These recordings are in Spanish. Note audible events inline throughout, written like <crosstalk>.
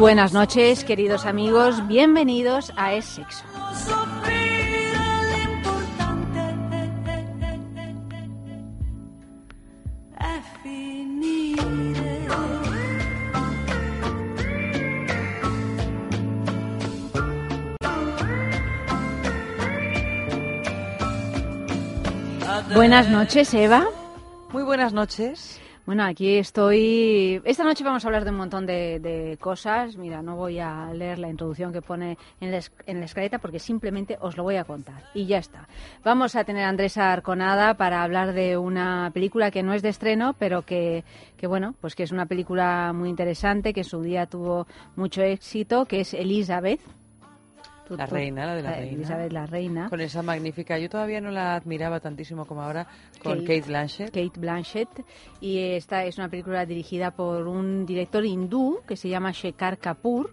Buenas noches, queridos amigos. Bienvenidos a Es Sexo. Buenas noches, Eva. Muy buenas noches. Bueno, aquí estoy. Esta noche vamos a hablar de un montón de, de cosas. Mira, no voy a leer la introducción que pone en la, en la escaleta porque simplemente os lo voy a contar. Y ya está. Vamos a tener a Andresa Arconada para hablar de una película que no es de estreno, pero que, que bueno, pues que es una película muy interesante, que en su día tuvo mucho éxito, que es Elizabeth. La reina, la de la reina. Elizabeth la reina. Con esa magnífica. Yo todavía no la admiraba tantísimo como ahora con Kate- Kate, Blanchett. Kate Blanchett y esta es una película dirigida por un director hindú que se llama Shekhar Kapoor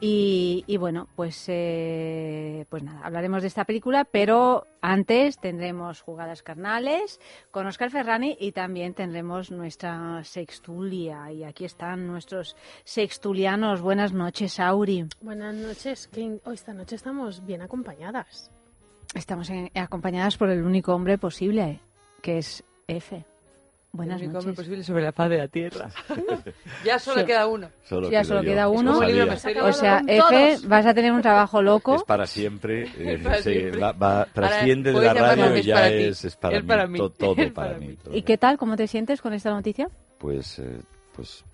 y, y bueno pues eh, pues nada hablaremos de esta película pero antes tendremos jugadas carnales con Oscar Ferrani y también tendremos nuestra sextulia. Y aquí están nuestros sextulianos. Buenas noches Auri. Buenas noches, que hoy esta noche estamos bien acompañadas. estamos en- acompañadas por el único hombre posible que es F buenas El noches posible sobre la faz de la tierra. <laughs> ya solo Sí. queda uno. Solo ya solo yo. queda uno. O sea, todos. vas a tener un trabajo loco. Es para siempre, eh, <laughs> Es para se- siempre. va- va- trasciende de la radio y ya es, es para Es mí, para mí. to- todo <laughs> Es para para mí. mí. todo. ¿Y qué tal? ¿Cómo te sientes con esta noticia? Pues, eh, pues...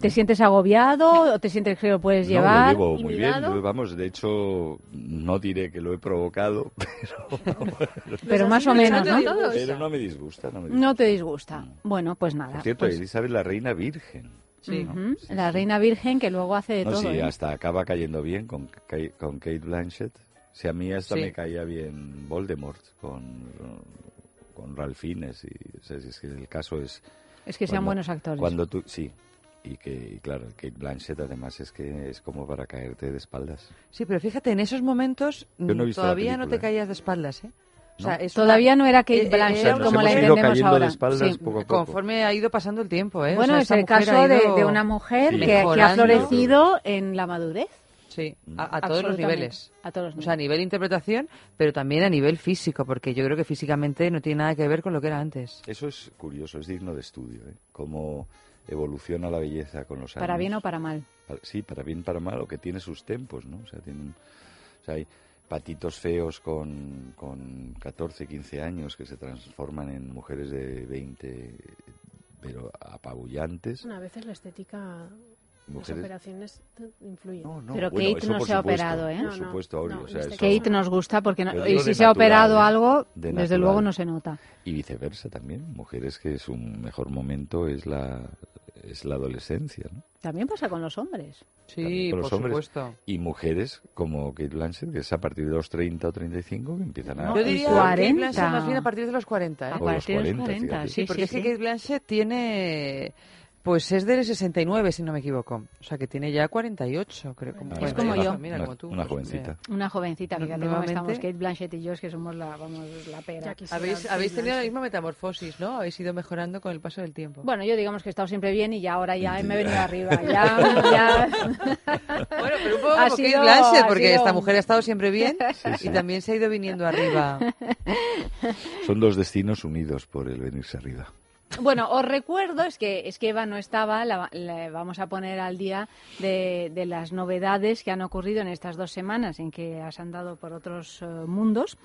¿Te sientes agobiado o te sientes que lo puedes no, llevar? lo llevo muy bien, vamos, de hecho, no diré que lo he provocado, <laughs> pero, Pero más o menos, nos ¿no? todos. pero no me disgusta. No, me disgusta. No te disgusta. Bueno, pues nada. Por cierto, pues, Elizabeth la reina virgen. Sí. ¿no? Sí, la sí. reina virgen que luego hace de No, todo. sí, ¿eh? hasta acaba cayendo bien con, Kate- con Kate Blanchett. Si a mí hasta Sí. me caía bien Voldemort con, con Ralph Fiennes. Y, o sea, si es que el caso es... Es que sean cuando- buenos actores. Cuando tú, sí. Y que, y claro, Kate Blanchett además es que es como para caerte de espaldas. Sí, pero fíjate, en esos momentos no mm, todavía no te ¿eh? caías de espaldas, ¿eh? O sea, ¿No? Todavía una- no era Kate eh, eh, Blanchett nos como la entendemos ahora. Sí. poco poco. Conforme ha ido pasando el tiempo, ¿eh? O Bueno, sea, es el caso de, de una mujer Sí. que, que ha florecido en la madurez. Sí, a, a todos los niveles. A todos los O sea, a niveles. nivel interpretación, pero también a nivel físico, porque yo creo que físicamente no tiene nada que ver con lo que era antes. Eso es curioso, es digno de estudio, ¿eh? Cómo evoluciona la belleza con los años. Para bien o para mal. Sí, para bien, para mal, o que tiene sus tempos, ¿no? O sea, tienen, o sea, hay patitos feos con, con 14, 15 años que se transforman en mujeres de 20, pero apabullantes. Bueno, a veces la estética, las Mujeres... operaciones t- influyen. No, no, Pero bueno, Kate no se ha operado, ¿eh? Por No, no, supuesto, Auri, no, o sea, en eso- Kate nos gusta porque no- y si se ha operado ¿eh? algo, De desde natural. luego no se nota. Y viceversa también, mujeres que su mejor momento es la, es la adolescencia, ¿no? También pasa con los hombres. Sí, por los hombres. supuesto. Y mujeres como Kate Blanchett, que es a partir de los 30 o 35 que empiezan a... No, Yo diría 40. Kate Blanchett más bien a partir de los 40, ¿eh? A partir de los 40, 40, fíjate. sí, Sí, porque sí, es que. Kate Blanchett tiene... Pues es del 69, si no me equivoco. O sea, que tiene ya 48, creo. Como Es 48, como yo. Mira, Una- como tú. una pues, jovencita. Una jovencita, fíjate cómo estamos Kate Blanchett y yo, es que somos la, vamos, la pera. Habéis, habéis tenido la misma metamorfosis, ¿no? Habéis ido mejorando con el paso del tiempo. Bueno, yo digamos que he estado siempre bien y ya ahora ya me he venido arriba. Ya, ya. <laughs> Bueno, pero un poco Ha como Kate sido- Blanchett, porque sido- esta mujer ha estado siempre bien <laughs> sí. y también se ha ido viniendo arriba. <laughs> Son dos destinos unidos por el venirse arriba. Bueno, os recuerdo, es que, es que Eva no estaba, la, la vamos a poner al día de, de las novedades que han ocurrido en estas dos semanas en que has andado por otros eh, mundos.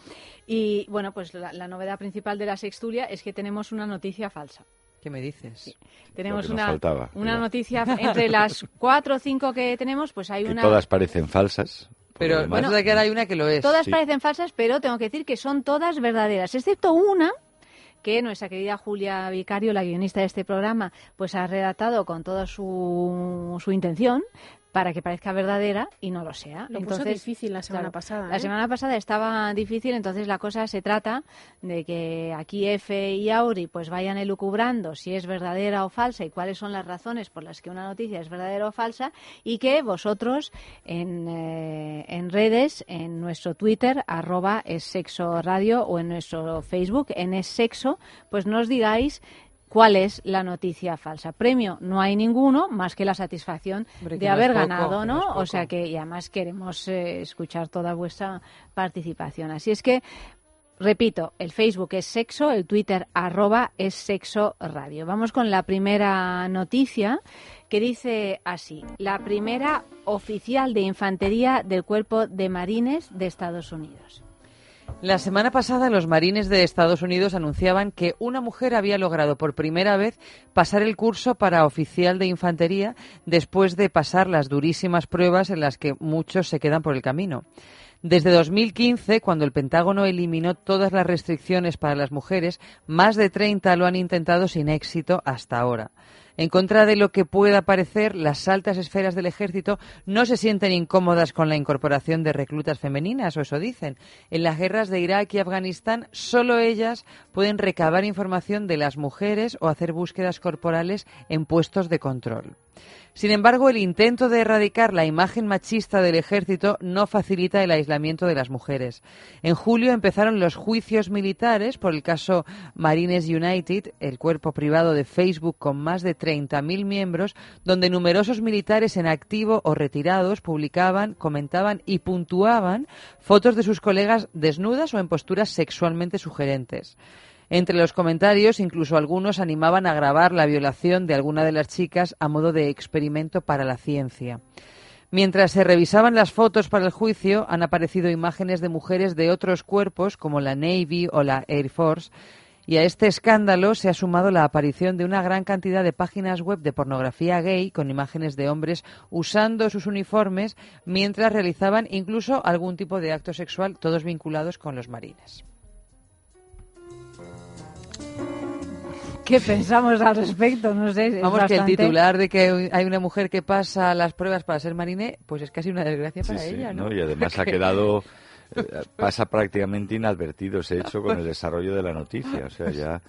Y bueno, pues la, la novedad principal de la sextulia es que tenemos una noticia falsa. ¿Qué me dices? Tenemos una, faltaba, una noticia <laughs> entre las cuatro o cinco que tenemos, pues hay Que una. todas parecen falsas. Pero resulta que ahora hay una que lo es. Todas Sí. parecen falsas, pero tengo que decir que son todas verdaderas, excepto una que nuestra querida Julia Vicario, la guionista de este programa, pues ha redactado con toda su, su intención para que parezca verdadera y no lo sea. Lo puso entonces, difícil la semana claro, pasada. La ¿eh? semana pasada estaba difícil, entonces la cosa se trata de que aquí F y Auri pues vayan elucubrando si es verdadera o falsa y cuáles son las razones por las que una noticia es verdadera o falsa y que vosotros en, eh, en redes, en nuestro Twitter, arroba es sexo radio o en nuestro Facebook, en es sexo, pues nos digáis cuál es la noticia falsa. Premio no hay ninguno más que la satisfacción Hombre, de haber poco, ganado, ¿no? o sea que y además queremos eh, escuchar toda vuestra participación. Así es que Repito, el Facebook es sexo, el Twitter arroba es sexo radio. Vamos con la primera noticia que dice así. La primera oficial de infantería del Cuerpo de Marines de Estados Unidos. La semana pasada los marines de Estados Unidos anunciaban que una mujer había logrado por primera vez pasar el curso para oficial de infantería después de pasar las durísimas pruebas en las que muchos se quedan por el camino. Desde 2015, cuando el Pentágono eliminó todas las restricciones para las mujeres, más de 30 lo han intentado sin éxito hasta ahora. En contra de lo que pueda parecer, las altas esferas del ejército no se sienten incómodas con la incorporación de reclutas femeninas, o eso dicen. En las guerras de Irak y Afganistán, solo ellas pueden recabar información de las mujeres o hacer búsquedas corporales en puestos de control. Sin embargo, el intento de erradicar la imagen machista del ejército no facilita el aislamiento de las mujeres. En julio empezaron los juicios militares por el caso Marines United, el cuerpo privado de Facebook con más de 30.000 miembros, donde numerosos militares en activo o retirados publicaban, comentaban y puntuaban fotos de sus colegas desnudas o en posturas sexualmente sugerentes. Entre los comentarios, incluso algunos animaban a grabar la violación de alguna de las chicas a modo de experimento para la ciencia. Mientras se revisaban las fotos para el juicio, han aparecido imágenes de mujeres de otros cuerpos, como la Navy o la Air Force, y a este escándalo se ha sumado la aparición de una gran cantidad de páginas web de pornografía gay con imágenes de hombres usando sus uniformes mientras realizaban incluso algún tipo de acto sexual, todos vinculados con los marines. ¿Qué pensamos al respecto? No sé. es Vamos, que el titular de que hay una mujer que pasa las pruebas para ser marine, pues es casi una desgracia Sí, para sí, ella, ¿no? ¿no? Y además <laughs> ha Que- quedado, eh, pasa prácticamente inadvertido ese hecho con el desarrollo de la noticia. O sea, ya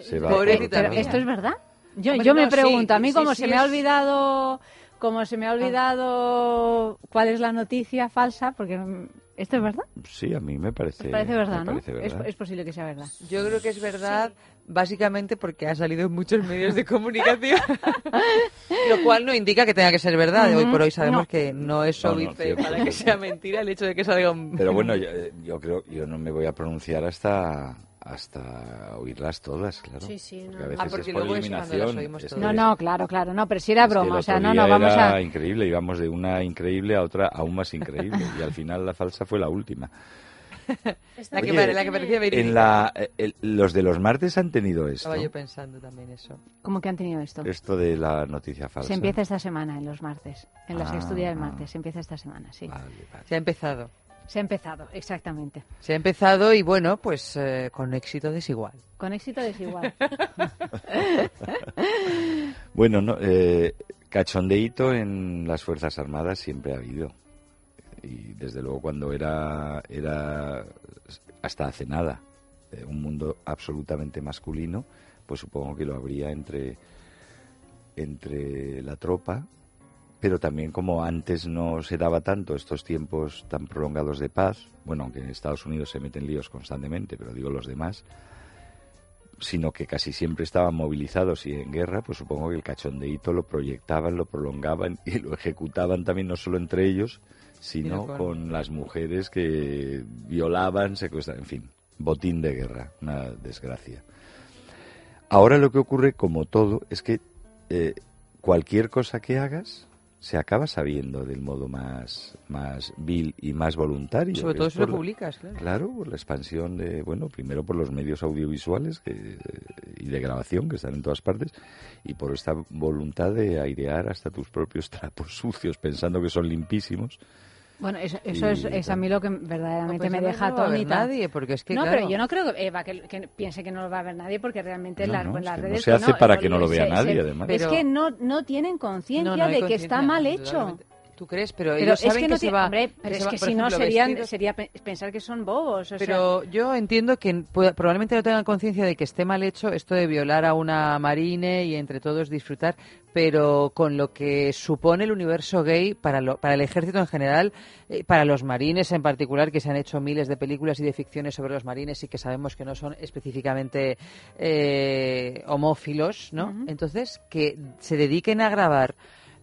se va. Pobrecita Pero esto es verdad. Yo, Hombre, yo me no, sí, pregunto, a mí sí, como sí se me ha olvidado, como se me ha olvidado cuál es la noticia falsa, porque mm, esto es verdad. Sí, a mí me parece. Me parece verdad, me ¿no? parece verdad. es posible que sea verdad. Yo creo que es verdad, básicamente porque ha salido en muchos medios de comunicación, <laughs> lo cual no indica que tenga que ser verdad. Hoy por hoy sabemos No. que no es No, no, óbice cierto, para que sea mentira el hecho de que salga un... Pero bueno, yo, eh, yo creo, yo no me voy a pronunciar hasta hasta oírlas todas, claro. Sí, sí, no, Porque a no. veces Ah, porque es por luego es cuando las eliminación. oímos es todas. que- No, no, claro, claro, no, pero si era es que broma, o sea, no, no, vamos era a... increíble, íbamos de una increíble a otra aún más increíble. y al final la falsa fue la última. La que, Oye, la que parecía. En la, eh, el- los de los martes han tenido esto. Estaba yo pensando también eso. ¿Cómo que han tenido esto? Esto de la noticia falsa. Se empieza esta semana, en los martes. En la Ah, ah. martes. Se empieza esta semana, sí. Vale, vale. Se ha empezado. Se ha empezado, exactamente. Se ha empezado y bueno, pues eh, con éxito desigual. Con éxito desigual. <laughs> Bueno, no, eh, cachondeíto en las Fuerzas Armadas siempre ha habido. Y desde luego cuando era, era hasta hace nada, eh, un mundo absolutamente masculino, pues supongo que lo habría entre, entre la tropa, pero también como antes no se daba tanto estos tiempos tan prolongados de paz, bueno, aunque en Estados Unidos se meten líos constantemente, pero digo los demás, sino que casi siempre estaban movilizados y en guerra, pues supongo que el cachondeíto lo proyectaban, lo prolongaban <laughs> y lo ejecutaban también no solo entre ellos, sino con- con las mujeres que violaban, secuestraban, en fin, botín de guerra, una desgracia. ahora lo que ocurre, como todo, es que eh, cualquier cosa que hagas se acaba sabiendo del modo más, más vil y más voluntario. Sobre todo si lo publicas, claro. Claro, por la expansión de, bueno, primero por los medios audiovisuales que, y de grabación que están en todas partes y por esta voluntad de airear hasta tus propios trapos <laughs> sucios pensando que son limpísimos. Bueno, eso, eso Y es, es a mí lo que verdaderamente No, me pues deja no atónita. nadie, porque es que, no, claro, pero yo no creo que, Eva, que, que piense que no lo va a ver nadie, porque realmente No, las, no, es las que no redes... se hace para que no lo vea nadie, además. Es que no, no tienen conciencia de que está mal hecho. ¿Tú crees? Pero, Pero ellos es saben que no se tiene- va... hombre, pero se es va, que por si no ejemplo, serían, vestidos- sería pe- pensar que son bobos. O sea, Pero yo entiendo que pu- probablemente no tengan conciencia de que esté mal hecho esto de violar a una marine y entre todos disfrutar, pero con lo que supone el universo gay para, lo- para el ejército en general, eh, para los marines en particular, que se han hecho miles de películas y de ficciones sobre los marines y que sabemos que no son específicamente eh, homófilos, ¿no? Entonces, que se dediquen a grabar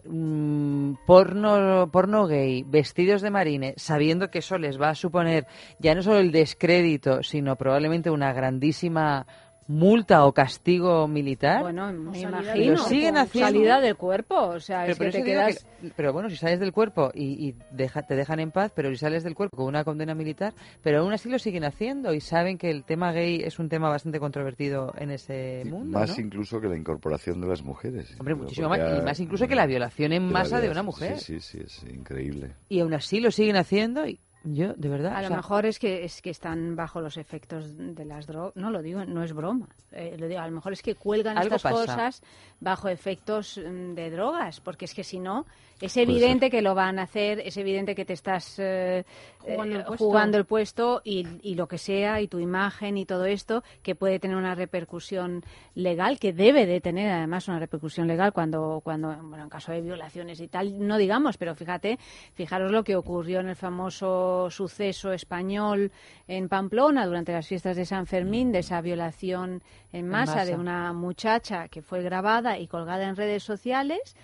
mm, porno, porno gay, vestidos de marine, sabiendo que eso les va a suponer ya no solo el descrédito, sino probablemente una grandísima multa o castigo militar. Bueno, me imagino. Lo siguen haciendo. Salida del cuerpo, o sea, pero, es por que eso te digo quedas... que- pero bueno, si sales del cuerpo y, y deja- te dejan en paz, pero si sales del cuerpo con una condena militar, pero aún así lo siguen haciendo y saben que el tema gay es un tema bastante controvertido en ese mundo. más ¿no? incluso que la incorporación de las mujeres. Hombre, muchísimo más. Y más incluso que la violación en masa de una mujer. Sí, sí, sí, es increíble. Y aún así lo siguen haciendo y yo, de verdad. A o lo mejor es que es que están bajo los efectos de las drogas. No lo digo, no es broma. Eh, lo digo, a lo mejor es que cuelgan estas pasa. cosas bajo efectos mm, de drogas, porque es que si no, es evidente que lo van a hacer, es evidente que te estás eh, Jugando el eh, puesto. jugando el puesto y, y lo que sea, y tu imagen y todo esto, que puede tener una repercusión legal, que debe de tener además una repercusión legal cuando, cuando bueno, en caso de violaciones y tal, no digamos, pero fíjate, fijaros lo que ocurrió en el famoso suceso español en Pamplona durante las fiestas de San Fermín, de esa violación en masa, de masa. una muchacha que fue grabada y colgada en redes sociales.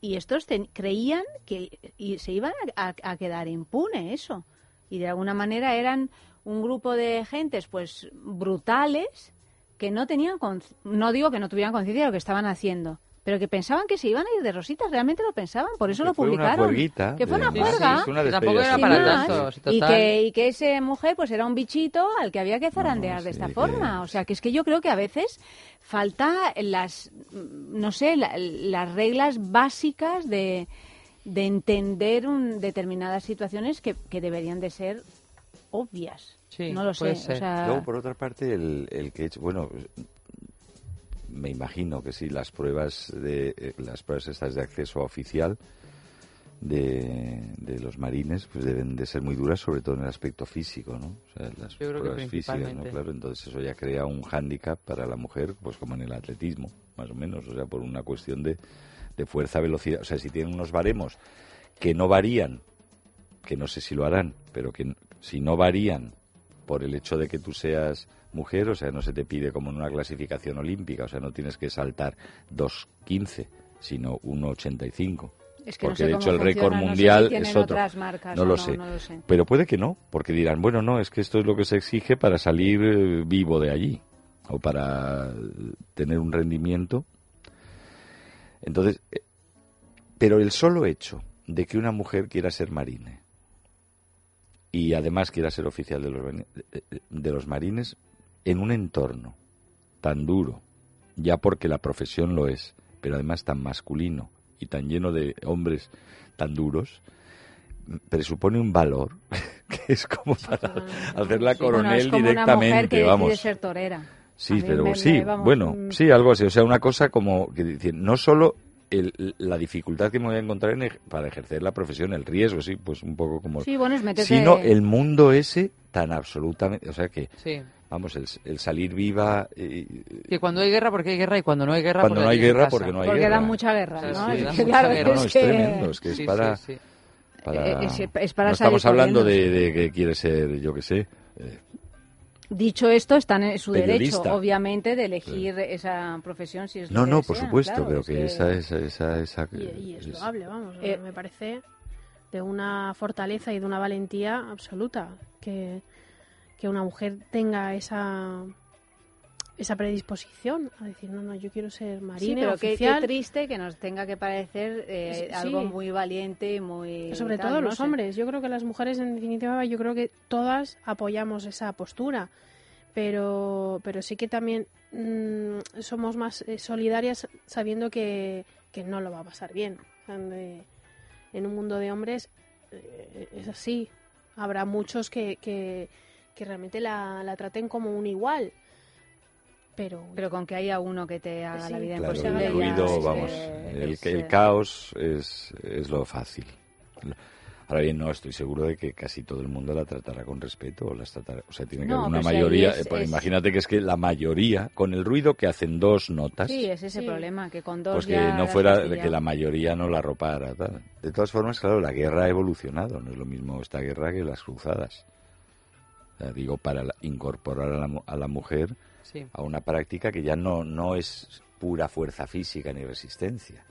Y estos ten- creían que y se iban a, a- a quedar impune eso. Y de alguna manera eran un grupo de gentes pues brutales que no tenían, no digo que no tuvieran conciencia de lo que estaban haciendo, pero que pensaban que se iban a ir de rositas, realmente lo pensaban, por eso Que lo fue una publicaron. juerguita que fue una juerga. sí, una tampoco despedida era para social. más, tanto, sí, y total. que, y que ese mujer pues era un bichito al que había que zarandear no, de sí, esta forma. O sea, que es que yo creo que a veces falta las, mm, no sé, la- las reglas básicas de, de entender un, determinadas situaciones que, que deberían de ser obvias. Sí, no lo sé. o sea, Luego, por otra parte, el, el que he hecho, bueno, me imagino que sí, las pruebas de eh, las pruebas estas de acceso oficial de, de los marines pues deben de ser muy duras, sobre todo en el aspecto físico, ¿no? O sea, las Yo creo que pruebas físicas, ¿no? Claro, entonces eso ya crea un hándicap para la mujer, pues como en el atletismo, más o menos, o sea, por una cuestión de, de fuerza, velocidad, o sea, si tienen unos baremos que no varían, que no sé si lo harán, pero que si no varían por el hecho de que tú seas mujer, o sea, no se te pide como en una clasificación olímpica, o sea, no tienes que saltar 2.15, sino 1.85. es que no porque sé de hecho el récord funciona, no sé si mundial es otro. marcas no lo no, sé. no lo sé. Pero puede que no, porque dirán, bueno, no, es que esto es lo que se exige para salir eh, vivo de allí o para eh, tener un rendimiento. Entonces, eh, pero el solo hecho de que una mujer quiera ser marine y además quiera ser oficial de los, de los marines en un entorno tan duro, ya porque la profesión lo es, pero además tan masculino y tan lleno de hombres tan duros, presupone un valor <laughs> que es como para hacerla Sí, bueno, coronel es como una mujer directamente, que vamos. ser torera. Sí, pero me- sí, me- vamos, bueno, mm, sí, algo así. O sea, una cosa como que decir, no solo el- la dificultad que me voy a encontrar en para ejercer la profesión, el riesgo, sí, pues un poco como... Sí, bueno, es meterse... sino el mundo ese tan absolutamente... O sea, que, Sí. Vamos, el, el salir viva... eh, Que cuando hay guerra, porque hay guerra, y cuando no hay guerra, Cuando porque no hay guerra, porque no hay Porque guerra. da mucha guerra, Sí, ¿no? sí, Es da que, mucha claro, guerra. No, no, es que- tremendo, es que es para... sí, sí. para- Eh, es- es para no salir estamos hablando de, de que quiere ser, yo qué sé, eh, Dicho esto, están en su derecho, Periodista. obviamente, de elegir esa profesión si es lo No, que no, por supuesto, claro, pero es que, esa, esa, esa, esa- Y, y es es- loable, vamos. Eh, me parece de una fortaleza y de una valentía absoluta que, que una mujer tenga esa esa predisposición a decir, no, no, yo quiero ser Sí, marine, pero qué, qué oficial. triste que nos tenga que parecer eh, Sí. algo muy valiente y muy... Sobre tal, todo no los sé. hombres. Yo creo que las mujeres, en definitiva, yo creo que todas apoyamos esa postura. Pero, pero sí que también mm, somos más eh, solidarias sabiendo que, que no lo va a pasar bien. En un mundo de hombres eh, es así. Habrá muchos que, que, que realmente la, la traten como un igual. Pero, Pero con que haya uno que te haga Sí. la vida Claro, imposible. el ruido, vamos, eh, el, es, el caos es, es lo fácil. Ahora bien, no, estoy seguro de que casi todo el mundo la tratará con respeto, o las tratará, o sea, tiene que No, haber una pues mayoría, es- eh, pues es- imagínate que es que la mayoría, con el ruido que hacen dos notas, Sí, es ese Sí. problema, que con dos pues que ya no fuera, fastidiado. que la mayoría no la arropara, tal. De todas formas, claro, la guerra ha evolucionado, no es lo mismo esta guerra que las cruzadas. Digo, para la- incorporar a la, a la mujer Sí. a una práctica que ya no, no es pura fuerza física ni resistencia.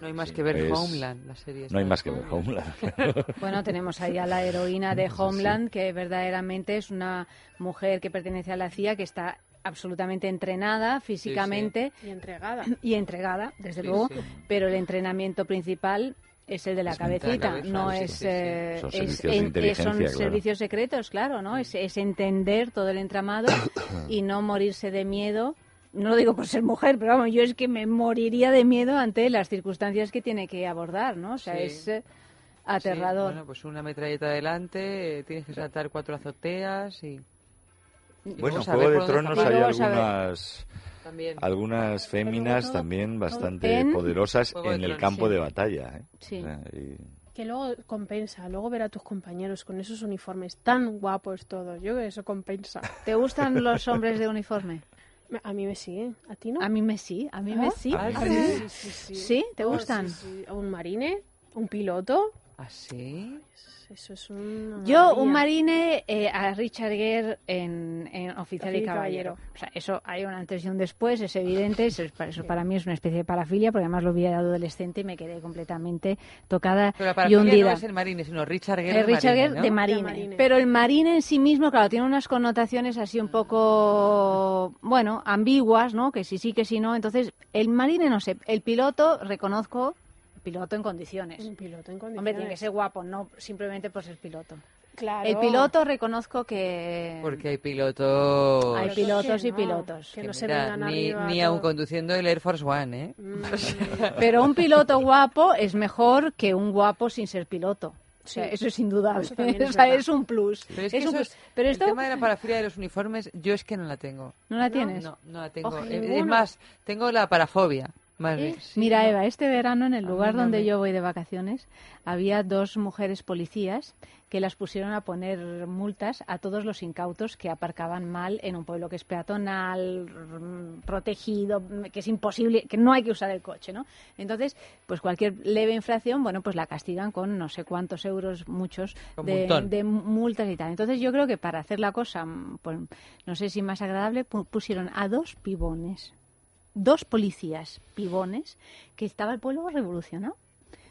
No hay más Sí, que ver es- Homeland, la serie. No hay más que ver Homeland. <laughs> Bueno, tenemos ahí a la heroína de Homeland, que verdaderamente es una mujer que pertenece a la CIA, que está absolutamente entrenada físicamente y entregada. <clears throat> y entregada, desde Sí, luego, sí. pero el entrenamiento principal es el de la Es cabecita, cabeza, no sí, es, sí, sí. eh, Son es servicios de en- inteligencia, son claro. servicios secretos, claro, ¿no? Es, es entender todo el entramado <coughs> y no morirse de miedo. No lo digo por ser mujer, pero vamos, yo es que me moriría de miedo ante las circunstancias que tiene que abordar, ¿no? O sea, Sí. es eh, Sí, aterrador. bueno, pues una metralleta adelante, eh, tienes que saltar cuatro azoteas y... y Bueno, en Juego de Tronos hay algunas, También. algunas féminas también bastante en poderosas Juego en el campo sí. de batalla. ¿eh? Sí. O sea, y- Que luego compensa, luego ver a tus compañeros con esos uniformes tan guapos todos. Yo creo que eso compensa. ¿Te gustan los hombres de uniforme? Me- A mí me sigue, a ti no. A mí me sí, a mí me ¿Ah? sí. Ah, sí. sí, sí, sí. ¿Sí? ¿Te Oh, gustan? sí, sí. Un marine, un piloto. ¿Ah, sí? Eso es un. Yo, un marine eh, a Richard Gere en, en Oficial y Caballero. Caballero. O sea, eso hay un antes y un después, es evidente. Eso, es- eso para mí es una especie de parafilia, porque además lo vi de adolescente y me quedé completamente tocada Pero para y hundida. no es el marine, sino Richard Gere. Eh, Richard marine, Gere ¿no? de marine. De marine. Pero el marine en sí mismo, claro, tiene unas connotaciones así un poco, bueno, ambiguas, ¿no? Que sí sí, que sí no. Entonces, el marine, no sé, el piloto, reconozco, piloto en condiciones. Un piloto en condiciones. Hombre, tiene que ser guapo, no simplemente por ser piloto. Claro. El piloto reconozco que... Porque hay pilotos... Hay Pilotos y no, pilotos. Que que no se mira, vengan ni, arriba. ni todo. aun conduciendo el Air Force One, ¿eh? Mm, <laughs> <laughs> Pero un piloto guapo es mejor que un guapo sin ser piloto. O sea, Sí. eso es indudable. Eso <laughs> es O sea, es un plus. Pero es que Es un plus. es- Pero el esto tema de la parafilia de los uniformes, yo es que no la tengo. no la tienes. No, no la tengo. Es más, tengo la parafobia. Sí, Mira, no. Eva, este verano en el A lugar no donde me- yo voy de vacaciones había dos mujeres policías que las pusieron a poner multas a todos los incautos que aparcaban mal en un pueblo que es peatonal, mm, protegido, mm, que es imposible, que no hay que usar el coche, ¿no? Entonces, pues cualquier leve infracción, bueno, pues la castigan con no sé cuántos euros, muchos, de, multas y tal. Entonces yo creo que para hacer la cosa, mm, pues no sé si más agradable, pu- pusieron a dos pibones dos policías pibones que estaba el pueblo revolucionado.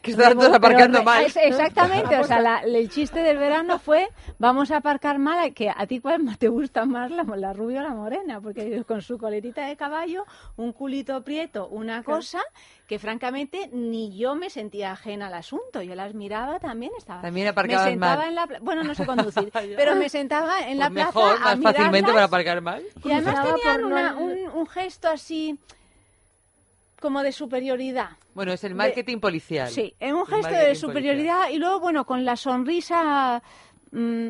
Que estaban todos aparcando mal. es- exactamente, <laughs> o sea, la- el chiste del verano fue vamos a aparcar mal, que a ti cuál te gusta más, la, la rubia o la morena, porque con su coletita de caballo, un culito prieto, una cosa que francamente ni yo me sentía ajena al asunto, yo las miraba también, estaba También me aparcaban sentaba mal. en la bueno, no sé conducir, <laughs> pero me sentaba en la Pues plaza mejor, a más fácilmente para aparcar mal. y además tenían una- un gesto así como de superioridad. Bueno, es el marketing policial. Sí, en un gesto de superioridad y luego, bueno, con la sonrisa, mm,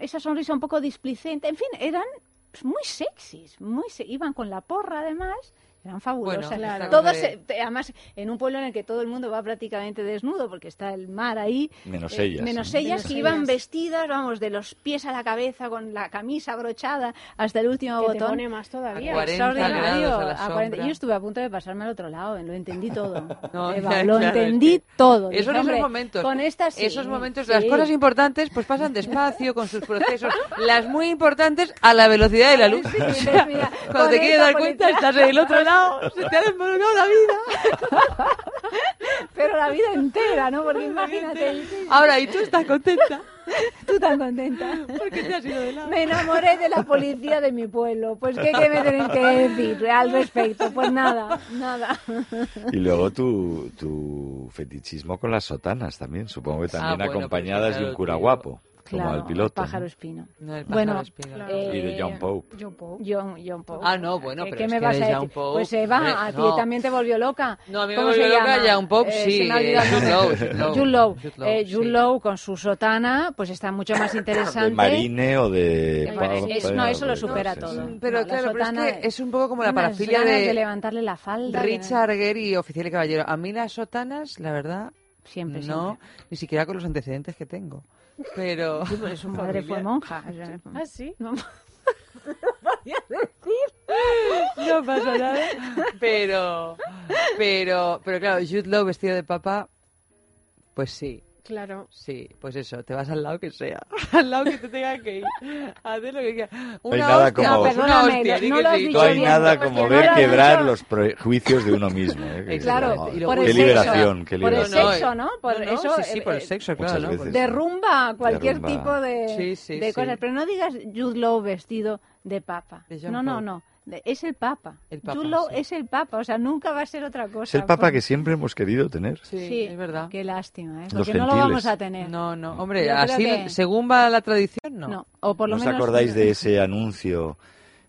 esa sonrisa un poco displicente, en fin, eran pues, muy sexys, muy se- iban con la porra además. Eran fabulosas. Bueno, claro. Todos, eh, te- además, en un pueblo en el que todo el mundo va prácticamente desnudo, porque está el mar ahí. Menos eh, ellas. Menos ¿no? ellas, Menos que iban vestidas, vamos, de los pies a la cabeza, con la camisa abrochada hasta el último Que te botón. pone más todavía. A 40 Extraordinario. grados a la A 40. sombra. Yo estuve a punto de pasarme al otro lado, lo entendí todo. <laughs> No, Eva, ya, lo claro, es entendí que todo. Esos Dije, son esos "Hombre, momentos. Con estas sí". Esos momentos, Sí. las cosas importantes, pues pasan despacio con sus procesos. Las muy importantes a la velocidad de la luz. Sí, <laughs> O sea, mira, cuando te quieres dar cuenta, estás en el otro lado, <laughs> se te ha desmoronado la vida. <laughs> Pero la vida entera, ¿no? Porque imagínate, Ahora, ¿y tú estás contenta? <laughs> tú tan contenta. ¿Por qué te has ido de lado? Me enamoré de la policía de mi pueblo. Pues, ¿qué, qué me tenéis que decir al respecto? Pues nada, nada. Y luego tu, tu fetichismo con las sotanas también, supongo que también Ah, bueno, acompañadas pues, de un cura tío. Guapo, como Claro, al piloto. pájaro espino. No, el Bueno, pájaro espino. claro. Eh, Y de John Pope. John Pope. John, John Pope. Ah, no, bueno, ¿Qué, pero qué es me que vas de a John? Pope, pues Eva, hombre, a ti no. también te volvió loca. No, a mí me ¿Cómo volvió se loca llama? John Pope, Eh, sí, el Jude. Law, Jude Law. Jude Law. Eh, con su sotana, pues está mucho más <laughs> De interesante. marine o de... De marine. Es- pa- no, eso lo supera todo. Pero claro, pero es, que es un poco como la parafilia de, de levantarle la falda. Richard Gere y Oficial y Caballero. A mí las sotanas, la verdad, Siempre, no, ni siquiera con los antecedentes que tengo. Pero... <laughs> Sí, pues su madre fue monja. Ah, sí. <laughs> no- No pasa nada. Pero, pero, pero claro, Jude Law vestido de papá, pues sí, Claro. sí, pues eso, te vas al lado que sea, <laughs> al lado que te tenga que ir, hacer lo que quieras. Una hay nada hostia, como- una Perdóname, hostia, no lo has sí. dicho No hay bien, nada como no ver lo quebrar dicho. los prejuicios de uno mismo. ¿eh? Que es Claro, por qué el liberación, sexo. qué Por el liberación. sexo, ¿no? Por No, no, eso, sí, sí, por el sexo, claro. ¿no? veces. derrumba cualquier Derrumba. tipo de, Sí, sí, de sí. cosas. Pero no digas Jude Law vestido de papa. De no, no, no. Es el papa. El papa, sí. es el papa. O sea, nunca va a ser otra cosa. Es el papa que siempre hemos querido tener. Sí, Sí, es verdad. Qué lástima, ¿eh? Porque no lo vamos a tener. No, no, hombre, Yo así, que- según va la tradición, no. No, O por lo ¿No os menos. acordáis de ese anuncio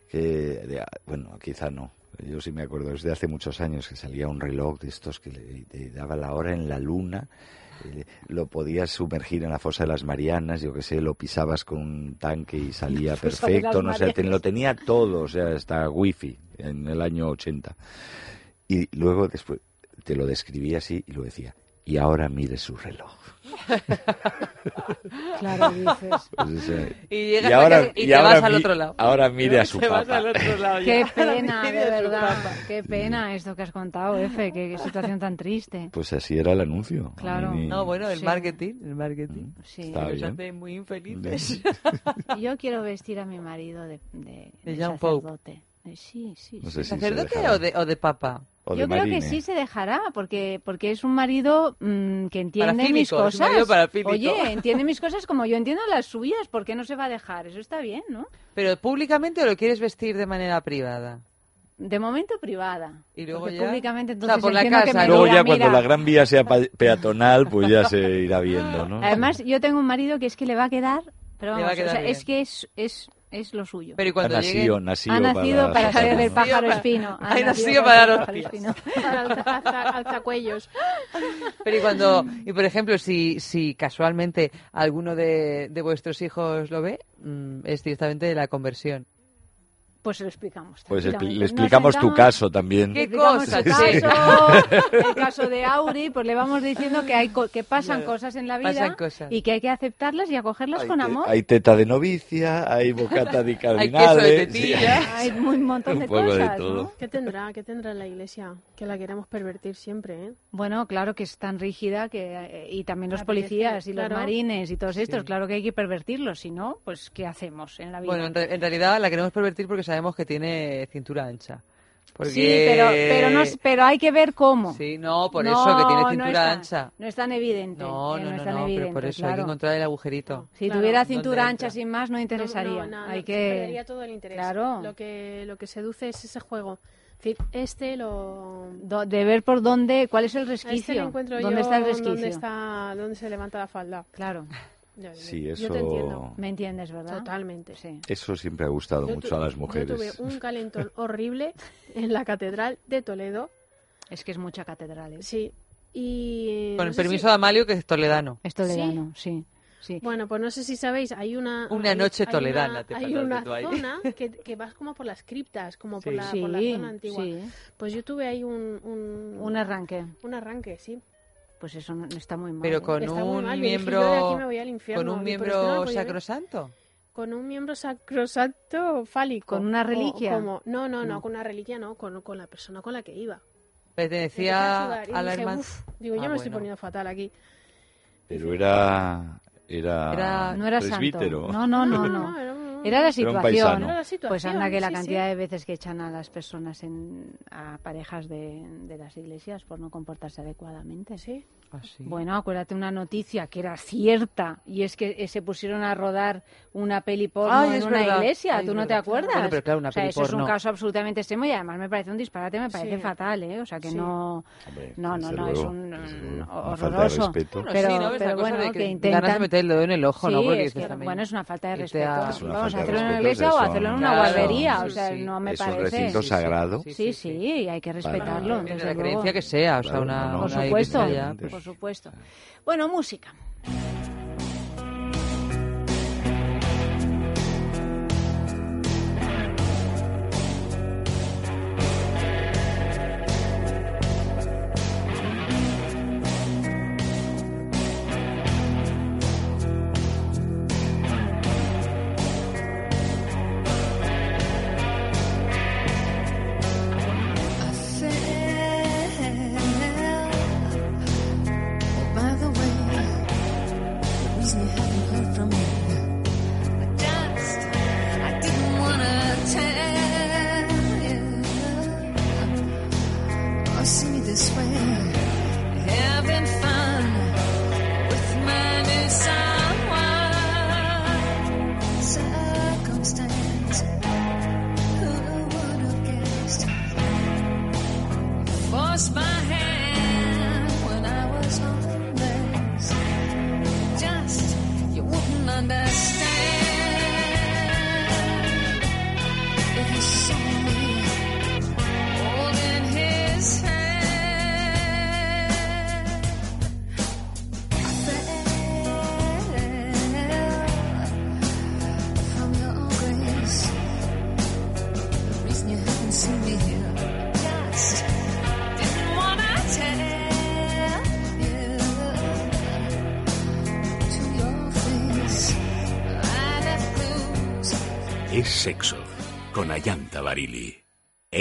que, de- bueno, quizá no, yo sí me acuerdo, es de hace muchos años que salía un reloj de estos que le, daba la hora en la luna, lo podías sumergir en la fosa de las Marianas, yo que sé, lo pisabas con un tanque y salía <laughs> perfecto, no sé, lo tenía todo, o sea, hasta wifi en el año 80. Y luego después te lo describía así y lo decía, y ahora mire su reloj. <laughs> Claro, dices. Pues, o sea, Y llegas y ahora, y y te ahora vas al mi- otro lado. Ahora mire a <laughs> su Te vas papa. al otro lado ya. Qué <laughs> pena, de verdad. Qué pena esto que has contado, Efe. Qué, qué situación tan triste. Pues así era el anuncio. Claro. ni- No, bueno, el Sí. marketing, el marketing. Sí. Está Nos bien. hace muy infelices. Yo quiero vestir a mi marido de, de, De de John Pope. Eh, Sí, sí. No sí. sé si se ¿Sacerdote o de, o de papa? O de Yo creo que sí se dejará, porque porque es un marido mm, que entiende Parafílico, mis es un cosas. Oye, entiende mis cosas como yo entiendo las suyas. ¿Por qué no se va a dejar? Eso está bien, ¿no? ¿Pero públicamente o lo quieres vestir de manera privada? De momento privada. Y luego ya- públicamente O sea, entonces por la que casa, me Luego diga, ya cuando "Mira". la gran vía sea pa- peatonal, pues ya se irá viendo, ¿no? Además, yo tengo un marido que es que le va a quedar, pero Le vamos, va a quedar o sea, bien. es que es, es, es lo suyo. Pero y ha cuando nacido, lleguen- nacido ha nacido para hacer ser del pájaro para- espino. <laughs> Ha ha nacido para ser dar pájaro hostias. espino. <laughs> Alza- alza- alzacuellos. <laughs> Pero y cuando, y por ejemplo, si, si casualmente alguno de, de vuestros hijos lo ve, mm, es directamente de la conversión. Pues se lo explicamos. Pues le explicamos tu sentamos, caso también. ¿Qué tu Sí. caso, <laughs> el caso de Auri, pues le vamos diciendo que hay co- que pasan Claro, cosas en la vida pasan cosas. y que hay que aceptarlas y acogerlas Hay, con te- amor. hay teta de novicia, hay bocata de <laughs> Hay queso de cardinales. tetilla. Hay un montón de Un de cosas, todo. ¿no? ¿Qué tendrá? ¿Qué tendrá la iglesia? Que la queremos pervertir siempre, ¿eh? Bueno, claro que es tan rígida que eh, y también los Apetece, policías y los claro. marines y todos estos, Sí. claro que hay que pervertirlos, si no, pues ¿qué hacemos en la vida? Bueno, en, re- en realidad la queremos pervertir porque sabemos que tiene cintura ancha. Porque... Sí, pero pero no, pero hay que ver cómo. Sí, no, por No, eso, que tiene cintura tan- ancha. No es tan evidente. No, eh, no, es no, tan no, pero evidente, por eso hay que encontrar el agujerito. Si Claro. tuviera ¿Dónde cintura ancha sin más, no interesaría. No, no, no, hay que perdería todo el interés. Claro. Lo que, lo que seduce es ese juego. Este lo... do- de ver por dónde, cuál es el a Este resquicio. le encuentro ¿Dónde yo está el resquicio? dónde, está, dónde se levanta la falda. Claro, Sí, yo eso, te entiendo. me entiendes, ¿verdad? Totalmente. Sí. eso siempre ha gustado Yo mucho tu- a las Yo mujeres. tuve un calentón <laughs> horrible en la catedral de Toledo. Es que es mucha catedral. ¿eh? Sí. Y... Con no el sé permiso si- de Amalio, que es toledano. Es toledano, sí. sí. Bueno, pues no sé si sabéis, hay una... Una hay- noche hay toledana, una- te Hay una tú ahí. zona <laughs> que, que vas como por las criptas, como por, la, sí, por la zona antigua. sí. Pues yo tuve ahí un... Un, Un arranque. un arranque, sí. Pues eso no, no está muy mal. Pero con Está muy un mal. Yo miembro... yo me. Con un no miembro sacrosanto. Con un miembro sacrosanto fálico. ¿Con una O reliquia? como- no, no, no, No. con una reliquia no, con, con la persona con la que iba. Me Pertenecía a la hermana... Digo, yo Ah, me estoy bueno. poniendo fatal aquí. Pero era, era, Era- no era presbítero. santo. No, no, no, no. era un- Era la situación. paisano. Era la situación, Pues anda que la sí, cantidad sí. de veces que echan a las personas, en, a parejas de, de las iglesias por no comportarse adecuadamente. Sí. Así. Bueno, acuérdate una noticia que era cierta y es que eh, se pusieron a rodar una peli porno Ay, en una verdad. iglesia. Ay, ¿Tú no te acuerdas? Bueno, pero claro, una o sea, peli eso es un porno. caso absolutamente extremo y además me parece un disparate, me parece Sí. fatal, ¿eh? O sea, que Sí. no, Hombre, no, no, no, es un mm, horroroso. respeto. Bueno, Pero, sí, pero bueno, que, que intentan... ganas de meter el dedo en el ojo, ¿no? Sí, Porque es dices que, también, bueno, es una falta de respeto. Vamos a hacerlo en una iglesia es o hacerlo en una guardería. sí, o sea, sí. no me Es un parece. recinto sagrado. Sí, sí, y hay que respetarlo. La creencia que sea, o sea, una. Por supuesto, pues. Por supuesto. Bueno, música.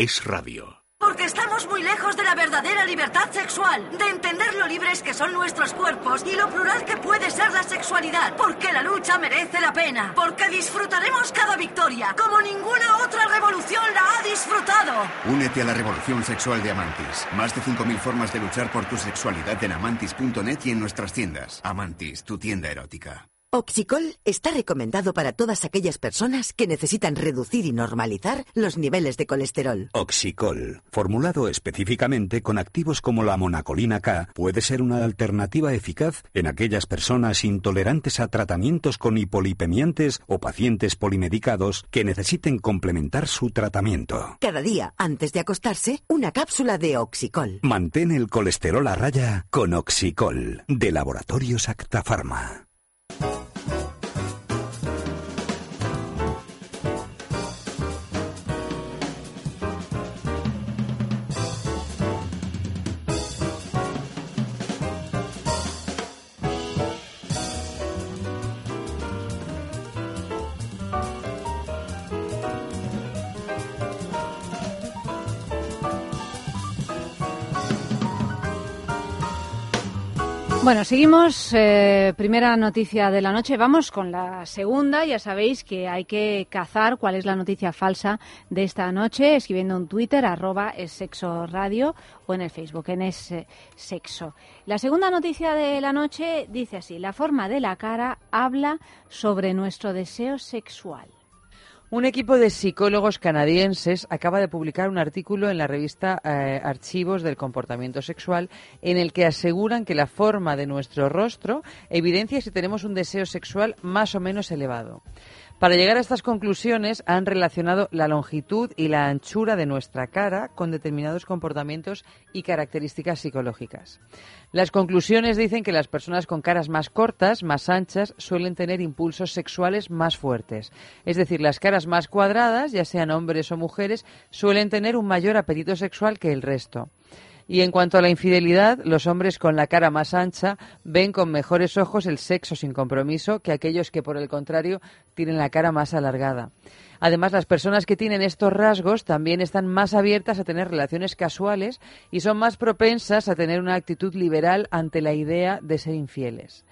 Es radio. Porque estamos muy lejos de la verdadera libertad sexual, de entender lo libres que son nuestros cuerpos y lo plural que puede ser la sexualidad. Porque la lucha merece la pena. Porque disfrutaremos cada victoria, como ninguna otra revolución la ha disfrutado. Únete a la revolución sexual de Amantis. Más de 5.000 formas de luchar por tu sexualidad en amantis.net y en nuestras tiendas. Amantis, tu tienda erótica. Oxicol está recomendado para todas aquellas personas que necesitan reducir y normalizar los niveles de colesterol. Oxicol, formulado específicamente con activos como la monacolina K, puede ser una alternativa eficaz en aquellas personas intolerantes a tratamientos con hipolipemiantes o pacientes polimedicados que necesiten complementar su tratamiento. Cada día, antes de acostarse, una cápsula de Oxicol. Mantén el colesterol a raya con Oxicol, de Laboratorios Acta Bueno, seguimos. eh, primera noticia de la noche. Vamos con la segunda. Ya sabéis que hay que cazar cuál es la noticia falsa de esta noche, escribiendo en Twitter, arroba es sexo radio, o en el Facebook, en es eh, sexo. La segunda noticia de la noche dice así: la forma de la cara habla sobre nuestro deseo sexual. Un equipo de psicólogos canadienses acaba de publicar un artículo en la revista eh, Archivos del Comportamiento Sexual en el que aseguran que la forma de nuestro rostro evidencia si tenemos un deseo sexual más o menos elevado. Para llegar a estas conclusiones han relacionado la longitud y la anchura de nuestra cara con determinados comportamientos y características psicológicas. Las conclusiones dicen que las personas con caras más cortas, más anchas, suelen tener impulsos sexuales más fuertes. Es decir, las caras más cuadradas, ya sean hombres o mujeres, suelen tener un mayor apetito sexual que el resto. Y en cuanto a la infidelidad, los hombres con la cara más ancha ven con mejores ojos el sexo sin compromiso que aquellos que, por el contrario, tienen la cara más alargada. Además, las personas que tienen estos rasgos también están más abiertas a tener relaciones casuales y son más propensas a tener una actitud liberal ante la idea de ser infieles.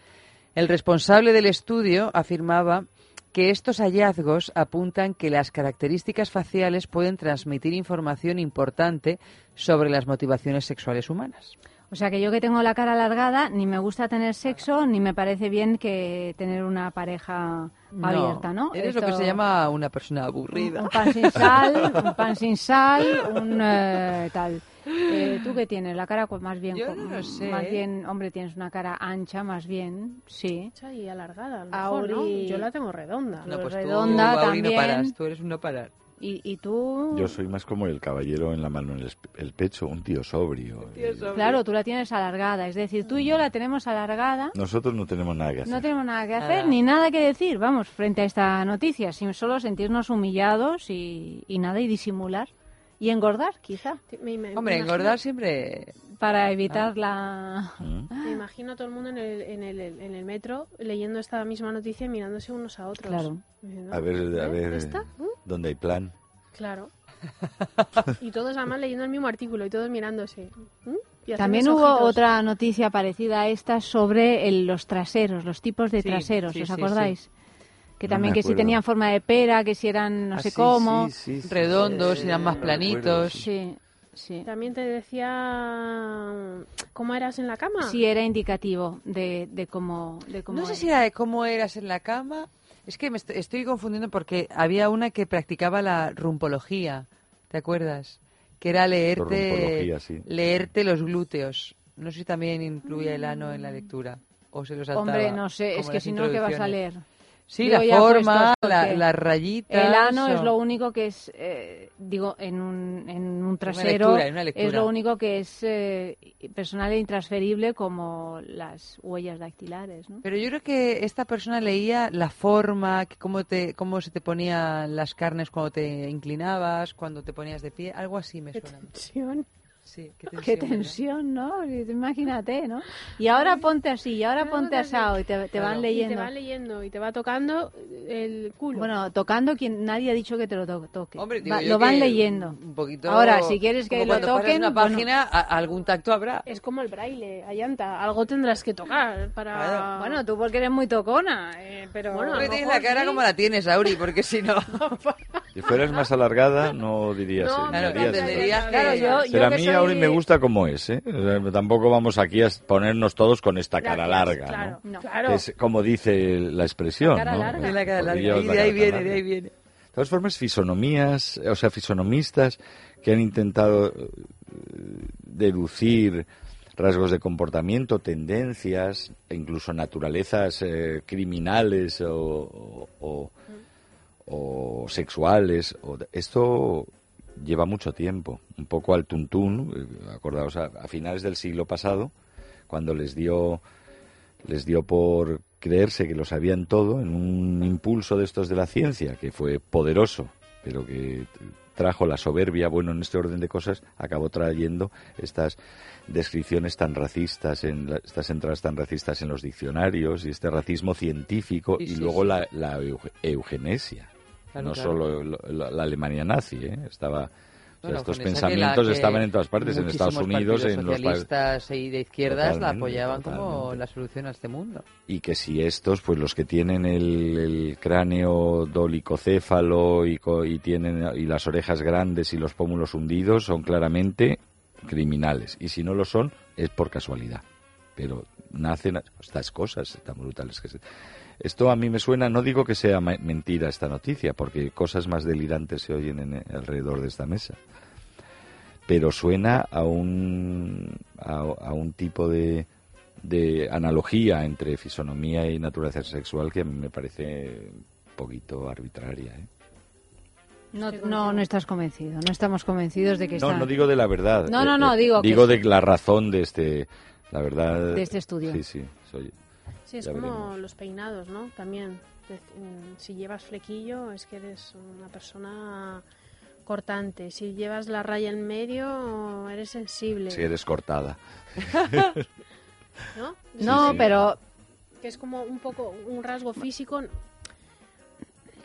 El responsable del estudio afirmaba que estos hallazgos apuntan que las características faciales pueden transmitir información importante sobre las motivaciones sexuales humanas. O sea que yo que tengo la cara alargada, ni me gusta tener sexo, ni me parece bien que tener una pareja abierta, ¿no? Eres lo que se llama una persona aburrida. Un pan sin sal, un pan <laughs> sin sal, un eh, tal. Eh, <laughs> ¿Tú qué tienes? La cara más bien, Yo no lo sé. más bien, hombre, tienes una cara ancha, más bien, sí. Ancha y alargada, a lo mejor, ¿no? Auri- Yo la tengo redonda. No, pues redonda tú, Auri, no también. paras, tú eres un no parar. ¿Y, y tú? Yo soy más como el caballero en la mano en el, el pecho, un tío sobrio. Claro, tú la tienes alargada. Es decir, tú y yo la tenemos alargada. Nosotros no tenemos nada que hacer. No tenemos nada que hacer ni nada que decir, vamos, frente a esta noticia, sin solo sentirnos humillados y, y nada y disimular. Y engordar, quizá, Me, me- Hombre, me engordar siempre... para evitar la... ¿Mm? imagino- Me imagino a todo el mundo en el, en, el, en el metro leyendo esta misma noticia y mirándose unos a otros. Claro. Diciendo, A ver, a ¿eh? ver, ¿Esta? ¿Mm? ¿dónde hay plan? Claro. <laughs> y todos además leyendo el mismo artículo y todos mirándose. ¿Mm? Y También hubo ojitos. otra noticia parecida a esta sobre el- los traseros, los tipos de Sí, traseros, sí, ¿os sí, acordáis? Que No también que si tenían forma de pera, que si eran no Ah, sé sí, cómo. sí, sí, sí, redondos, sí, eran más planitos. sí. Sí. También te decía cómo eras en la cama. Sí, era indicativo de, de cómo, de cómo No sé si era de cómo eras en la cama. Es que me est- estoy confundiendo porque había una que practicaba la rumpología. ¿Te acuerdas? Que era leerte, Rumpología, sí. leerte los glúteos. No sé si también incluía el ano en la lectura. O se lo saltaba. Hombre, no sé, es que si no, ¿qué vas a leer? Sí, la forma, la- las rayitas. El ano es lo único que es, eh, digo, en un, en un trasero, lectura, en una lectura. es lo único que es eh, personal e intransferible como las huellas dactilares, ¿no? Pero yo creo que esta persona leía la forma, que cómo, te, cómo se te ponían las carnes cuando te inclinabas, cuando te ponías de pie, algo así me suena. Sí, qué tensión. Qué tensión, ¿no? Imagínate, ¿no? Y ahora ponte así, y ahora ponte asado, y te, te van Y leyendo. te va leyendo y te va tocando el culo. Bueno, tocando quien nadie ha dicho que te lo to- toque. Hombre, digo Va- lo van leyendo. Un poquito. Ahora, si quieres que lo toquen, una bueno. página, a- algún tacto habrá. es como el braille, Ayanta. Algo tendrás que tocar para... Claro. Bueno, tú porque eres muy tocona, eh, pero... Bueno, tienes la cara sí. como la tienes, Auri, porque si no. <laughs> <laughs> Si fueras más alargada, no dirías. No, Claro, dirías, no, entenderías que- Claro, yo, yo Pero a mí soy- ahora me gusta como es, ¿eh? O sea, tampoco vamos aquí a ponernos todos con esta cara larga, claro, ¿no? No. claro. Es como dice la expresión, La cara ¿no? larga. La cara Y de ahí viene, larga. de ahí viene. De todas formas, fisonomías, o sea, fisonomistas que han intentado eh, deducir rasgos de comportamiento, tendencias, e incluso naturalezas eh, criminales o, o- o- o sexuales. o esto lleva mucho tiempo, un poco al tuntún, eh, acordaos, a, a finales del siglo pasado, cuando les dio les dio por creerse que lo sabían todo en un impulso de estos de la ciencia que fue poderoso, pero que trajo la soberbia, bueno, en este orden de cosas, acabó trayendo estas descripciones tan racistas, en la- estas entradas tan racistas en los diccionarios y este racismo científico Sí, y sí, luego sí. la, la euge- eugenesia. Claro, no claro. solo lo- la, la Alemania nazi, ¿eh? estaba, o sea, Bueno, estos que pensamientos que estaban en todas partes, en Estados Unidos, en los socialistas y de izquierdas la Totalmente, apoyaban como la solución a este mundo. y que si estos, pues los que tienen el, el cráneo dolicocéfalo y, y tienen y las orejas grandes y los pómulos hundidos son claramente criminales y si no lo son es por casualidad. Pero nacen estas cosas tan brutales que se... Esto a mí me suena, no digo que sea mentira esta noticia, porque cosas más delirantes se oyen en, alrededor de esta mesa. Pero suena a un, a, a un tipo de, de analogía entre fisonomía y naturaleza sexual que a mí me parece un poquito arbitraria. ¿eh? No, no, no estás convencido, no estamos convencidos de que No, está... no digo de la verdad. No, no, eh, no, eh, digo que Digo de la razón de este, la verdad. De este estudio. Sí, sí. soy- Sí, es ya como veremos. los peinados, ¿no? También. Si llevas flequillo es que eres una persona cortante. Si llevas la raya en medio eres sensible. Si eres cortada. <laughs> ¿No? No, sí. pero Que es como un poco un rasgo físico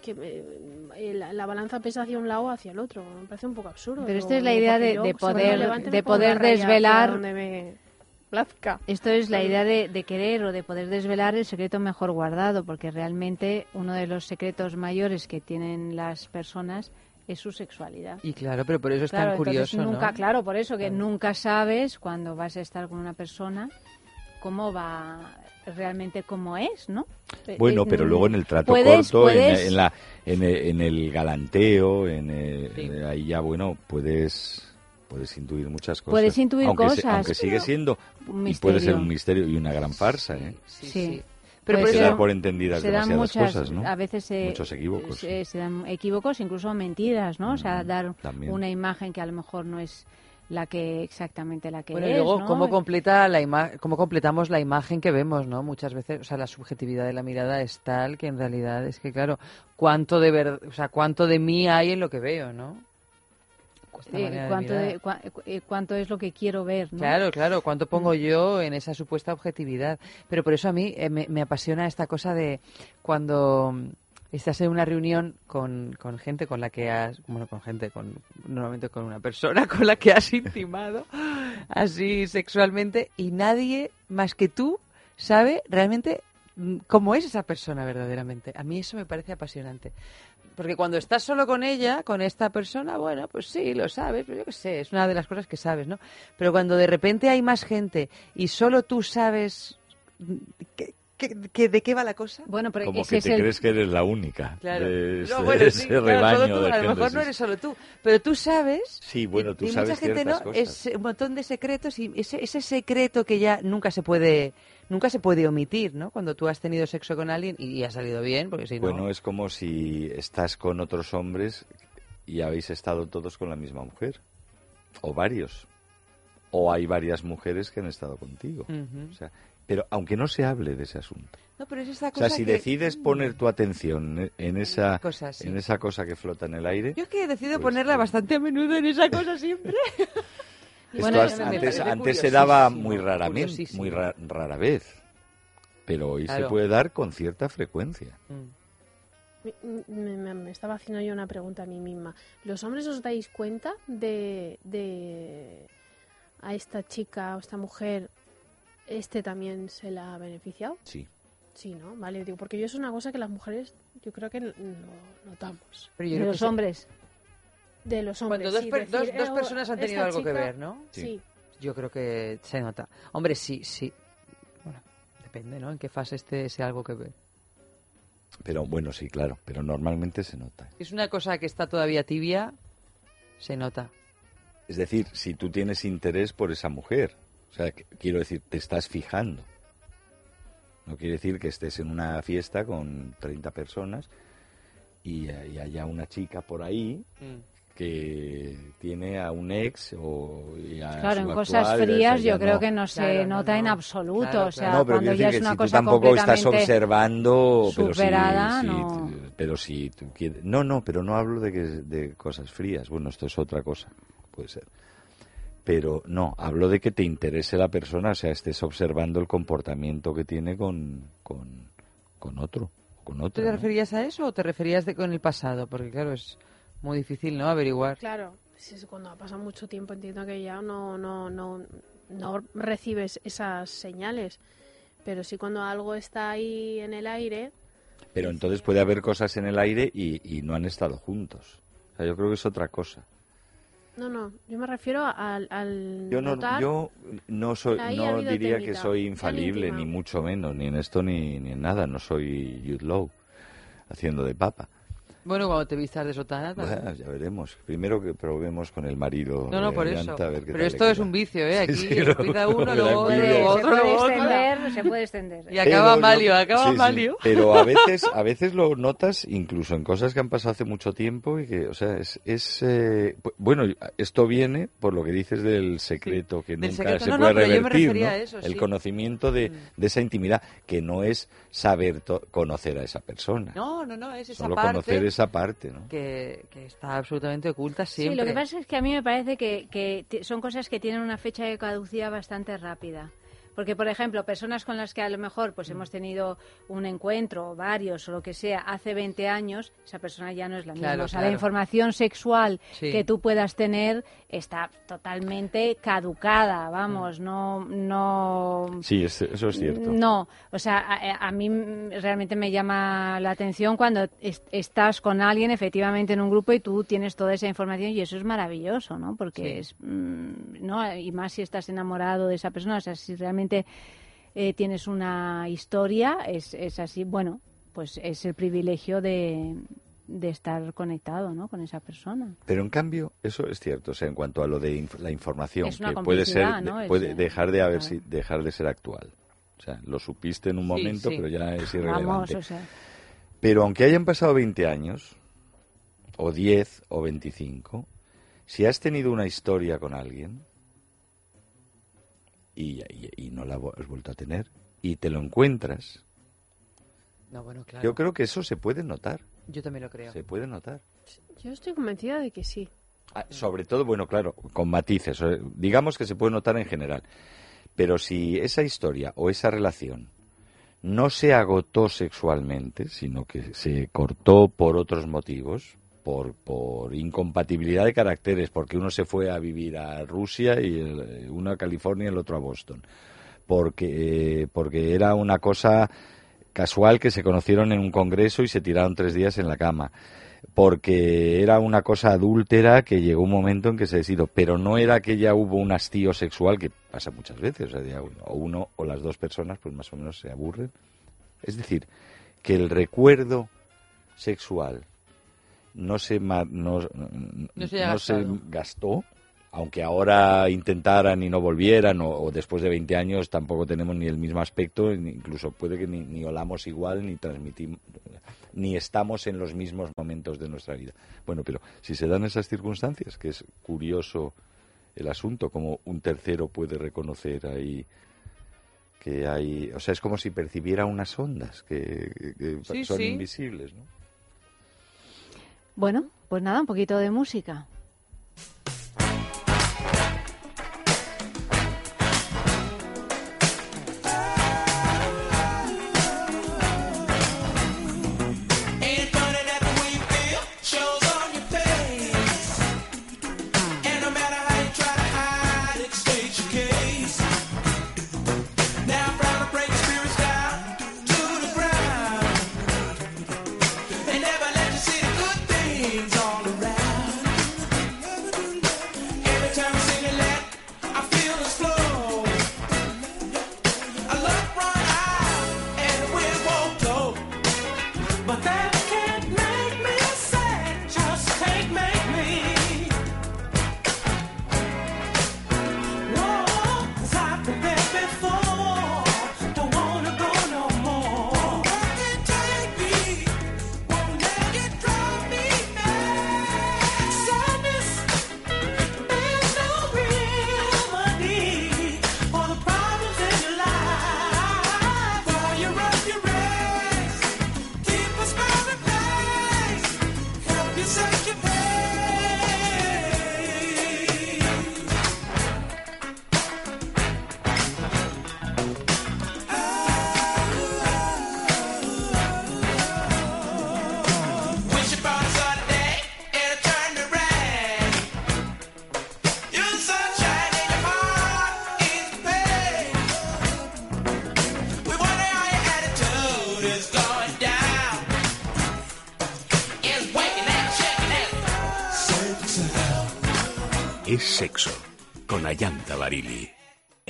que eh, la, la balanza pesa hacia un lado o hacia el otro. Me parece un poco absurdo. Pero esta es la idea de- me poder- de me poder desvelar- donde me- plazca. Esto es la idea de, de querer o de poder desvelar el secreto mejor guardado, porque realmente uno de los secretos mayores que tienen las personas es su sexualidad. Y claro, pero por eso es Claro, tan curioso, nunca, ¿no? claro, por eso que nunca sabes cuando vas a estar con una persona cómo va realmente cómo es, ¿no? Bueno, Eh, pero luego en el trato puedes- corto, en- puedes- En, la, en, el, en el galanteo, en el- eh, ahí ya, bueno, puedes puedes intuir muchas cosas. Puedes intuir aunque se- cosas, aunque sigue siendo, un y puede ser un misterio y una gran farsa, ¿eh? Sí. Pero Pues por Se eso- da por entendidas se dan demasiadas muchas, cosas, ¿no? A veces se, Muchos equívocos. Se, se dan equívocos, incluso mentiras, ¿no? o sea, dar Mm, también. una imagen que a lo mejor no es la que exactamente la que Bueno, y es, luego, ¿no? ¿cómo, completa la ima- ¿cómo completamos la imagen que vemos, no? Muchas veces, o sea, la subjetividad de la mirada es tal que en realidad es que, claro, cuánto de ver, o sea, cuánto de mí hay en lo que veo, ¿no? Eh, de cuánto, de- cua- eh, cuánto es lo que quiero ver, ¿no? Claro, claro, cuánto Mm. pongo yo en esa supuesta objetividad. Pero por eso a mí eh, me, me apasiona esta cosa de cuando mm, estás en una reunión con, con gente con la que has, bueno, con gente, con normalmente con una persona <laughs> con la que has intimado así sexualmente y nadie más que tú sabe realmente mm, cómo es esa persona verdaderamente. A mí eso me parece apasionante. Porque cuando estás solo con ella, con esta persona, bueno, pues sí, lo sabes, pero yo qué sé, es una de las cosas que sabes, ¿no? Pero cuando de repente hay más gente y solo tú sabes mm, que, que- que de qué va la cosa. Bueno, pero Como ese que es te el- crees que eres la única Claro. de No, bueno, sí, ese claro, tú, de a lo mejor no eres solo tú, pero tú sabes. Sí, bueno, y- tú y sabes mucha gente no, cosas. es un montón de secretos y ese, ese secreto que ya nunca se puede nunca se puede omitir, ¿no? Cuando tú has tenido sexo con alguien y, y ha salido bien, porque si no. Bueno, es como si estás con otros hombres y habéis estado todos con la misma mujer. O varios. O hay varias mujeres que han estado contigo. Ujú. O sea, pero aunque no se hable de ese asunto. No, pero es esta O cosa sea, si que- decides poner tu atención en esa, Cosas, sí. en esa cosa que flota en el aire, Yo es que he decidido Pues, ponerla sí. bastante a menudo en esa cosa siempre. <laughs> esto Bueno, antes, antes se daba muy raramente, muy ra- rara vez. Pero hoy se puede dar con cierta frecuencia. Mm. Me, me- me estaba haciendo yo una pregunta a mí misma. ¿Los hombres os dais cuenta de, de a esta chica o esta mujer, este también se la ha beneficiado? Sí. Sí, ¿no? Vale, digo, porque yo es una cosa que las mujeres yo creo que lo notamos. Pero yo de creo los que hombres. De los hombres. Cuando dos, sí, per- decir, dos- dos eh, personas han tenido algo que ver, ¿no? Sí. Sí. Yo creo que se nota. Hombre, sí, sí. Bueno, depende, ¿no? En qué fase esté ese algo que ver. Pero bueno, sí, claro. Pero normalmente se nota. Si es una cosa que está todavía tibia, se nota. Es decir, si tú tienes interés por esa mujer, o sea, que- quiero decir, te estás fijando. No quiere decir que estés en una fiesta con 30 personas y, eh, y haya una chica por ahí que tiene a un ex o y a Claro, su en cosas actual, frías yo creo no. que no se Claro, no, nota en no. absoluto. Claro, o sea, no, pero cuando ya decir es que una si tú cosa tampoco estás observando, pero si, superada, si- no. pero si tú quieres, no, no, pero no hablo de que de cosas frías. Bueno, esto es otra cosa, puede ser. Pero no, hablo de que te interese la persona, o sea, estés observando el comportamiento que tiene con, con, con otro, con ¿Tú otra. te ¿no? referías a eso o te referías de, con el pasado? Porque claro, es muy difícil, ¿no? Averiguar. Claro, si es cuando ha pasado mucho tiempo entiendo que ya no, no, no, no recibes esas señales. Pero sí cuando algo está ahí en el aire, Pero entonces puede haber cosas en el aire y, y no han estado juntos. O sea, yo creo que es otra cosa. no, no, yo me refiero al, al Yo no, notar- yo no soy, no diría temita. que soy infalible, ni mucho menos, ni en esto ni, ni en nada. No soy Jude Law haciendo de papa. Bueno, cuando te vistas de sotana también. Bueno, ya veremos. Primero que probemos con el marido. No, no, por eso. a ver qué Pero esto es un vicio, ¿eh? Aquí Sí, sí, uno, luego otro, luego se otro, puede otro. extender, se puede extender. Y acaba Pero Malio, acaba sí, sí. Malio. Pero a <laughs> veces, a veces lo notas incluso en cosas que han pasado hace mucho tiempo y que, o sea, es, es eh, bueno, esto viene por lo que dices del secreto que nunca secreto. se No, puede no, revertir, eso, El sí. conocimiento de, Mm. de esa intimidad que no es saber conocer a esa persona, No, no, no, es esa solo parte conocer esa parte, ¿no? que, que está absolutamente oculta siempre. Sí, lo que pasa es que a mí me parece que, son cosas que tienen una fecha de caducidad bastante rápida. Porque, por ejemplo, personas con las que a lo mejor pues hemos tenido un encuentro, o varios, o lo que sea, hace 20 años, esa persona ya no es la misma. Claro, o sea, claro. la información sexual Sí. que tú puedas tener está totalmente caducada, vamos, no... no Sí, es- eso es cierto. no, o sea, a, a mí mm, realmente me llama la atención cuando es- estás con alguien efectivamente en un grupo y tú tienes toda esa información y eso es maravilloso, ¿no? Porque Sí. es, mm, ¿no? Y más si estás enamorado de esa persona, o sea, si realmente eh, tienes una historia, es, es así, bueno, pues es el privilegio de, de estar conectado, ¿no? Con esa persona. Pero en cambio, eso es cierto, o sea, en cuanto a lo de inf- la información, Es una que puede ser, puede eh, dejar de haber, si- dejar de ser actual. O sea, lo supiste en un momento, sí. pero ya es Vamos, irrelevante. o sea, Pero aunque hayan pasado 20 años, o 10, o 25, si has tenido una historia con alguien y, y- y no la has vuelto a tener, y te lo encuentras, No, bueno, claro. yo creo que eso se puede notar. Yo también lo creo. Se puede notar. Yo estoy convencida de que sí. Ah, Sobre todo, bueno, claro, con matices. eh, Digamos que se puede notar en general. Pero si esa historia o esa relación no se agotó sexualmente, sino que se cortó por otros motivos, por, por incompatibilidad de caracteres, porque uno se fue a vivir a Rusia y el- uno a California y el otro a Boston, porque, porque era una cosa casual que se conocieron en un congreso y se tiraron tres días en la cama. Porque era una cosa adúltera que llegó un momento en que se decidió, pero no era que ya hubo un hastío sexual, que pasa muchas veces, o, sea, o uno o las dos personas pues más o menos se aburren. Es decir, que el recuerdo sexual no se, no, No se no gastó, aunque ahora intentaran y no volvieran, o, o después de 20 años tampoco tenemos ni el mismo aspecto, incluso puede que ni, ni olamos igual, ni transmitimos, ni estamos en los mismos momentos de nuestra vida. Bueno, pero si se dan esas circunstancias, que es curioso el asunto, como un tercero puede reconocer ahí que hay, o sea, es como si percibiera unas ondas que, que Sí, son sí. invisibles, ¿no? Bueno, pues nada, un poquito de música.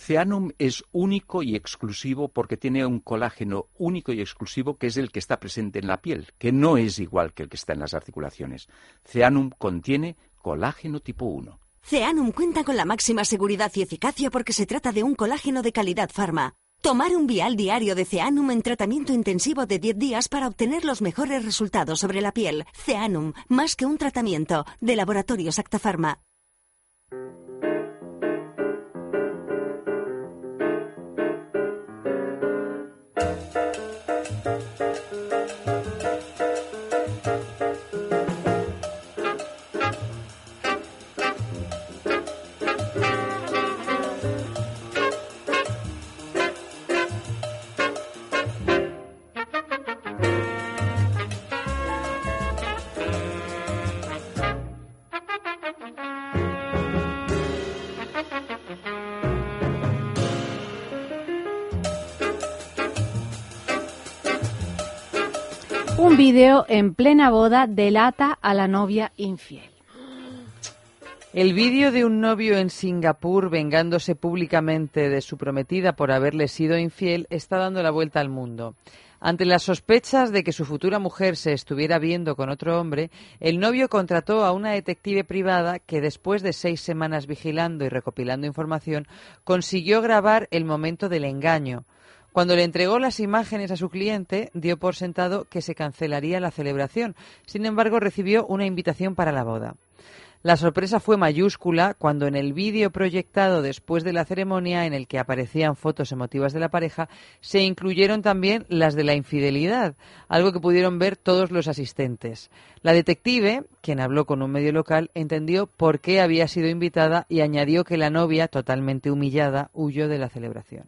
Ceanum es único y exclusivo porque tiene un colágeno único y exclusivo que es el que está presente en la piel, que no es igual que el que está en las articulaciones. Ceanum contiene colágeno tipo 1. Ceanum cuenta con la máxima seguridad y eficacia porque se trata de un colágeno de calidad farma. Tomar un vial diario de Ceanum en tratamiento intensivo de 10 días para obtener los mejores resultados sobre la piel. Ceanum, más que un tratamiento, de Laboratorios Actafarma. Un vídeo en plena boda delata a la novia infiel. El vídeo de un novio en Singapur vengándose públicamente de su prometida por haberle sido infiel está dando la vuelta al mundo. Ante las sospechas de que su futura mujer se estuviera viendo con otro hombre, el novio contrató a una detective privada que después de seis semanas vigilando y recopilando información consiguió grabar el momento del engaño. Cuando le entregó las imágenes a su cliente, dio por sentado que se cancelaría la celebración. Sin embargo, recibió una invitación para la boda. La sorpresa fue mayúscula cuando en el vídeo proyectado después de la ceremonia, en el que aparecían fotos emotivas de la pareja, se incluyeron también las de la infidelidad, algo que pudieron ver todos los asistentes. La detective, quien habló con un medio local, entendió por qué había sido invitada y añadió que la novia, totalmente humillada, huyó de la celebración.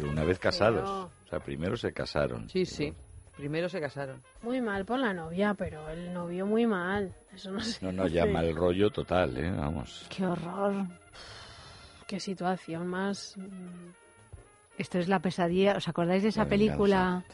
Pero una vez casados. O sea, primero se casaron. Sí, sí. Primero se casaron. Muy mal por la novia, pero el novio muy mal. Eso no sé. No, no, ya mal rollo total, ¿eh? Vamos. Qué horror. Qué situación más. mm, Esto es la pesadilla. ¿Os acordáis de esa La película?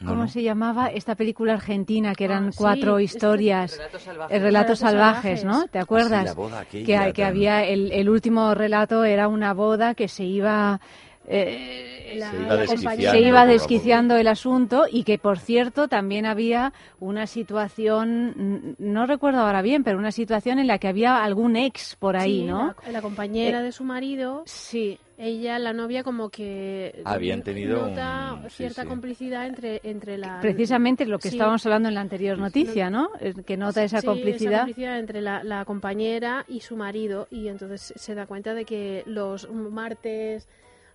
No, ¿Cómo no. se llamaba? Esta película argentina que eran Ah, sí, cuatro que- historias. Relatos salvajes. Relatos salvajes. ¿no? ¿Te Ah, acuerdas? sí, la boda aquella que, que había el, el último relato era una boda que se iba eh, La- Se iba la desquiciando compañía- se iba poco a poco. desquiciando el asunto y que por cierto también había una situación no recuerdo ahora bien pero una situación en la que había algún ex por ahí sí, no La, la compañera Eh, de su marido, sí ella, la novia, como que. Habían tenido nota un- sí, cierta sí. complicidad entre, entre la. precisamente lo que Sí. estábamos hablando en la anterior noticia no Eh, que nota esa Sí, complicidad entre la, la compañera y su marido y entonces se da cuenta de que los martes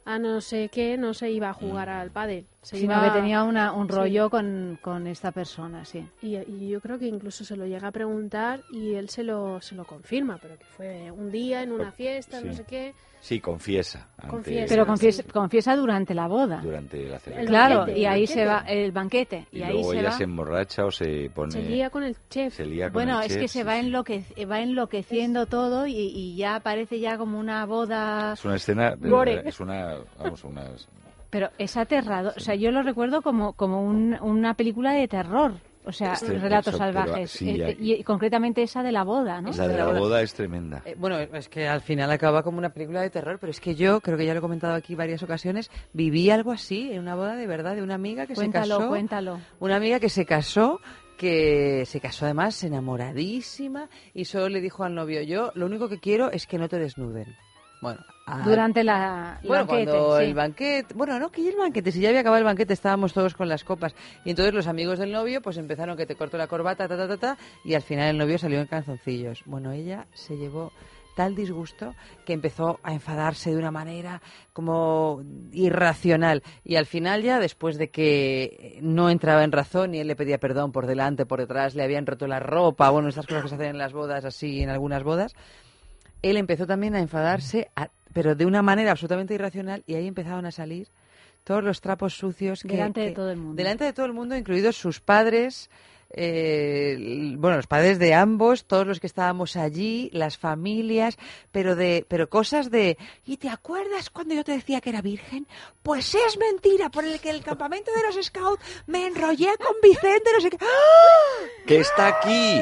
a no sé qué no se iba a jugar al pádel. Se sino iba- que tenía una, un Sí. rollo con, con esta persona sí Y, y yo creo que incluso se lo llega a preguntar y él se lo, se lo confirma, pero que fue un día en una fiesta, no sé qué. Sí, confiesa. ante- Confiesa. pero confiesa, confiesa durante la boda Durante la El celebración. claro banquete, y ahí se va el banquete Y, y, ahí luego se ella va se emborracha o se pone... Se lía con el chef. se lía con Bueno, el es que se sí, va, enloque- va enloqueciendo todo y, y ya parece ya como una boda. Es una escena... de- Gore. Es una... Vamos, una... Pero es aterrador. O sea, yo lo recuerdo como, como un- una película de terror. O sea, Este, relatos salvajes. sí, Eh, hay- y, y concretamente esa de la boda, ¿no? La de la boda es tremenda. Eh, bueno, es que al final acaba como una película de terror, pero es que yo, creo que ya lo he comentado aquí varias ocasiones, viví algo así en una boda de verdad de una amiga que Cuéntalo, se casó. cuéntalo. Una amiga que se casó, que se casó además enamoradísima y solo le dijo al novio, yo lo único que quiero es que no te desnuden. Bueno, al- Durante la bueno, banquete, cuando sí. el banquete, bueno, no, que el banquete, si ya había acabado el banquete estábamos todos con las copas y entonces los amigos del novio pues empezaron que te corto la corbata, ta, ta, ta, ta, y al final el novio salió en calzoncillos. Bueno, ella se llevó tal disgusto que empezó a enfadarse de una manera como irracional y al final ya después de que no entraba en razón y él le pedía perdón por delante, por detrás, le habían roto la ropa, bueno, estas cosas que se hacen en las bodas así, en algunas bodas, él empezó también a enfadarse, a- pero de una manera absolutamente irracional, y ahí empezaron a salir todos los trapos sucios que... Delante de que- todo el mundo. Delante de todo el mundo, incluidos sus padres, eh, bueno, los padres de ambos, todos los que estábamos allí, las familias, pero de, pero cosas de, ¿y te acuerdas cuando yo te decía que era virgen? Pues es mentira, por el que el campamento de los scouts me enrollé con Vicente, no sé qué. ¡Ah! ¡Que está aquí!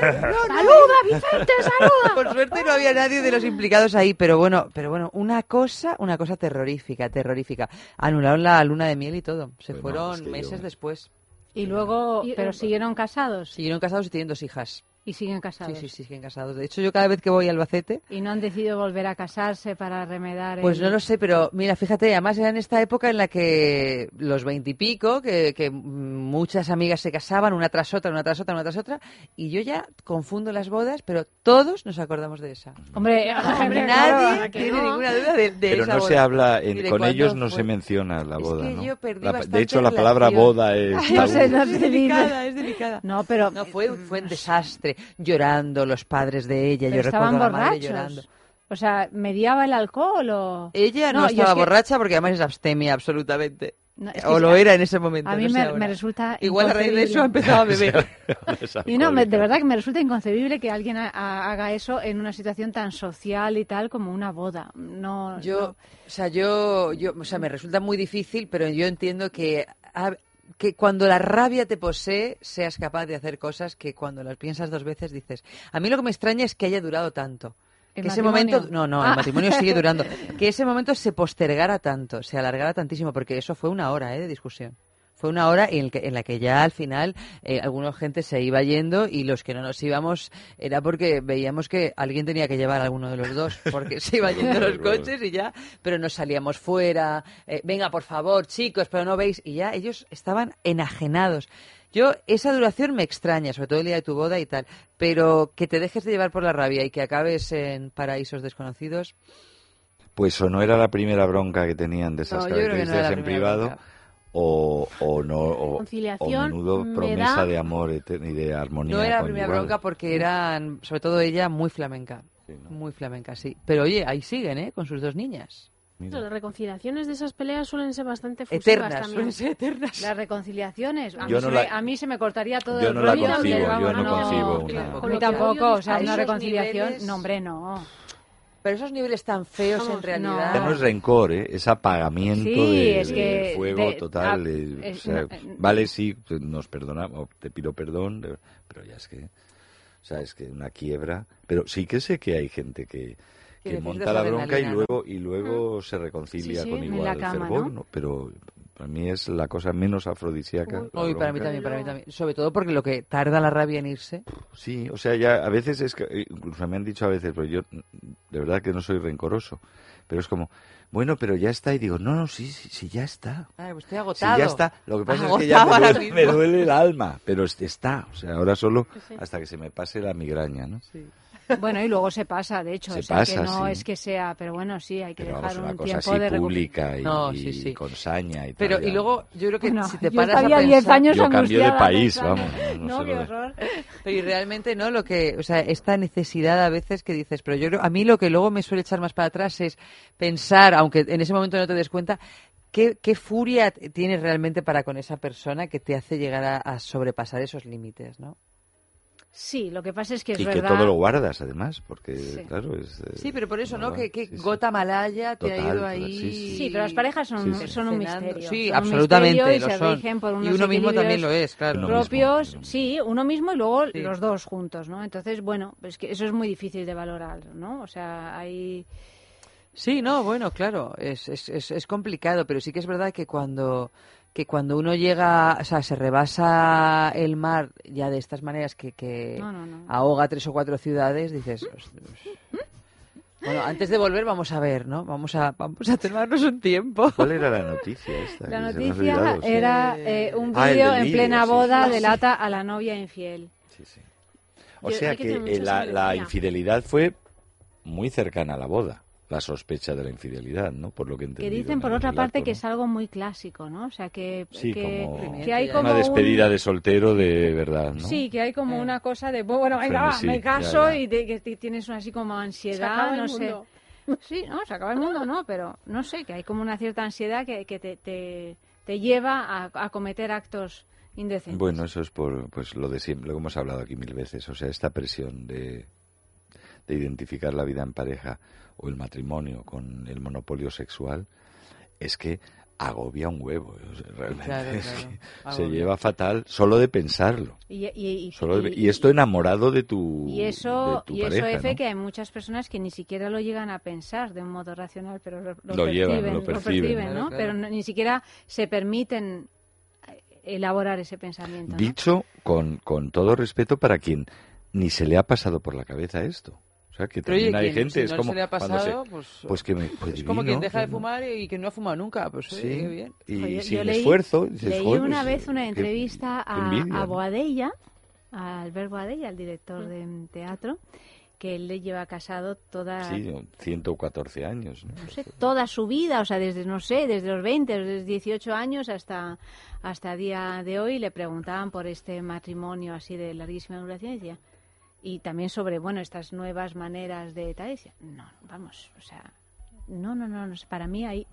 ¡Saluda, Vicente, saluda! Por suerte no había nadie de los implicados ahí, pero bueno, pero bueno, una cosa, una cosa terrorífica, terrorífica. Anularon la luna de miel y todo. Se Bueno, fueron es que meses yo- después. Y luego, pero siguieron casados. Siguieron casados y tienen dos hijas. Y siguen casados. Sí, sí, sí, siguen casados. De hecho, yo cada vez que voy a Albacete, Y no han decidido volver a casarse para remedar. Pues el- no lo sé, pero mira, fíjate, además era en esta época en la que los veintipico, que, que muchas amigas se casaban una tras otra, una tras otra, una tras otra, y yo ya confundo las bodas, pero todos nos acordamos de esa. Hombre, <laughs> Hombre, Nadie claro, ¿a que tiene no? ninguna duda de, de Pero esa no boda. se habla, en- con ellos no se menciona la Es boda, que ¿no? yo perdí La- bastante de hecho, la palabra relación. boda es... <laughs> No tabú. sé, no Es delicada, es delicada. No, pero No, fue, fue un desastre. Llorando los padres de ella. pero yo estaban recuerdo a la madre borrachos. llorando. O sea, mediaba el alcohol o. Ella no, estaba que- borracha porque además es abstemia absolutamente. No, es que o lo era en ese momento. A mí no sé me, resulta. Igual a raíz de eso ha empezado a beber. <laughs> Y no, me- de verdad que me resulta inconcebible que alguien ha- ha- haga eso en una situación tan social y tal como una boda. No, Yo, no. o sea, yo, yo, o sea, me resulta muy difícil, pero yo entiendo que, a- que cuando la rabia te posee, seas capaz de hacer cosas que cuando las piensas dos veces dices. A mí lo que me extraña es que haya durado tanto. ¿El Que ese matrimonio? momento, no, no, Ah. el matrimonio sigue durando. <laughs> Que ese momento se postergara tanto, se alargara tantísimo, porque eso fue una hora ¿eh? de discusión. Fue una hora en, que- en la que ya al final eh, alguna gente se iba yendo y los que no nos íbamos era porque veíamos que alguien tenía que llevar a alguno de los dos, <laughs> porque se iban yendo los coches y ya, pero nos salíamos fuera, eh, venga por favor chicos, pero no veis, y ya ellos estaban enajenados. Yo, esa duración me extraña, sobre todo el día de tu boda y tal, pero que te dejes de llevar por la rabia y que acabes en paraísos desconocidos, Pues o no era la primera bronca que tenían de esas No, características en privado, bronca. O, o no, o, o menudo me promesa da- de amor eterno y de armonía no era la primera bronca porque eran, sobre todo ella, muy flamenca. Muy flamenca, sí. Pero oye, ahí siguen, ¿eh? Con sus dos niñas. Las reconciliaciones de esas peleas suelen ser bastante fusivas Eternas, también. suelen ser eternas. Las reconciliaciones. A, Yo mí no se la- me, a mí se me cortaría todo Yo el no la concibo, yo vamos, no concibo A una- Con tampoco, o sea, una reconciliación. niveles- No, hombre, no. Pero esos niveles tan feos en realidad. Ya no es rencor, ¿eh? es apagamiento Sí, de, es de que fuego de- total. de- es- o sea, no, vale, sí, nos perdonamos, te pido perdón, pero ya es que, o sea, es que una quiebra. Pero sí que sé que hay gente que, Que monta la bronca y luego y luego se reconcilia Sí, sí, con igual cama, fervor, ¿no? ¿no? Pero para mí es la cosa menos afrodisíaca. Uy, para mí también, para mí también. Sobre todo porque lo que tarda la rabia en irse. Sí, o sea, ya a veces es que, incluso me han dicho a veces, pero yo de verdad que no soy rencoroso, pero es como, bueno, pero ya está, y digo, no, no, sí, sí, sí, ya está. Ay, pues estoy Sí, agotado. ya está. Lo que pasa es que ya me duele, me duele el alma, pero es- está. O sea, ahora solo Sí. hasta que se me pase la migraña, ¿no? Bueno, y luego se pasa, de hecho. Se o sea, pasa, que no sí. es que sea, pero bueno, sí, hay que Pero dejar vamos, una un cosa tiempo así de pública y, No, y sí, con saña y tal. Pero, y luego, yo creo que si te yo paras a estaría 10 pensar... años Yo cambio de país, vamos, no, no qué horror. Pero y realmente, ¿no? Lo que, o sea, esta necesidad a veces que dices, pero yo creo, a mí lo que luego me suele echar más para atrás es pensar, aunque en ese momento no te des cuenta, qué, qué furia tienes realmente para con esa persona que te hace llegar a, a sobrepasar esos límites, ¿no? Sí, lo que pasa es que es Y que verdad. todo lo guardas, además, porque, Sí. claro, es... eh, Sí, pero por eso, ¿no? Que, que Sí, sí. gota malaya te ha ido ahí... sí, sí. Sí, pero las parejas son, Sí, sí. son un misterio. Sí, Son un absolutamente, misterio y lo se son. rigen por Y uno mismo también lo es, claro. Uno propios, mismo. sí, uno mismo y luego Sí. los dos juntos, ¿no? Entonces, bueno, es que eso es muy difícil de valorar, ¿no? O sea, hay... Sí, no, bueno, claro, es, es, es, es complicado, pero sí que es verdad que cuando que cuando uno llega, o sea, se rebasa el mar ya de estas maneras que, que No, no, no. ahoga tres o cuatro ciudades, dices, "Ostras". bueno, antes de volver vamos a ver, ¿no? Vamos a vamos a tomarnos un tiempo. ¿Cuál era la noticia esta? La noticia olvidado, sí. era eh, un Ah, vídeo en plena sí, boda sí. delata a la novia infiel. Sí, sí. O Yo- sea que eh, la, infidelidad fue muy cercana a la boda, la sospecha de la infidelidad, ¿no? Por lo que Que dicen, por otra parte, que es algo muy clásico, ¿no? O sea, que, Sí, que, como que hay como una despedida un- de soltero de verdad, ¿no? Sí, que hay como Eh. una cosa de, bueno, venga, va, me caso ya. y de- que te- tienes una así como Se ansiedad, acaba el no sé. mundo. <laughs> Sí, no, se acaba el mundo, no, pero no sé, que hay como una cierta ansiedad que, que te, te, te lleva a, a cometer actos indecentes. Bueno, eso es por pues lo de siempre, lo que hemos hablado aquí mil veces, o sea, esta presión de, de identificar la vida en pareja o el matrimonio con el monopolio sexual es que agobia un huevo, realmente Claro, es <laughs> claro, que se lleva fatal solo de pensarlo. Y, y, y- Solo de- y- y esto enamorado de tu, y eso, de tu y eso pareja, Efe, ¿no? que hay muchas personas que ni siquiera lo llegan a pensar de un modo racional, pero lo, lo Lo llevan, perciben, lo perciben. ¿no? Claro. Pero no- ni siquiera se permiten eh, elaborar ese pensamiento. ¿no? Dicho con, con todo respeto para quien ni se le ha pasado por la cabeza esto. O sea, que Pero oye, también hay quien- gente, si es no como... se le ha cuando pasado, pues, pues que me... pues es como divino, quien deja de fumar y que no ha fumado nunca. Pues oye, Sí. qué bien. Y Oye, sin yo leí- esfuerzo, dices, leí "Joder, una pues, vez una entrevista qué a, envidia, a ¿no?". Boadella, a Albert Boadella, el director de teatro, que él le lleva casado toda, Sí, 114 años, ¿no? no sé, toda su vida, o sea, desde, no sé, desde los 20, desde los 18 años hasta hasta día de hoy, le preguntaban por este matrimonio así de larguísima duración y decía, y también sobre, bueno, estas nuevas maneras de tal, y decía, no, vamos, o sea, no, no, no, no, para mí hay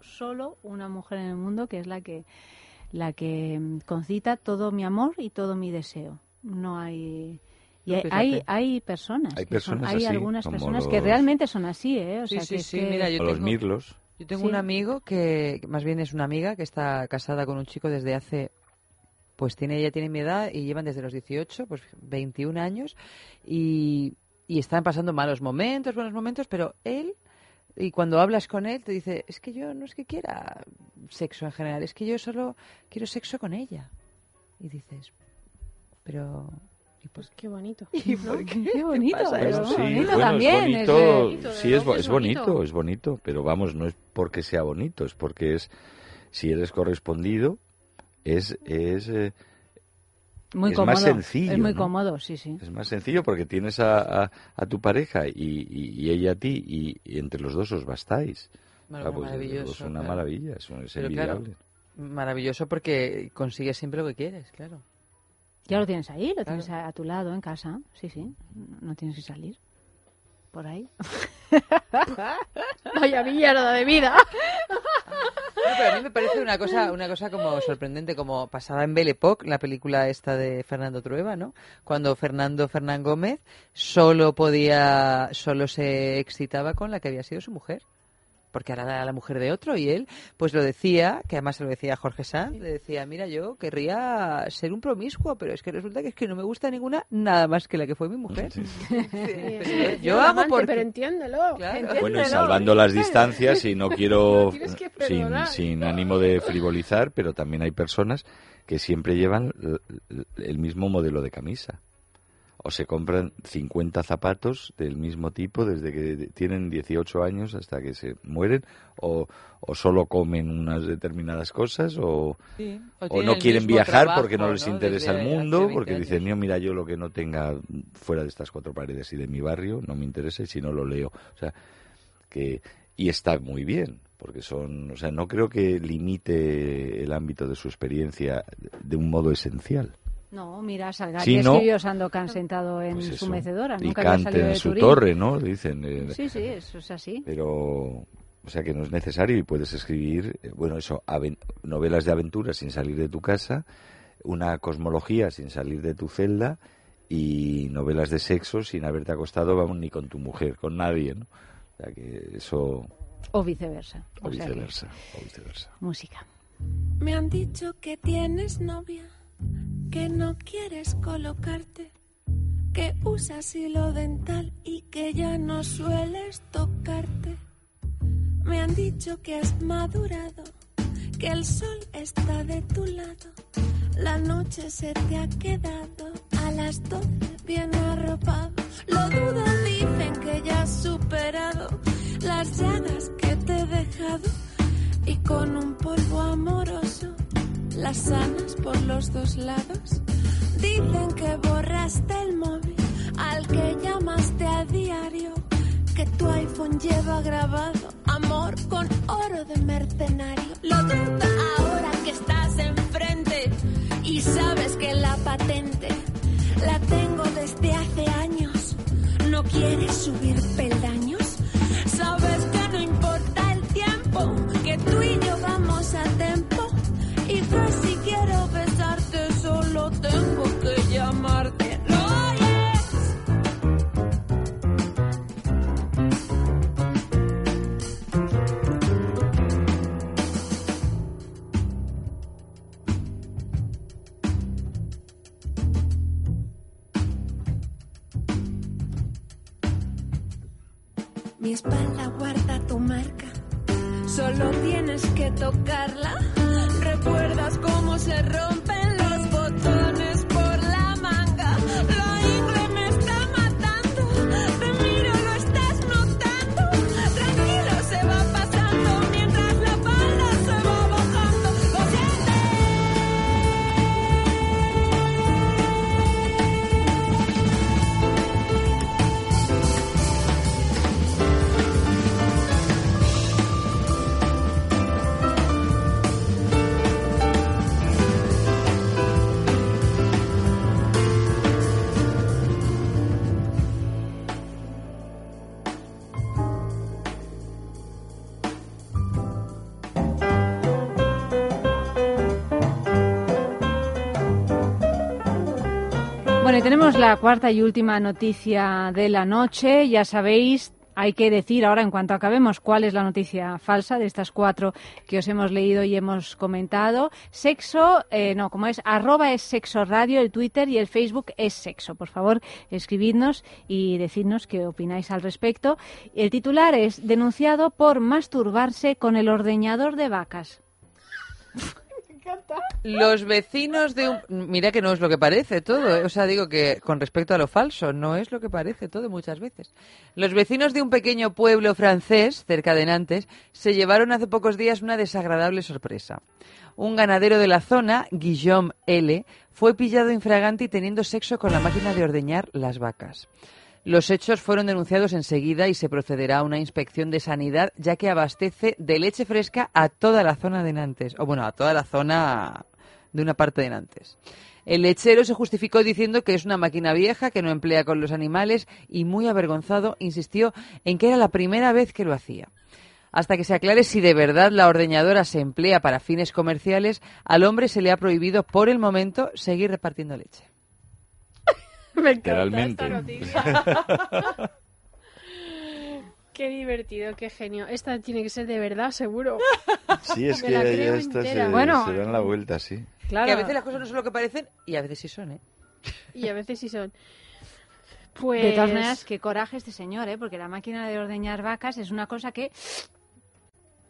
solo una mujer en el mundo que es la que la que mm, concita todo mi amor y todo mi deseo. No hay y hay, hay, hay personas, Hay son- personas hay así, algunas personas que realmente son así, ¿eh? O Sí, sea, sí, que es sí, que- mira, yo los tengo- mirlos. Yo tengo Sí. un amigo que más bien es una amiga que está casada con un chico desde hace, pues tiene ella tiene mi edad y llevan desde los 18, pues 21 años y, y están pasando malos momentos, buenos momentos, pero él y cuando hablas con él te dice, es que yo no es que quiera sexo en general, es que yo solo quiero sexo con ella. Y dices, pero ¿y por Pues qué bonito. <laughs> ¿Y ¿no? por qué? Qué bonito, pasa es Bueno, sí, bonito bueno, también. es es bonito, de- sí, es, es es bonito. es bonito, pero vamos, no es porque sea bonito, es porque es, si eres correspondido, es, es, eh, muy es cómodo. más sencillo, Es muy ¿no? cómodo, sí, sí. es más sencillo porque tienes a, a, a tu pareja y, y- y ella a ti y, y entre los dos os bastáis. Bueno, Ah, pues, maravilloso, es una claro. maravilla, es, un- es claro. Maravilloso porque consigues siempre lo que quieres, claro. Ya lo tienes ahí, lo Claro. tienes a, a tu lado en casa. Sí, sí. No tienes que salir. Por ahí. <laughs> <laughs> Vaya mierda de vida. No, pero a mí me parece una cosa, una cosa como sorprendente, como pasaba en Belle Époque, la película esta de Fernando Trueba, ¿no? Cuando Fernando Fernán Gómez solo podía, solo se excitaba con la que había sido su mujer. Porque ahora era la mujer de otro y él, pues lo decía, que además se lo decía a Jorge Sanz, le decía, mira, yo querría ser un promiscuo, pero es que resulta que es que no me gusta ninguna nada más que la que fue mi mujer. Sí, Pero yo hago amante, porque... Pero entiéndelo. Claro. entiéndelo. Bueno, y salvando las distancias, y no <laughs> quiero, sin, sin ánimo de frivolizar, pero también hay personas que siempre llevan el mismo modelo de camisa. O se compran 50 zapatos del mismo tipo desde que tienen 18 años hasta que se mueren, o, o solo comen unas determinadas cosas, o, Sí, o no quieren viajar trabajo, porque no les interesa Desde el mundo, 20 porque años. dicen, "No, mira, yo lo que no tenga fuera de estas cuatro paredes y de mi barrio no me interesa y si no lo leo. O sea, que y está muy bien, porque son, o sea, no creo que limite el ámbito de su experiencia de un modo esencial. No, mira, Salgari Sí, ¿no? escribió Sandokan sentado en Pues su mecedora. Y Nunca había salido en de su Turín. torre, ¿no? Dicen. eh, Sí, sí, eso es así. Pero, o sea, que no es necesario y puedes escribir, eh, bueno, eso, novelas de aventura sin salir de tu casa, una cosmología sin salir de tu celda y novelas de sexo sin haberte acostado, vamos, ni con tu mujer, con nadie, ¿no? O sea, que eso, O viceversa. o O sea que- viceversa, o viceversa. música. Me han dicho que tienes novia, que no quieres colocarte, que usas hilo dental y que ya no sueles tocarte. Me han dicho que has madurado, que el sol está de tu lado, la noche se te ha quedado a las 12 bien arropado. Lo dudo, dicen que ya has superado las llagas que te he dejado y con un polvo amoroso las sanas por los dos lados. Dicen que borraste el móvil al que llamaste a diario, que tu iPhone lleva grabado amor con oro de mercenario. Lo duda ahora que estás enfrente y sabes que la patente la tengo desde hace años. No quieres subir peldaños, sabes que no importa el tiempo, que tú y yo vamos a tiempo y que si quiero besarte solo tengo que llamarte. ¿Lo? Mi espalda guarda tu marca. Solo tienes que tocarla. Se rompen Tenemos la cuarta y última noticia de la noche. Ya sabéis, hay que decir ahora, en cuanto acabemos, cuál es la noticia falsa de estas cuatro que os hemos leído y hemos comentado. Sexo, eh, no, como es, arroba es sexo radio, el Twitter y el Facebook es sexo. Por favor, escribidnos y decidnos qué opináis al respecto. El titular es denunciado por masturbarse con el ordeñador de vacas. Los vecinos de un... Mira que no es lo que parece todo. ¿eh? O sea, digo que con respecto a lo falso, no es lo que parece todo muchas veces. Los vecinos de un pequeño pueblo francés, cerca de Nantes, se llevaron hace pocos días una desagradable sorpresa. Un ganadero de la zona, Guillaume L., fue pillado infragante y teniendo sexo con la máquina de ordeñar las vacas. Los hechos fueron denunciados enseguida y se procederá a una inspección de sanidad, ya que abastece de leche fresca a toda la zona de Nantes, o bueno, a toda la zona de una parte de Nantes. El lechero se justificó diciendo que es una máquina vieja que no emplea con los animales y muy avergonzado insistió en que era la primera vez que lo hacía. Hasta que se aclare si de verdad la ordeñadora se emplea para fines comerciales, al hombre se le ha prohibido por el momento seguir repartiendo leche. <laughs> Me encanta Literalmente. esta noticia. <laughs> Qué divertido, qué genio. Esta tiene que ser de verdad, seguro. Sí, es Me que la ya estas se, entera. Bueno. se dan la vuelta, sí. Que a veces las cosas no son lo que parecen y a veces sí son, ¿eh? <laughs> Y a veces sí son. Pues... De todas maneras, qué coraje este señor, ¿eh? porque la máquina de ordeñar vacas es una cosa que,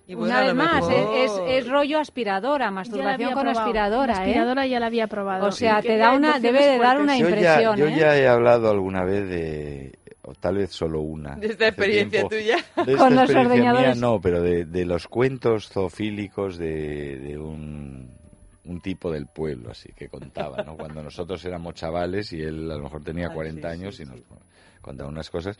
Y bueno, una vez más, es, es- es rollo aspiradora, ya masturbación con probado. aspiradora. La ¿eh? aspiradora ya la había probado. O sea, Sí, te da una, debe de dar una. Yo ya, impresión. yo ¿eh? ya he hablado alguna vez de, o tal vez solo una. De esta experiencia tiempo, tuya. De esta Con los experiencia mía, ordeñadores. no, pero de, de los cuentos zoofílicos de, de un, un tipo del pueblo, así que contaba, ¿no? <laughs> Cuando nosotros éramos chavales y él a lo mejor tenía Ah, 40 sí, sí, años y sí. nos contaba unas cosas.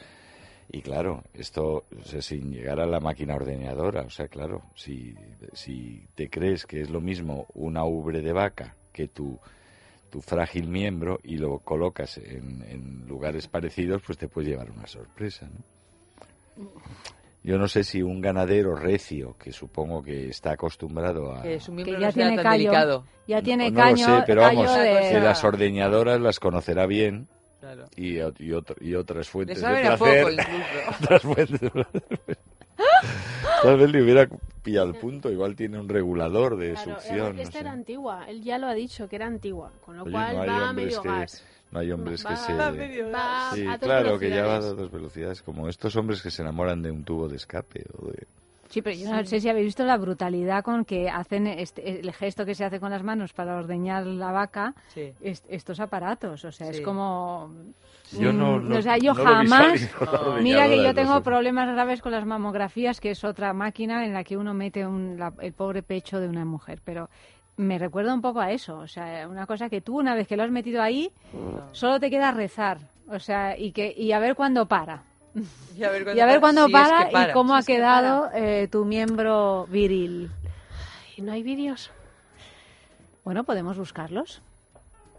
Y claro, esto o sea, sin llegar a la máquina ordeñadora, o sea, claro, si, si te crees que es lo mismo una ubre de vaca que tu, tu frágil miembro y lo colocas en, en lugares parecidos, pues te puede llevar una sorpresa, ¿no? Yo no sé si un ganadero recio, que supongo que está acostumbrado a... Que su miembro no ya sea tiene tan callo. delicado. Ya tiene no caño, lo sé, pero callo vamos, de... que las ordeñadoras las conocerá bien Claro. y, y, otro- y otras fuentes de placer. poco, <laughs> otras fuentes de placer. Tal vez le hubiera pillado el punto, igual tiene un regulador de Claro, succión. no esta sé. era antigua. Él ya lo ha dicho, que era antigua. Con lo Oye, cual no hay va a hombres medio que, gas. no hay hombres que Va- se... va a medio gas. Sí, a claro, que ya va a dos velocidades, como estos hombres que se enamoran de un tubo de escape o de... Sí, pero yo no sé si habéis visto la brutalidad con que hacen este- el gesto que se hace con las manos para ordeñar la vaca, Sí. est- estos aparatos. O sea, es Sí. como... Yo no- Mm, no- o sea, yo no jamás... Mira que yo tengo problemas graves con las mamografías, que es otra máquina en la que uno mete un- la- el pobre pecho de una mujer, pero me recuerda un poco a eso. O sea, una cosa que tú, una vez que lo has metido ahí, solo te queda rezar. O sea, y, que, y a ver cuándo para. <laughs> Y a ver Y a ver cuándo si es para, que para. y cómo Si ha que quedado eh, tu miembro viril. ¿Y no hay vídeos? Bueno, podemos buscarlos.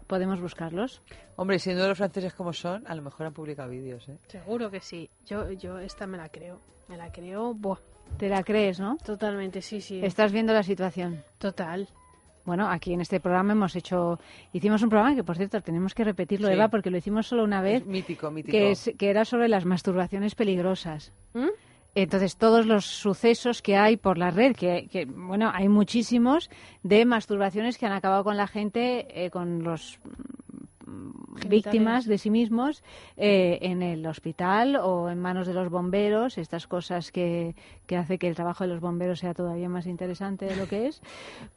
Podemos buscarlos. Hombre, siendo los franceses como son, a lo mejor han publicado vídeos, ¿eh? Seguro que sí. Yo, yo esta me la creo. Me la creo, buah. Te la crees, ¿no? Totalmente, sí, sí. Estás viendo la situación. Total. Bueno, aquí en este programa hemos hecho, hicimos un programa que, por cierto, tenemos que repetirlo, Sí. Eva, porque lo hicimos solo una vez, Es mítico, mítico. que, es- que era sobre las masturbaciones peligrosas. ¿Mm? Entonces, todos los sucesos que hay por la red, que, que, bueno, hay muchísimos de masturbaciones que han acabado con la gente, eh, con los víctimas de sí mismos eh, en el hospital o en manos de los bomberos, estas cosas que, que hace que el trabajo de los bomberos sea todavía más interesante de lo que es,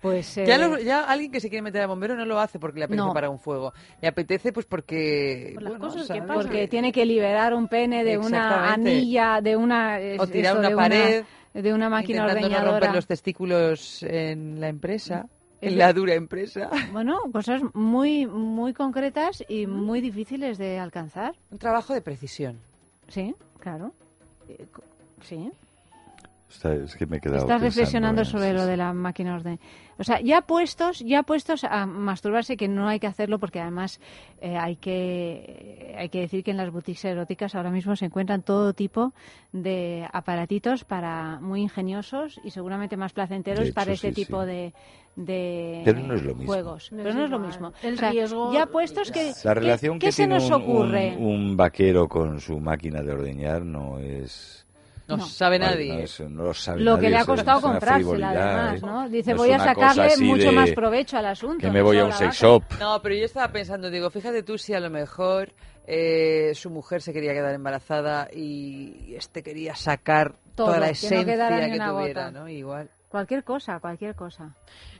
pues... Ya, eh, lo- ya alguien que se quiere meter a bombero no lo hace porque le apetece No. para un fuego. Le apetece pues porque... Por las bueno, cosas que ¿sabes? pasan. porque tiene que liberar un pene de una anilla, de una... es- O tirar esto, una de pared, de una máquina Intentando no ordeñadora. romper los testículos en la empresa, Es en la dura empresa. Bueno, cosas muy, muy concretas y muy difíciles de alcanzar. Un trabajo de precisión. Sí, claro. Eh, Sí. Está- es que me he quedado Estás reflexionando sobre lo de la máquina orden. O sea, ya puestos, ya puestos a masturbarse, que no hay que hacerlo porque además eh, hay que hay que decir que en las boutiques eróticas ahora mismo se encuentran todo tipo de aparatitos para muy ingeniosos y seguramente más placenteros hecho, para este sí, tipo sí. de, de Pero no es lo mismo. juegos. No Pero es no es lo mismo. El O sea, riesgo- ya puestos que La ¿qué- relación ¿qué, que se tiene nos un, ocurre? un- un vaquero con su máquina de ordeñar no es... No, No. sabe nadie. no, es- no lo sabe lo nadie, que le ha costado comprársela frivolidad, además, ¿eh? ¿no? Dice, No voy a sacarle mucho de más provecho al asunto. Que me voy a un sex shop. No, pero yo estaba pensando, digo, fíjate tú si a lo mejor eh, su mujer se quería quedar embarazada y este quería sacar Todo, toda la que no esencia quedara que, ni una tuviera, gota. ¿no? Igual. Cualquier cosa, cualquier cosa.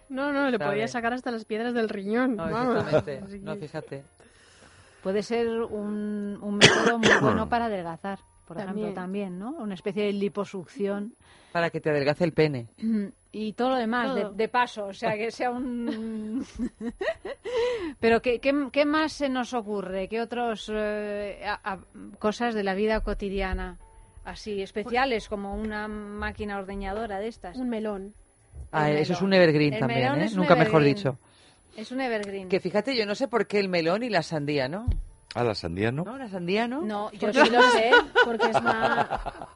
No, no, le podía sacar hasta las piedras del riñón. No, vamos. exactamente. <laughs> No, fíjate. Puede ser un, un método muy <coughs> bueno para adelgazar, por También. ejemplo, también, ¿no? Una especie de liposucción Para que te adelgace el pene. y todo lo demás, de, Todo. de paso, o sea, que sea un... <laughs> Pero ¿qué, qué, qué más se nos ocurre? ¿Qué otras cosas de la vida cotidiana así especiales como una máquina ordeñadora de estas? Un melón. Ah, El eso es un evergreen El también, melón ¿eh? Nunca mejor dicho. Es un evergreen. Que fíjate, yo no sé por qué el melón y la sandía, ¿no? Ah, la sandía no. ¿No? La sandía, ¿no? No, yo sí lo sé. Porque es más...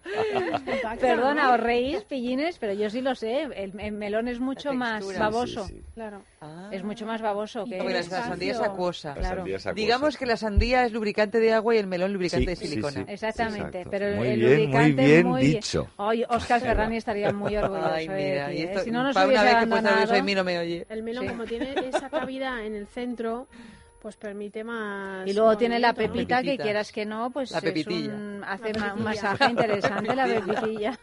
<laughs> Perdona, os reís, pillines, pero yo sí lo sé. El, el melón es mucho más baboso. Sí, sí. Claro. Ah. Es mucho más baboso que Porque la, sandía es acuosa. La Claro. sandía es acuosa, Digamos que la sandía es lubricante de agua y el melón lubricante Sí, de silicona. sí. Exactamente, Exacto. pero el, Muy el bien, muy lubricante bien muy dicho. Hoy Oscar Ferrani estaría muy orgulloso Ay, de ti, y ¿eh? esto, Si no nos para una hubiese vez que puedes abandonado... nervioso y mí no me oye. El melón, como tiene esa cavidad en el centro, pues permite más. Y luego tiene la pepita, que quieras que no, pues La es pepitilla. un, hace La un masaje interesante la <laughs> pepitilla.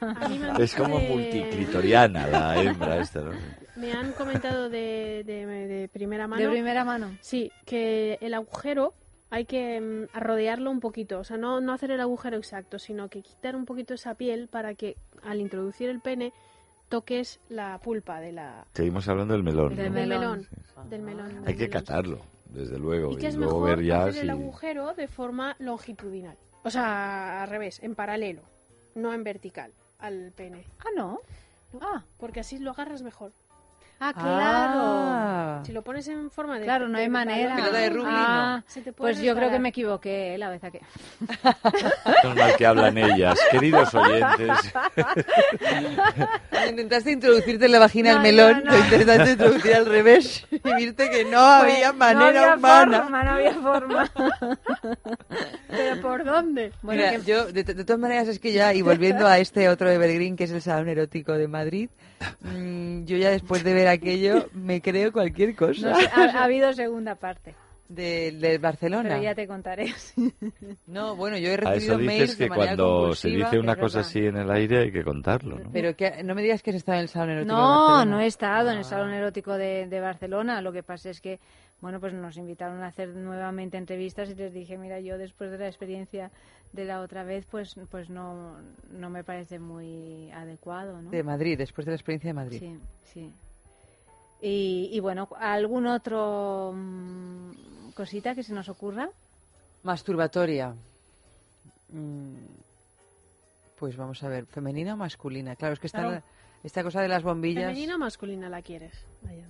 Es como de- multiclitoriana la hembra esta, ¿no? Me han comentado de, de, de primera mano. De primera mano. Sí, que el agujero hay que mm, arrodearlo un poquito. O sea, no, no hacer el agujero exacto, sino que quitar un poquito esa piel para que al introducir el pene toques la pulpa de la, Seguimos hablando del melón. Del melón. Del melón Hay que melón. catarlo, desde luego. Y que es luego mejor ver ya hacer si... el agujero de forma longitudinal. O sea, al revés, en paralelo, no en vertical al pene. Ah, no. Ah, Porque así lo agarras mejor. Ah claro. Ah. Si lo pones en forma de. Claro, no hay manera. Pelota de rugby, Ah, se te puede pues yo creo que me equivoqué ¿eh? la vez que... <laughs> Menos mal que hablan ellas. Queridos oyentes, <laughs> Intentaste introducirte en la vagina No, el melón, no, no. lo intentaste introducir al revés y viste que no había manera no había humana. Forma, no había forma. <laughs> ¿Pero por dónde? Bueno, Mira, que- yo, de, de todas maneras, es que ya, y volviendo a este otro Evergreen, que es el Salón Erótico de Madrid, mm, yo ya después de ver aquello, me creo cualquier cosa. no ha, ha habido segunda parte, De, de Barcelona. pero ya te contaré. <laughs> No, bueno, yo he a recibido eso mails dices de que manera cuando se dice una cosa así en el aire hay que contarlo, ¿no? Pero que no me digas que has estado en el Salón Erótico de No, Barcelona. no he estado en el Ah. Salón Erótico de, de Barcelona. Lo que pasa es que, bueno, pues nos invitaron a hacer nuevamente entrevistas y les dije, mira, yo después de la experiencia de la otra vez, pues, pues no, no me parece muy adecuado, ¿no? De Madrid, después de la experiencia de Madrid. Sí, sí. Y, y bueno, ¿algún otro mm, cosita que se nos ocurra? Masturbatoria. Mm, Pues vamos a ver, ¿femenina o masculina? Claro, es que está Claro. Esta cosa de las bombillas. ¿Femenina o masculina la quieres?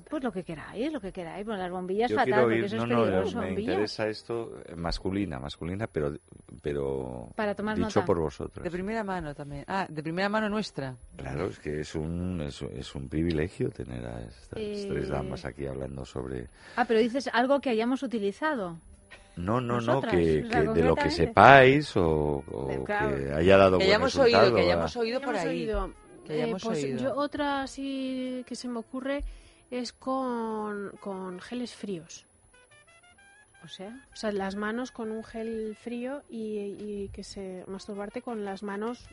Pues lo que queráis, lo que queráis. Bueno, las bombillas Yo fatal, porque eso no, es no, peligroso. me bombillas. interesa esto eh, masculina, masculina, pero, pero Para tomar dicho nota. por vosotros. De primera mano también. Ah, de primera mano nuestra. Claro, es que es un, es, es un privilegio tener a estas Eh, tres damas aquí hablando sobre... Ah, pero dices algo que hayamos utilizado. No, no, no, Nosotras, que, o sea, que de lo que sepáis o, o claro. que haya dado Que buen hayamos oído, resultado. que a- hayamos oído por ahí. oído. Que Eh, pues oído. yo otra así que se me ocurre es con, con geles fríos. O sea, O sea, las manos con un gel frío y, y que se masturbarte con las manos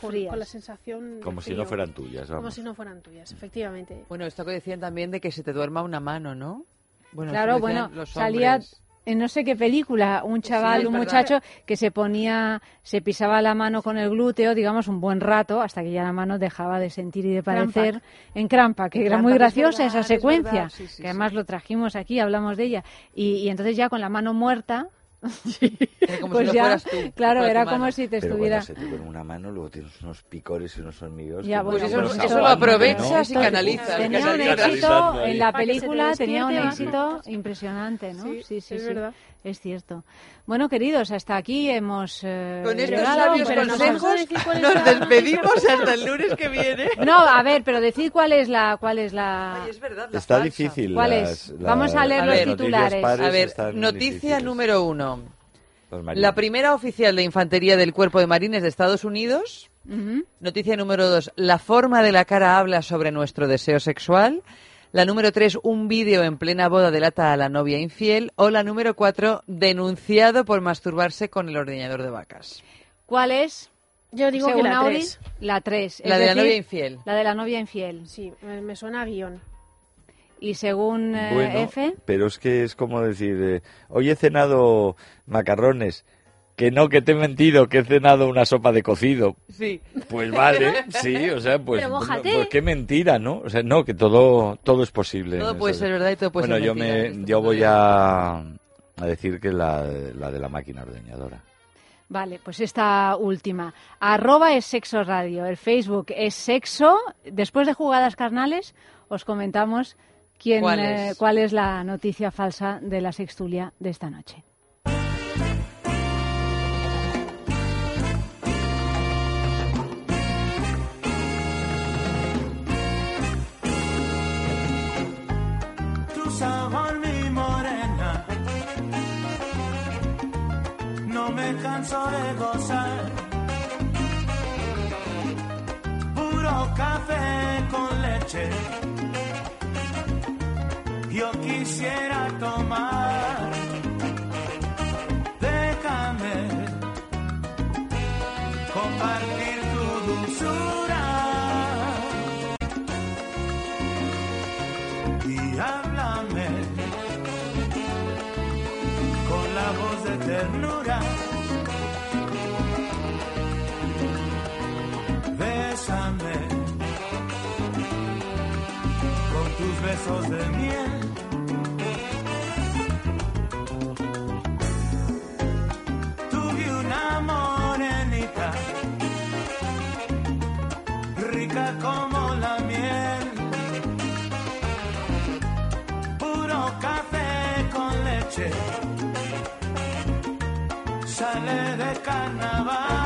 con, Frías. con la sensación de Como si frío. no fueran tuyas, Como vamos. si no fueran tuyas, efectivamente. Bueno, esto que decían también de que se te duerma una mano, ¿no? Bueno, claro, bueno, los salía. En no sé qué película un chaval, un muchacho que se ponía, se pisaba la mano con el glúteo, digamos, un buen rato, hasta que ya la mano dejaba de sentir y de parecer Crampa. en crampa, que era muy es graciosa verdad, esa es secuencia, sí, sí, que además lo trajimos aquí, hablamos de ella, y, y entonces ya con la mano muerta, <laughs> como pues si ya, fueras tú, claro, era como mano. si te Pero estuviera... bueno, se te con una mano, luego tienes unos picores y unos hormigueos. Ya, pues se eso lo aguantan, aprovechas y ¿no? canalizas. Tenía un éxito en la película, tenía un éxito impresionante, ¿no? Sí, sí, es sí. verdad. Es cierto. Bueno, queridos, hasta aquí hemos eh, Con estos llegado, sabios nos consejos decir es nos la- despedimos hasta el lunes que viene. <laughs> No, a ver, pero decid cuál es la, cuál es la. Está difícil. ¿Cuál las- es? Vamos a leer los titulares. A ver, noticia difíciles. número uno. Marines. La primera oficial de infantería del Cuerpo de Marines de Estados Unidos. Noticia número dos. La forma de la cara habla sobre nuestro deseo sexual. La número tres, un vídeo en plena boda delata a la novia infiel. O la número cuatro, denunciado por masturbarse con el ordeñador de vacas. ¿Cuál es? Yo digo Según que la Audi, 3. La 3. La de la novia infiel. La de la novia infiel. Sí, me, me suena a guion. Y según eh, Bueno, F. pero es que es como decir, eh, hoy he cenado macarrones. Que no, que te he mentido, que he cenado una sopa de cocido. Sí. Pues vale, sí, o sea, pues, Pero bueno, mójate. pues qué mentira, ¿no? O sea, no, que todo, todo es posible. Todo puede ser verdad y todo puede bueno, ser yo mentira en me, este yo voy a, a decir que la, la de la máquina ordeñadora. Vale, pues esta última. Arroba es sexo radio. El Facebook es sexo. Después de jugadas carnales, os comentamos quién, ¿Cuál eh, cuál es la noticia falsa de la sextulia de esta noche. Sabor, mi morena. No me canso de gozar. Puro café con leche. Yo quisiera tomar. Besos de miel. Tuve una morenita rica como la miel. puro café con leche. Sale de carnaval.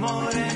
more.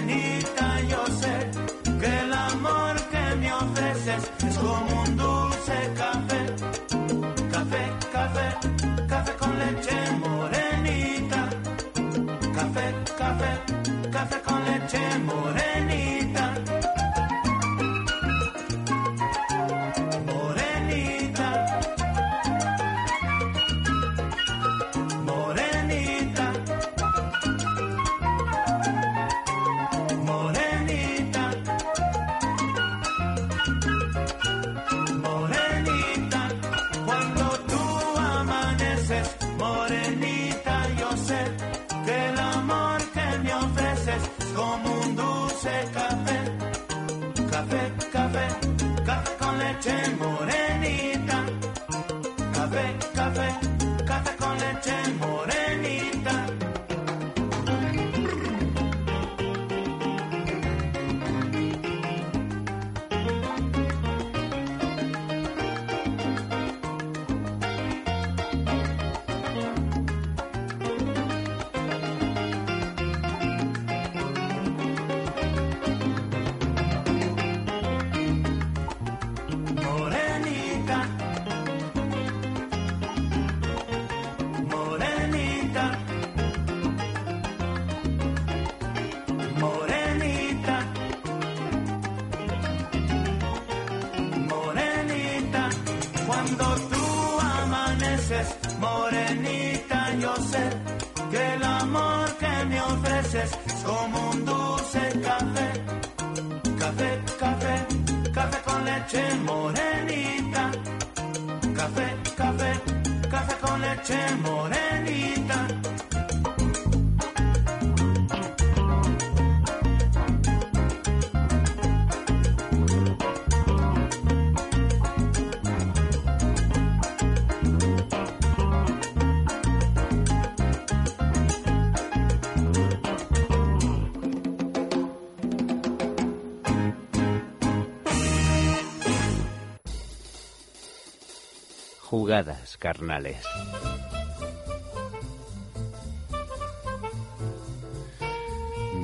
Jugadas carnales.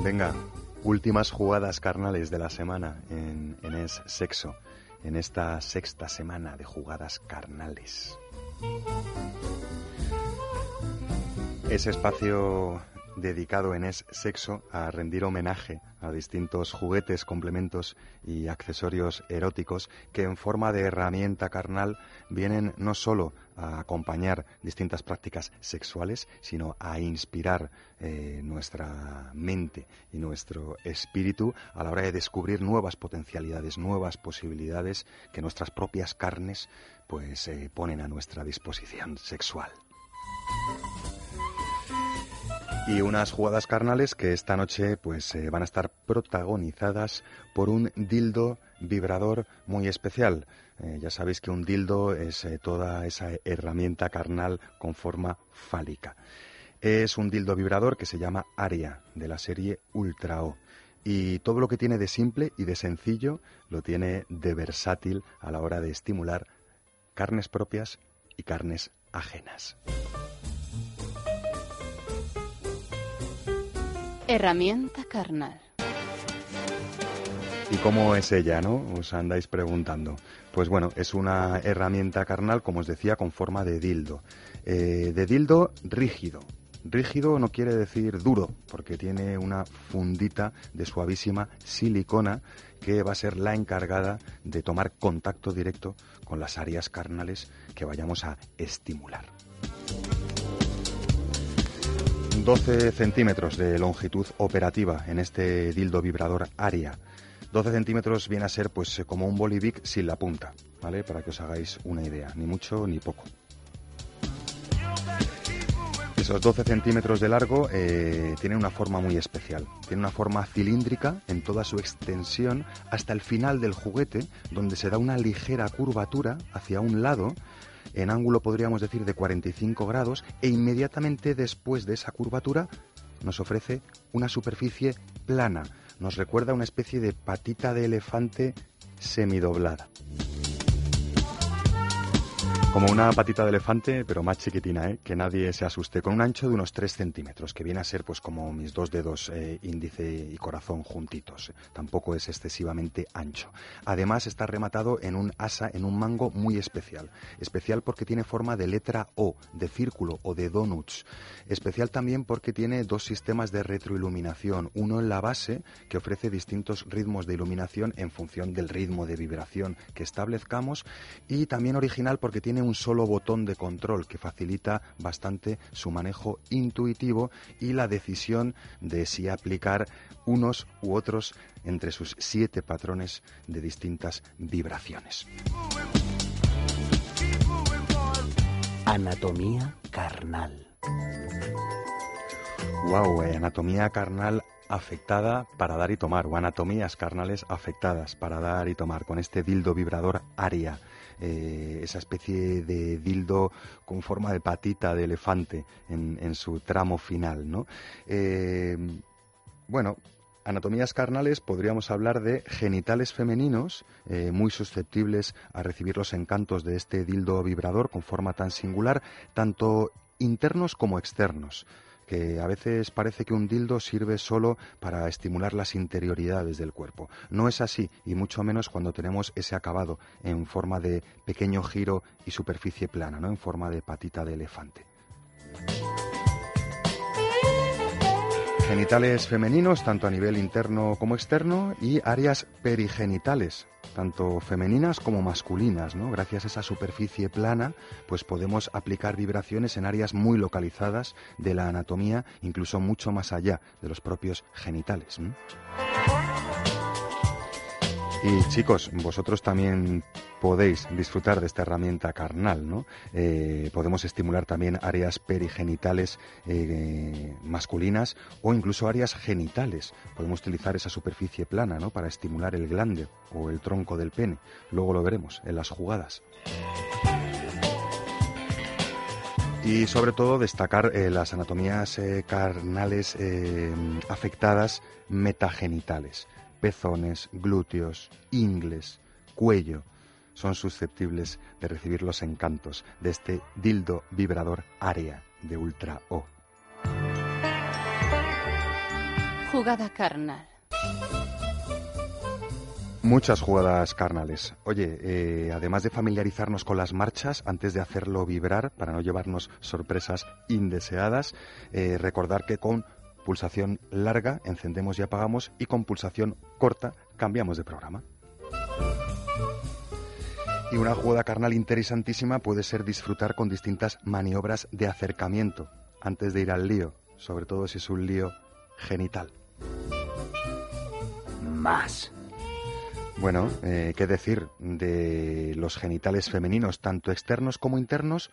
Venga, últimas jugadas carnales de la semana en, en Es Sexo, en esta sexta semana de jugadas carnales. Ese espacio dedicado en Es Sexo a rendir homenaje a distintos juguetes, complementos y accesorios eróticos que en forma de herramienta carnal vienen no solo a acompañar distintas prácticas sexuales, sino a inspirar eh, nuestra mente y nuestro espíritu a la hora de descubrir nuevas potencialidades, nuevas posibilidades que nuestras propias carnes pues eh, ponen a nuestra disposición sexual. Y unas jugadas carnales que esta noche pues eh, van a estar protagonizadas por un dildo vibrador muy especial. Eh, ya sabéis que un dildo es eh, toda esa herramienta carnal con forma fálica. Es un dildo vibrador que se llama Aria, de la serie Ultra O. Y todo lo que tiene de simple y de sencillo lo tiene de versátil a la hora de estimular carnes propias y carnes ajenas. Herramienta carnal. ¿Y cómo es ella, no? Os andáis preguntando. Pues bueno, es una herramienta carnal, como os decía, con forma de dildo. Eh, de dildo rígido. Rígido no quiere decir duro, porque tiene una fundita de suavísima silicona que va a ser la encargada de tomar contacto directo con las áreas carnales que vayamos a estimular. 12 centímetros de longitud operativa en este dildo vibrador Aria. 12 centímetros viene a ser pues como un bolivic sin la punta, ¿vale? Para que os hagáis una idea, ni mucho ni poco. Esos 12 centímetros de largo eh, tienen una forma muy especial. Tiene una forma cilíndrica en toda su extensión hasta el final del juguete, donde se da una ligera curvatura hacia un lado en ángulo podríamos decir de 45 grados e inmediatamente después de esa curvatura nos ofrece una superficie plana. Nos recuerda una especie de patita de elefante semidoblada. Como una patita de elefante, pero más chiquitina, ¿eh? que nadie se asuste, con un ancho de unos 3 centímetros, que viene a ser pues como mis dos dedos eh, índice y corazón juntitos. Tampoco es excesivamente ancho. Además está rematado en un asa, en un mango muy especial. Especial porque tiene forma de letra O, de círculo o de donuts. Especial también porque tiene dos sistemas de retroiluminación. Uno en la base, que ofrece distintos ritmos de iluminación en función del ritmo de vibración que establezcamos. Y también original porque tiene un solo botón de control que facilita bastante su manejo intuitivo y la decisión de si aplicar unos u otros entre sus siete patrones de distintas vibraciones. Anatomía carnal. Wow, eh, anatomía carnal afectada para dar y tomar, o anatomías carnales afectadas para dar y tomar, con este dildo vibrador aria, eh, esa especie de dildo con forma de patita de elefante en, su tramo final, ¿no? Eh, bueno, anatomías carnales podríamos hablar de genitales femeninos eh, muy susceptibles a recibir los encantos de este dildo vibrador con forma tan singular, tanto internos como externos que a veces parece que un dildo sirve solo para estimular las interioridades del cuerpo. No es así, y mucho menos cuando tenemos ese acabado en forma de pequeño giro y superficie plana, ¿no? en forma de patita de elefante. Genitales femeninos, tanto a nivel interno como externo, y áreas perigenitales, tanto femeninas como masculinas, ¿no? Gracias a esa superficie plana, pues podemos aplicar vibraciones en áreas muy localizadas de la anatomía, incluso mucho más allá de los propios genitales. Y chicos, vosotros también podéis disfrutar de esta herramienta carnal, ¿no? Eh, podemos estimular también áreas perigenitales eh, masculinas o incluso áreas genitales. Podemos utilizar esa superficie plana, ¿no? Para estimular el glande o el tronco del pene. Luego lo veremos en las jugadas. Y sobre todo destacar eh, las anatomías carnales afectadas metagenitales pezones, glúteos, ingles, cuello, son susceptibles de recibir los encantos de este dildo vibrador área de Ultra O. Jugada carnal. Muchas jugadas carnales. Oye, eh, además de familiarizarnos con las marchas antes de hacerlo vibrar para no llevarnos sorpresas indeseadas, eh, recordar que con pulsación larga encendemos y apagamos y con pulsación corta cambiamos de programa. Y una jugada carnal interesantísima puede ser disfrutar con distintas maniobras de acercamiento antes de ir al lío, sobre todo si es un lío genital. Más. Bueno, eh, ¿qué decir de los genitales femeninos, tanto externos como internos,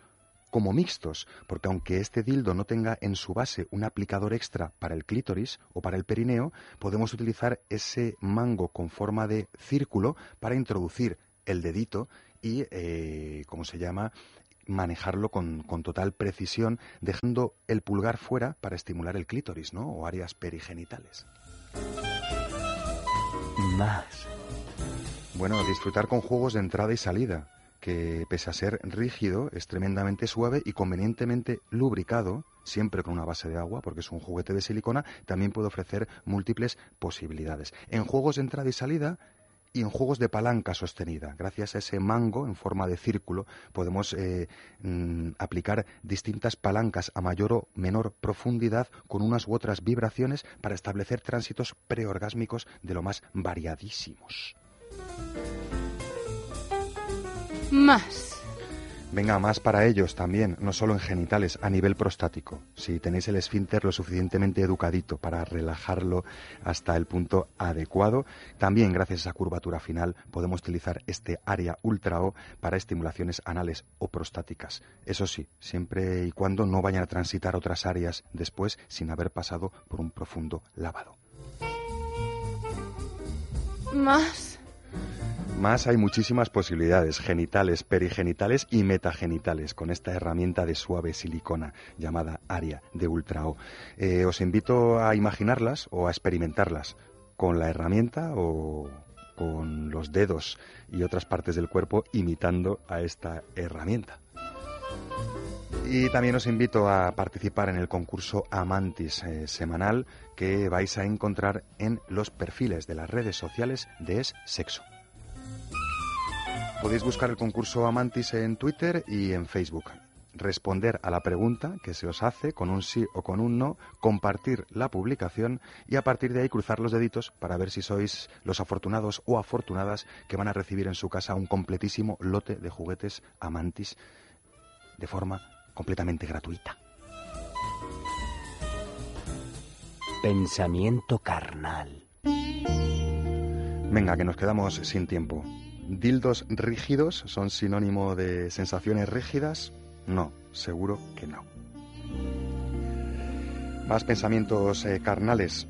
como mixtos? Porque aunque este dildo no tenga en su base un aplicador extra para el clítoris o para el perineo, podemos utilizar ese mango con forma de círculo para introducir el dedito y, eh, ¿cómo se llama?, manejarlo con, con total precisión, dejando el pulgar fuera para estimular el clítoris, ¿no? O áreas perigenitales. Más. Bueno, disfrutar con juegos de entrada y salida, que pese a ser rígido, es tremendamente suave y convenientemente lubricado, siempre con una base de agua, porque es un juguete de silicona, también puede ofrecer múltiples posibilidades. En juegos de entrada y salida y en juegos de palanca sostenida. Gracias a ese mango en forma de círculo podemos eh, mm, aplicar distintas palancas a mayor o menor profundidad con unas u otras vibraciones para establecer tránsitos preorgásmicos de lo más variadísimos. Más. Venga, más para ellos también, no solo en genitales, a nivel prostático. Si tenéis el esfínter lo suficientemente educadito para relajarlo hasta el punto adecuado, también gracias a esa curvatura final podemos utilizar este área ultra O para estimulaciones anales o prostáticas. Eso sí, siempre y cuando no vayan a transitar otras áreas después sin haber pasado por un profundo lavado. Más. Más hay muchísimas posibilidades, genitales, perigenitales y metagenitales, con esta herramienta de suave silicona llamada área de Ultra O. Eh, os invito a imaginarlas o a experimentarlas con la herramienta o con los dedos y otras partes del cuerpo imitando a esta herramienta. Y también os invito a participar en el concurso Amantis eh, semanal que vais a encontrar en los perfiles de las redes sociales de Es Sexo. Podéis buscar el concurso Amantis en Twitter y en Facebook. Responder a la pregunta que se os hace con un sí o con un no, compartir la publicación y a partir de ahí cruzar los deditos para ver si sois los afortunados o afortunadas que van a recibir en su casa un completísimo lote de juguetes Amantis de forma completamente gratuita. Pensamiento carnal. Venga, que nos quedamos sin tiempo. ¿Dildos rígidos son sinónimo de sensaciones rígidas? No, seguro que no. Más pensamientos eh, carnales.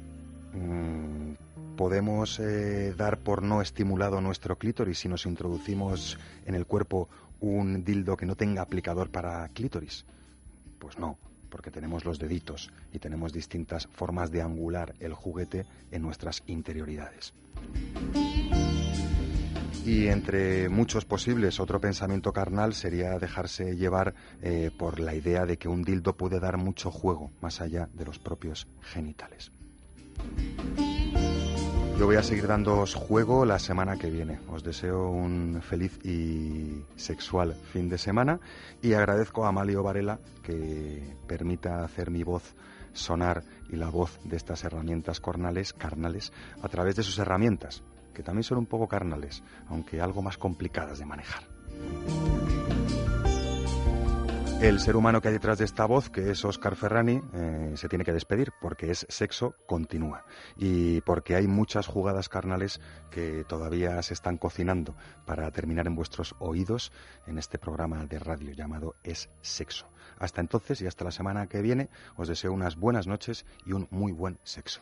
Mm, ¿Podemos eh, dar por no estimulado nuestro clítoris si nos introducimos en el cuerpo un dildo que no tenga aplicador para clítoris? Pues no, porque tenemos los deditos y tenemos distintas formas de angular el juguete en nuestras interioridades. Y entre muchos posibles, otro pensamiento carnal sería dejarse llevar eh, por la idea de que un dildo puede dar mucho juego más allá de los propios genitales. Yo voy a seguir dándoos juego la semana que viene. Os deseo un feliz y sexual fin de semana y agradezco a Amalio Varela que permita hacer mi voz sonar y la voz de estas herramientas cornales, carnales, a través de sus herramientas, que también son un poco carnales, aunque algo más complicadas de manejar. El ser humano que hay detrás de esta voz, que es Oscar Ferrani, eh, se tiene que despedir porque es sexo continúa y porque hay muchas jugadas carnales que todavía se están cocinando para terminar en vuestros oídos en este programa de radio llamado Es Sexo. Hasta entonces y hasta la semana que viene os deseo unas buenas noches y un muy buen sexo.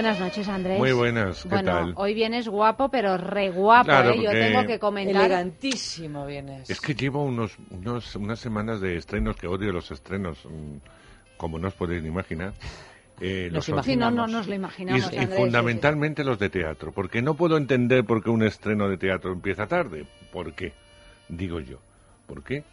Buenas noches, Andrés. Muy buenas, ¿qué bueno, tal? hoy vienes guapo, pero re guapo, Claro, ¿eh? Yo tengo que comentar. Elegantísimo vienes. Es que llevo unos, unos- unas semanas de estrenos que odio los estrenos, mm, como no os podéis ni imaginar. Eh, Nos los Sí, no, no nos lo imaginamos, Y, y Andrés, sí, fundamentalmente los de teatro, porque no puedo entender por qué un estreno de teatro empieza tarde. ¿Por qué? Digo yo. ¿Por qué?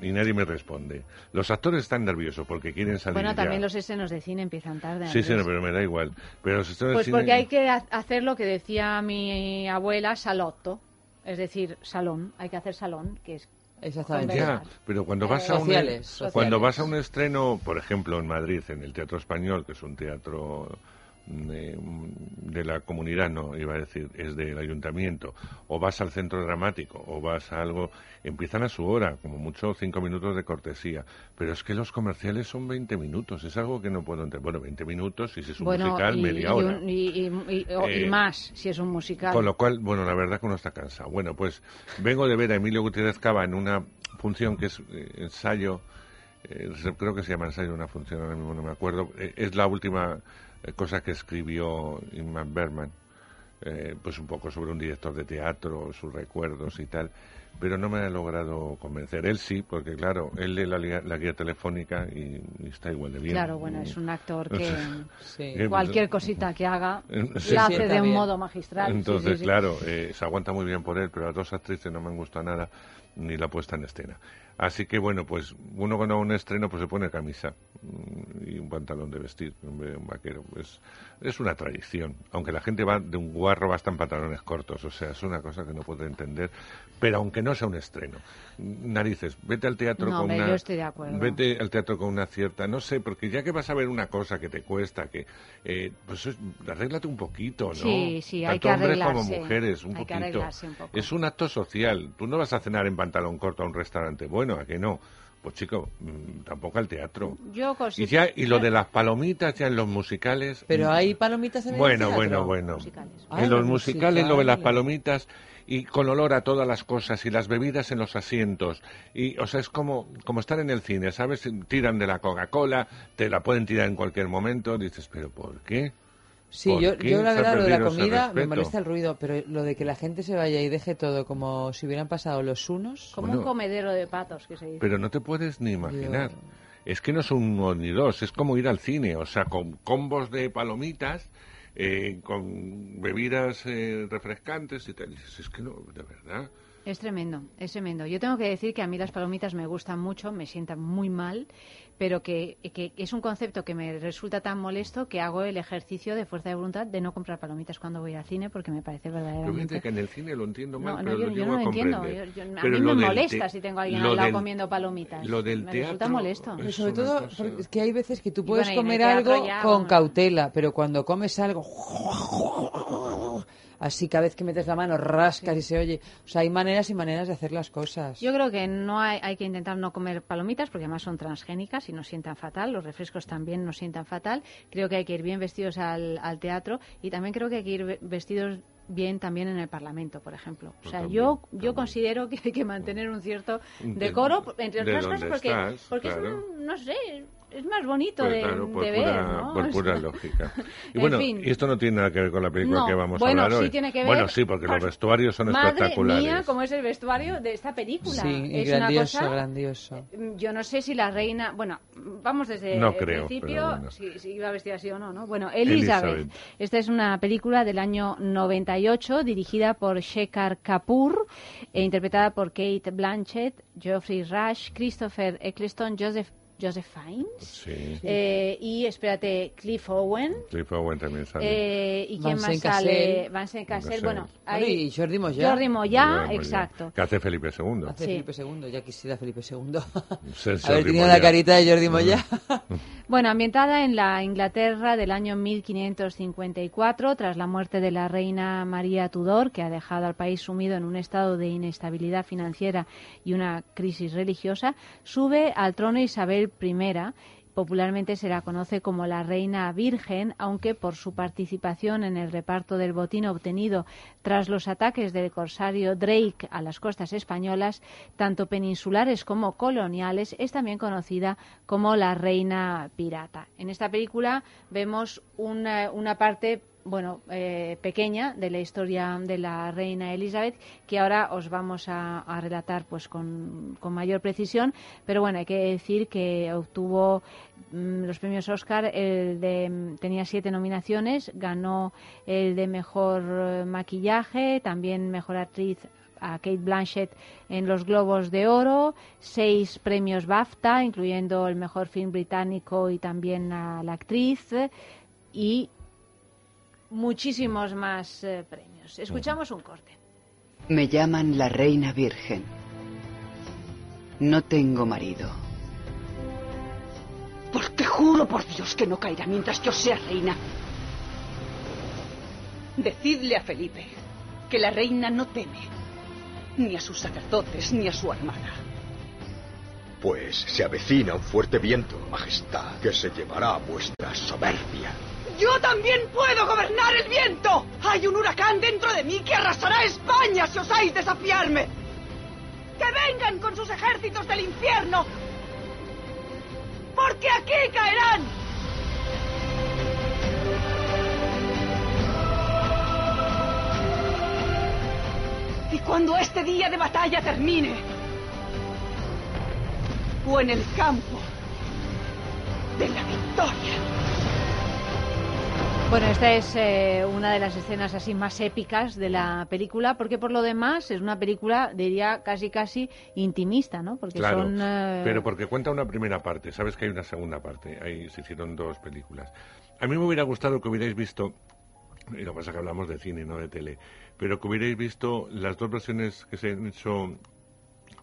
Y nadie me responde. Los actores están nerviosos porque quieren salir Bueno, ya. también los estrenos de cine empiezan tarde. Sí, sí, no, pero me da igual. Pero los estrenos de Pues cine- porque hay que ha- hacer lo que decía mi abuela, salotto. Es decir, salón. Hay que hacer salón, que es Exactamente. Ya, pero cuando vas a un Sociales, cuando sociales. vas a un estreno, por ejemplo, en Madrid, en el Teatro Español, que es un teatro de, de la comunidad, no iba a decir, es del ayuntamiento, o vas al centro dramático, o vas a algo, empiezan a su hora, como mucho cinco minutos de cortesía, pero es que los comerciales son 20 minutos, es algo que no puedo entender. Bueno, 20 minutos y si es un bueno musical, y, media y hora. un- y- Eh, más, si es un musical. Con lo cual, bueno, la verdad que uno está cansado. Bueno, pues vengo de ver a Emilio Gutiérrez Cava en una función que es eh, ensayo, eh, creo que se llama ensayo una función, ahora mismo no me acuerdo. Es la última eh, cosa que escribió Ingmar Bergman, eh, pues un poco sobre un director de teatro, sus recuerdos y tal. Pero no me ha logrado convencer. Él sí, porque claro, él lee la, guía- la guía telefónica y, y está igual de bien. Claro, bueno, es un actor que <laughs> Sí. cualquier cosita que haga <laughs> Eh, sí. la hace de un modo magistral. Sí, Entonces, sí, sí. claro, eh, se aguanta muy bien por él, pero las dos actrices no me han gustado nada, ni la puesta en escena. Así que, bueno, pues uno cuando va a un estreno pues se pone camisa mm, y un pantalón de vestir, un vaquero. Es, es una tradición, aunque la gente va de un guarro hasta en pantalones cortos, o sea, es una cosa que no puedo entender, pero aunque no sea un estreno. Narices, vete al teatro No, con una... yo estoy de acuerdo. Vete al teatro con una cierta, no sé, porque ya que vas a ver una cosa que te cuesta, que eh, pues es- arréglate un poquito, ¿no? Sí, sí, hay Tanto que hombres como arreglarse. mujeres, un Hay que arreglarse un poco. Es un acto social. Tú no vas a cenar en pantalón corto a un restaurante. Bueno, ¿a que no? Pues chico, mm, tampoco al teatro. Yo Y ya y lo de las palomitas ya en los musicales. Pero mm, hay palomitas en el bueno, teatro. bueno, bueno. Ah, en los los musicales lo de las musicales. palomitas y con olor a todas las cosas y las bebidas en los asientos. Y, o sea, es como, como estar en el cine, ¿sabes? Tiran de la Coca-Cola, te la pueden tirar en cualquier momento. Dices, ¿pero por qué? Sí, ¿Por yo, yo la verdad, lo de la comida me molesta el ruido, pero lo de que la gente se vaya y deje todo como si hubieran pasado los unos. Como Bueno. un comedero de patos que se dice. Pero no te puedes ni imaginar. Es que no son uno ni dos, es como ir al cine, o sea, con combos de palomitas, eh, con bebidas eh, refrescantes y tal. Y dices, es que no, de verdad. Es tremendo, es tremendo. Yo tengo que decir que a mí las palomitas me gustan mucho, me sientan muy mal, pero que, que es un concepto que me resulta tan molesto que hago el ejercicio de fuerza de voluntad de no comprar palomitas cuando voy al cine porque me parece verdaderamente... que en el cine lo entiendo mal, No, no, pero yo, lo yo llego no a lo entiendo. Yo- yo- a Pero mí lo me del molesta te- si tengo a alguien al lado del- comiendo palomitas. Lo del me resulta molesto. Pero sobre todo, porque es que hay veces que tú puedes bueno, comer algo ya, con cautela, pero cuando comes algo, así cada vez que metes la mano rascas y se oye. O sea, hay maneras y maneras de hacer las cosas. Yo creo que no hay, hay que intentar no comer palomitas porque además son transgénicas y nos sientan fatal. Los refrescos también nos sientan fatal. Creo que hay que ir bien vestidos al, al teatro y también creo que hay que ir ve- vestidos bien también en el Parlamento, por ejemplo. O Pues sea, también, yo yo considero que hay que mantener un cierto De- decoro, entre de otras cosas, porque, estás, porque claro. es un, no sé, es más bonito Pues de, claro, por de pura, ver, ¿no? por pura lógica. <laughs> Y En bueno, fin. y esto no tiene nada que ver con la película No, que vamos bueno, a hablar sí hoy. tiene que ver- Bueno, sí, porque los vestuarios son Madre espectaculares. mía, cómo es el vestuario de esta película. Sí, es una grandioso, cosa... grandioso. Yo no sé si la reina, bueno, vamos desde No el creo, principio, bueno. si, si iba vestida así o no, ¿no? Bueno, Elizabeth. Elizabeth. Esta es una película del año 98 dirigida por Shekhar Kapoor e interpretada por Kate Blanchett, Geoffrey Rush, Christopher Eccleston, Joseph Joseph Fiennes Sí. eh, y espérate Cliff Owen Cliff Owen también sale. eh, y quién Vincent más sale. Vincent Cassel bueno ahí y Jordi Moya. Jordi Moya, Jordi Moya, exacto Que hace Felipe II. Hace Sí. Felipe II, ya quisiera Felipe II. Haber tenido la carita de Jordi Moya. <laughs> Bueno, ambientada en la Inglaterra del año 1554, tras la muerte de la reina María Tudor, que ha dejado al país sumido en un estado de inestabilidad financiera y una crisis religiosa, sube al trono Isabel I. Popularmente se la conoce como la Reina Virgen, aunque por su participación en el reparto del botín obtenido tras los ataques del corsario Drake a las costas españolas, tanto peninsulares como coloniales, es también conocida como la Reina Pirata. En esta película vemos una, una parte bueno, eh, pequeña de la historia de la reina Elizabeth, que ahora os vamos a, relatar pues con, con mayor precisión, pero bueno, hay que decir que obtuvo mm, los premios Oscar, el de, tenía siete nominaciones, ganó el de mejor eh, maquillaje, también mejor actriz a Kate Blanchett en los Globos de Oro, seis premios BAFTA, incluyendo el mejor film británico y también a la actriz, y muchísimos más eh, premios. Escuchamos un corte. Me llaman la Reina Virgen. No tengo marido. Porque juro por Dios que no caerá mientras yo sea reina. Decidle a Felipe que la reina no teme ni a sus sacerdotes ni a su armada. Pues se avecina un fuerte viento, Majestad, que se llevará vuestra soberbia. Yo también puedo gobernar el viento. Hay un huracán dentro de mí que arrasará España si osáis desafiarme. Que vengan con sus ejércitos del infierno. Porque aquí caerán. Y cuando este día de batalla termine, o en el campo de la victoria, Bueno, esta es eh, una de las escenas así más épicas de la película, porque por lo demás es una película, diría, casi casi intimista, ¿no? Porque Claro, son... eh, pero porque cuenta una primera parte, sabes que hay una segunda parte, ahí se hicieron dos películas. A mí me hubiera gustado que hubierais visto, y lo que pasa es que hablamos de cine, no de tele, pero que hubierais visto las dos versiones que se han hecho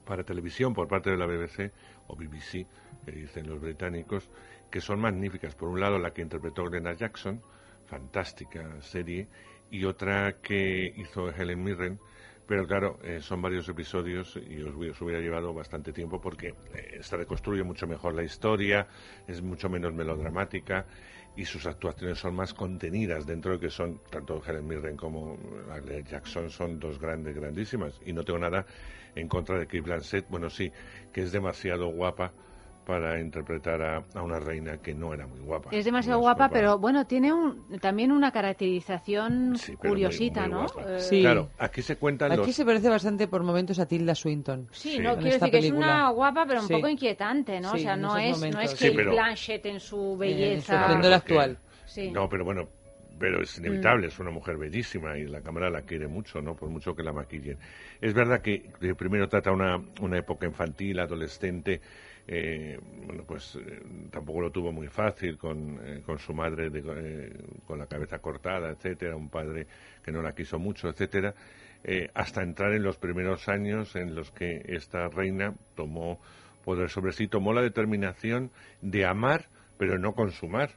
para televisión por parte de la BBC, o BBC, que dicen los británicos, que son magníficas. Por un lado, la que interpretó Glenda Jackson, fantástica serie, y otra que hizo Helen Mirren, pero claro, eh, son varios episodios y os, os hubiera llevado bastante tiempo porque eh, esta reconstruye mucho mejor la historia, es mucho menos melodramática y sus actuaciones son más contenidas dentro de que son, tanto Helen Mirren como Jackson son dos grandes, grandísimas. Y no tengo nada en contra de Kate Blanchett, bueno, sí, que es demasiado guapa para interpretar a, a una reina que no era muy guapa. Es demasiado No guapa, pero bueno, tiene un, también una caracterización curiosita, muy ¿no? Eh, Sí. Claro, aquí se cuentan Aquí los... se parece bastante por momentos a Tilda Swinton. Sí, en no, quiero decir que es una guapa, pero un Sí. poco inquietante, ¿no? o sea, en no es, no es Sí, pero- Blanchett en su su belleza. esplendor actual. Sí. No, pero bueno, pero es inevitable, es una mujer bellísima y la cámara la quiere mucho, ¿no? Por mucho que la maquillen. Es verdad que eh, primero trata una, una época infantil, adolescente, eh, bueno, pues eh, tampoco lo tuvo muy fácil con, eh, con su madre de- eh, con la cabeza cortada, etcétera, un padre que no la quiso mucho, etcétera, hasta entrar en los primeros años en los que esta reina tomó poder sobre sí, tomó la determinación de amar, pero no consumar.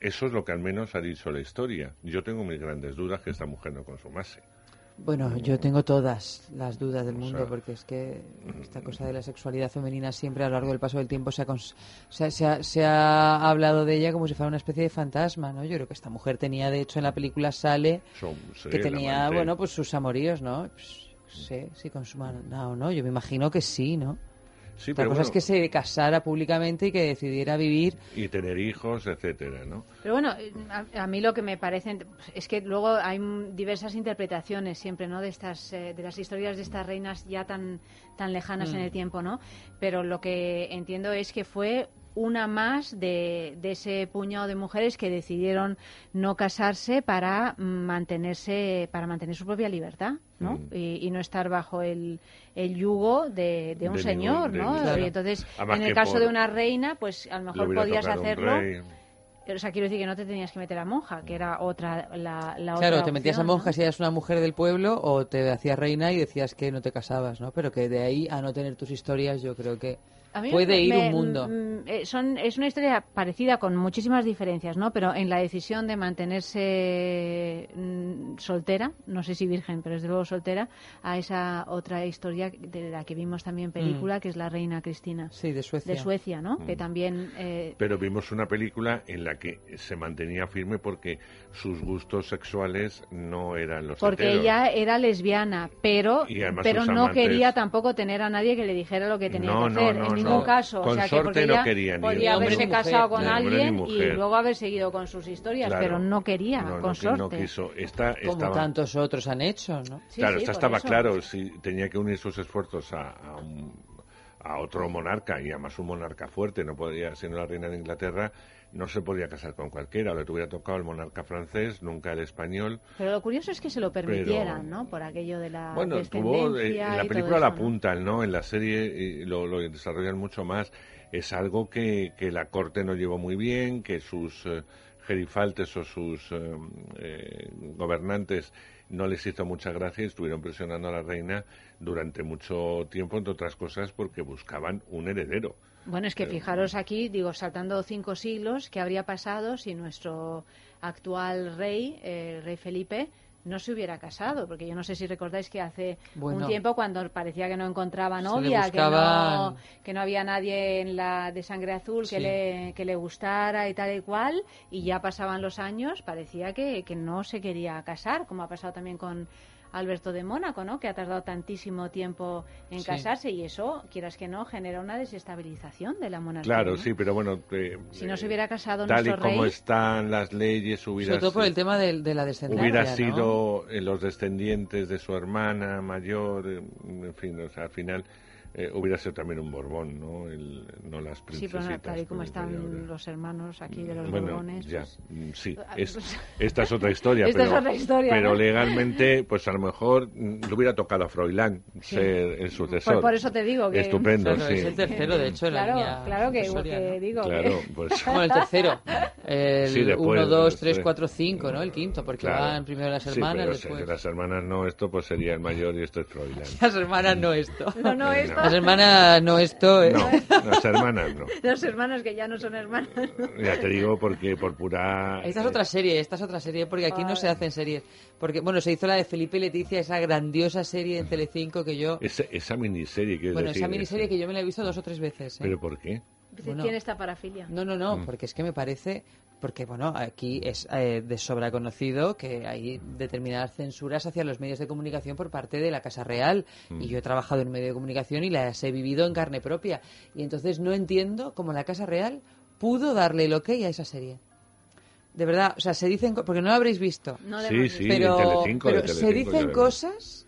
Eso es lo que al menos ha dicho la historia. Yo tengo mis grandes dudas que esta mujer no consumase. Bueno, yo tengo todas las dudas del O mundo sea, porque es que esta cosa de la sexualidad femenina siempre a lo largo del paso del tiempo se ha, se, se ha, se ha hablado de ella como si fuera una especie de fantasma, ¿no? Yo creo que esta mujer tenía, de hecho, en la película sale Son- sí, que tenía, bueno, pues sus amoríos, ¿no? Pues, sí, si consuman no, no, yo me imagino que sí, ¿no? Sí, pero cosa es que se casara públicamente y que decidiera vivir. Y tener hijos, etcétera, ¿no? Pero bueno, a, a mí lo que me parece es que luego hay mm, diversas interpretaciones siempre, ¿no? De estas, eh, de las historias de estas reinas ya tan, tan lejanas Mm. en el tiempo, ¿no? Pero lo que entiendo es que fue una más de, de ese puñado de mujeres que decidieron no casarse para mantenerse, para mantener su propia libertad, ¿no? Mm. Y, y no estar bajo el, el yugo de, de un De señor, ningún- ¿no? Claro. Y entonces, Además en el caso por- de una reina, pues a lo mejor podías hacerlo. O sea, quiero decir que no te tenías que meter a monja, que era otra la, la Claro, otra te metías a monja si eras una mujer del pueblo o te hacías reina y decías que no te casabas, ¿no? Pero que de ahí a no tener tus historias yo creo que puede me- ir un mundo. mm, eh, son, es una historia parecida con muchísimas diferencias, ¿no? Pero en la decisión de mantenerse mm, soltera, no sé si virgen, pero desde luego soltera, a esa otra historia de la que vimos también película, que es la reina Cristina. Mm. Sí, de Suecia. De Suecia, ¿no? Mm. Que también... eh, Pero vimos una película en la que se mantenía firme porque sus gustos sexuales no eran los porque heteros. ella era lesbiana, pero pero no amantes- quería tampoco tener a nadie que le dijera lo que tenía No, que no, hacer no, en no. ningún caso, o sea que no ella quería ni podía hombre haberse ni mujer, casado con alguien y luego haber seguido con sus historias, Claro. pero no quería No, no, consorte. no quiso. Esta, Como estaba- tantos otros han hecho, ¿no? claro, esta estaba claro, si tenía que unir sus esfuerzos a, a un- a otro monarca y además un monarca fuerte, no podía, siendo la reina de Inglaterra, no se podía casar con cualquiera, le tuviera tocado el monarca francés, nunca el español. Pero lo curioso es que se lo permitieran, ¿no? Por aquello de la Bueno, tuvo, eh, en la película la apuntan, ¿no? En la serie y lo, lo desarrollan mucho más. Es algo que, que la corte no llevó muy bien, que sus eh, gerifaltes o sus eh, eh, gobernantes no les hizo mucha gracia y estuvieron presionando a la reina durante mucho tiempo, entre otras cosas, porque buscaban un heredero. Bueno, es que fijaros aquí, digo, saltando cinco siglos, ¿qué habría pasado si nuestro actual rey, el rey Felipe, no se hubiera casado? Porque yo no sé si recordáis que hace Bueno. un tiempo, cuando parecía que no encontraba novia, que, no, que no había nadie en la de sangre azul que, le, que le gustara y tal y cual, y ya pasaban los años, parecía que, que no se quería casar, como ha pasado también con Alberto de Mónaco, ¿no? Que ha tardado tantísimo tiempo en Sí. casarse y eso, quieras que no, genera una desestabilización de la monarquía. Claro, ¿no? sí, pero bueno, eh, Si no se hubiera casado tal y como rey, están las leyes, hubiera Sobre todo por el tema de, de la descendencia, hubiera ¿no? sido eh, los descendientes de su hermana mayor, eh, en fin, o sea, al final eh, hubiera sido también un Borbón, ¿no? El- no las sí, princesitas. pero no, tal y como están los hermanos aquí de los bueno, Borbones, ya, pues- mm, sí, Ah, es- pues- <laughs> esta es otra <laughs> historia, Esta es pero, otra historia, pero ¿no? legalmente, <laughs> pues a lo mejor mm, le hubiera tocado a Froilán Sí. ser el sucesor. Por, por eso te digo que... Estupendo, Claro, sí. es el tercero, de hecho, en la claro, línea claro que, que ¿no? digo Claro, que... pues- Bueno, el tercero. El Sí, después, 1, 2, sí. 3, 4, 5, ¿no? El quinto, porque Claro. van primero las Sí, hermanas, pero si después... las hermanas no, esto pues sería el mayor y esto es Froilán. Las hermanas no esto. No, no esto. Las hermanas no esto. ¿eh? No, las hermanas no. <laughs> Los hermanos que ya no son hermanos. Ya te digo porque por pura... Esta es otra serie, esta es otra serie, porque aquí no se hacen series. Porque, bueno, se hizo la de Felipe y Leticia, esa grandiosa serie en Telecinco que yo... Esa, esa miniserie, quiero Bueno, decir. esa miniserie que yo me la he visto dos o tres veces. ¿eh? ¿Pero por qué? Bueno. Tiene esta parafilia. No, no, no, porque es que me parece, porque bueno, aquí es eh, de sobra conocido que hay determinadas censuras hacia los medios de comunicación por parte de la Casa Real. Mm. Y yo he trabajado en un medio de comunicación y las he vivido en carne propia. Y entonces no entiendo cómo la Casa Real pudo darle el ok a esa serie. De verdad, o sea, se dicen, porque no lo habréis visto. No Sí, sí, pero, Telecinco, de pero se Telecinco, dicen yo- cosas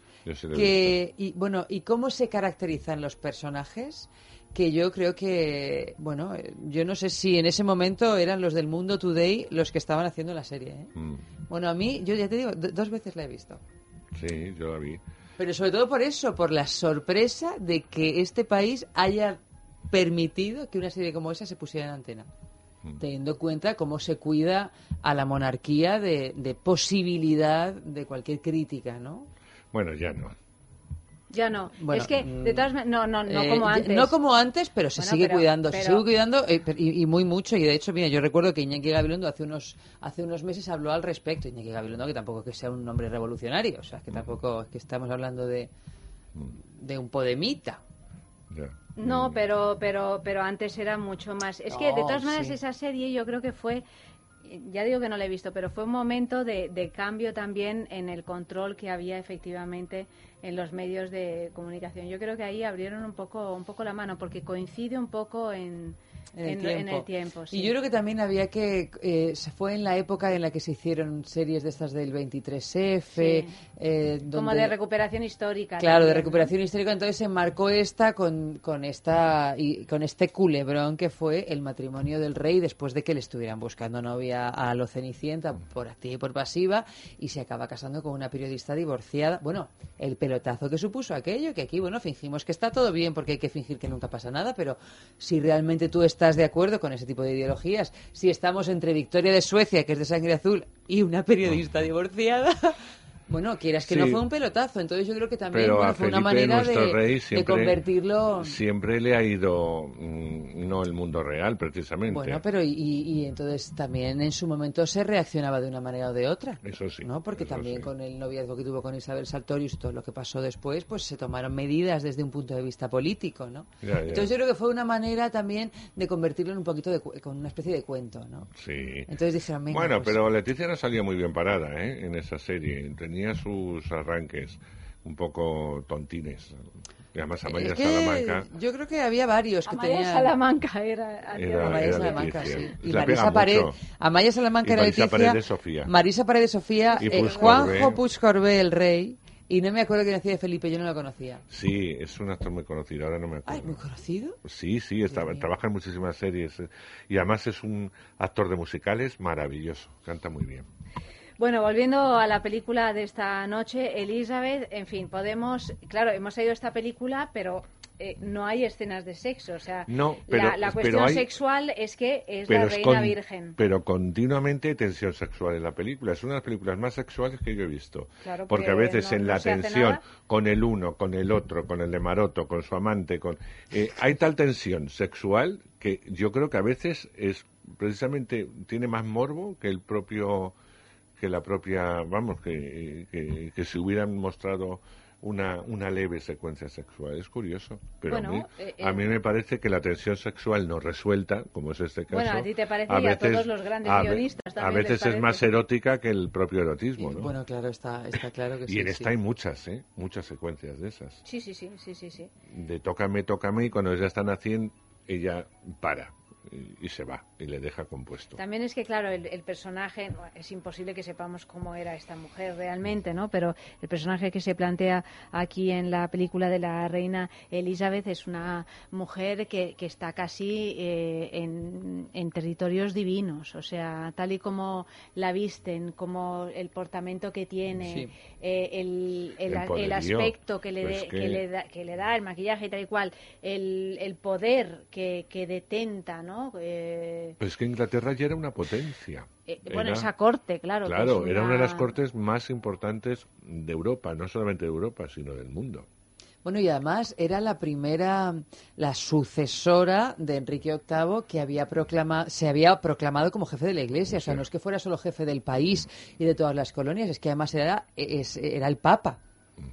que y bueno y cómo se caracterizan los personajes que yo creo que bueno eh, yo no sé si en ese momento eran los del Mundo Today los que estaban haciendo la serie ¿eh? Mm, bueno a mí yo ya te digo do- dos veces la he visto Sí, yo la vi. pero sobre todo por eso por la sorpresa de que este país haya permitido que una serie como esa se pusiera en antena Mm. teniendo en cuenta cómo se cuida a la monarquía de, de posibilidad de cualquier crítica, ¿no? Bueno, ya no. Ya no. Bueno, es que, de todas maneras, no, no, no Eh, como antes. No como antes, pero se Bueno, sigue pero- cuidando, se pero- sigue cuidando eh, y, y muy mucho. Y de hecho, mira, yo recuerdo que Iñaki Gabilondo hace unos hace unos meses habló al respecto. Iñaki Gabilondo, que tampoco es que sea un hombre revolucionario, o sea, es que tampoco es que estamos hablando de, de un podemita. No, pero, pero, pero antes era mucho más. Es que, de todas maneras, sí. esa serie yo creo que fue, ya digo que no la he visto, pero fue un momento de, de cambio también en el control que había efectivamente en los medios de comunicación. Yo creo que ahí abrieron un poco, un poco la mano, porque coincide un poco en, en el en- tiempo. en el tiempo, sí. Y yo creo que también había que. eh, se fue en la época en la que se hicieron series de estas del 23F. Sí. eh, Como de recuperación histórica. Claro, de recuperación histórica. Entonces se marcó esta con, con esta y con este culebrón que fue el matrimonio del rey después de que le estuvieran buscando novia a lo Cenicienta por activa y por pasiva y se acaba casando con una periodista divorciada. Bueno, el pelotazo que supuso aquello, que aquí, bueno, fingimos que está todo bien porque hay que fingir que nunca pasa nada, pero si realmente tú estás de acuerdo con ese tipo de ideologías, si estamos entre Victoria de Suecia, que es de sangre azul, y una periodista divorciada, bueno, quieras que no Sí. fue un pelotazo. Entonces yo creo que también Pero bueno, fue una manera de, rey, de siempre, convertirlo. siempre le ha ido mm, no el mundo real, precisamente. Bueno, pero y, y entonces también en su momento se reaccionaba de una manera o de otra. Eso sí. ¿no? Porque también sí. con el noviazgo que tuvo con Isabel Sartorius y todo lo que pasó después, pues se tomaron medidas desde un punto de vista político, ¿no? Ya, ya. Entonces yo creo que fue una manera también de convertirlo en un poquito de, con una especie de cuento, ¿no? Sí. Entonces dijeron, Bueno, pues- pero Leticia no salía muy bien parada ¿eh? en esa serie. Tenía sus arranques un poco tontines. Y además Amaya Es que Salamanca... yo creo que había varios que Amaya tenían... Salamanca era... Era- Amaya era Salamanca, Leticia. sí. Y La Marisa Pared. Amaya Salamanca Y era Marisa Leticia, Paredes Sofía. Marisa Paredes Sofía, Y eh, Juanjo Corbé. Puig Corbé, el rey, y no me acuerdo quién hacía de Felipe, yo no lo conocía. Sí, es un actor muy conocido, ahora no me acuerdo. Ay, muy conocido. Sí, sí, está- trabaja en muchísimas series eh, y además es un actor de musicales maravilloso, canta muy bien. Bueno, volviendo a la película de esta noche, Elizabeth, en fin, podemos, claro, hemos oído esta película, pero eh, no hay escenas de sexo, o sea, No, pero- la, la pero cuestión hay- sexual es que es la es reina con- virgen. Pero continuamente hay tensión sexual en la película. Es una de las películas más sexuales que yo he visto. Claro, porque a veces no- en la tensión con el uno, con el otro, con el de Maroto, con su amante, con eh, hay tal tensión sexual que yo creo que a veces es precisamente tiene más morbo que el propio que la propia vamos que, que, que si hubieran mostrado una, una leve secuencia sexual. Es curioso. Pero Bueno, a, mí, eh, a eh, mí me parece que la tensión sexual no resuelta, como es este caso. Bueno, a ti te parece y a todos los grandes a guionistas A también les veces es más erótica que el propio erotismo, ¿no? Bueno, claro, está, está claro que sí. y en sí. esta hay muchas, ¿eh? Muchas secuencias de esas. Sí, sí, sí, sí, sí, sí. De tócame, tócame, y cuando ya están haciendo, ella para y, y se va y le deja compuesto. También es que, claro, el, el personaje, no, es imposible que sepamos cómo era esta mujer realmente, ¿no? Pero el personaje que se plantea aquí en la película de la reina Elizabeth es una mujer que, que está casi eh, en, en territorios divinos, o sea, tal y como la visten, como el portamento que tiene, Sí. eh, el, el, El el aspecto que le, Pues de- que- que le da, que le da el maquillaje y tal y cual, el, el poder que, que detenta, ¿no? Eh, Pues que Inglaterra ya era una potencia. eh, bueno, Era- esa corte, claro. que Claro, era una de las cortes más importantes de Europa, no solamente de Europa, sino del mundo. Bueno, y además era la primera, la sucesora de Enrique VIII que había proclamado, se había proclamado como jefe de la Iglesia. O sea, no es que fuera solo jefe del país y de todas las colonias, es que además era, es- era el Papa.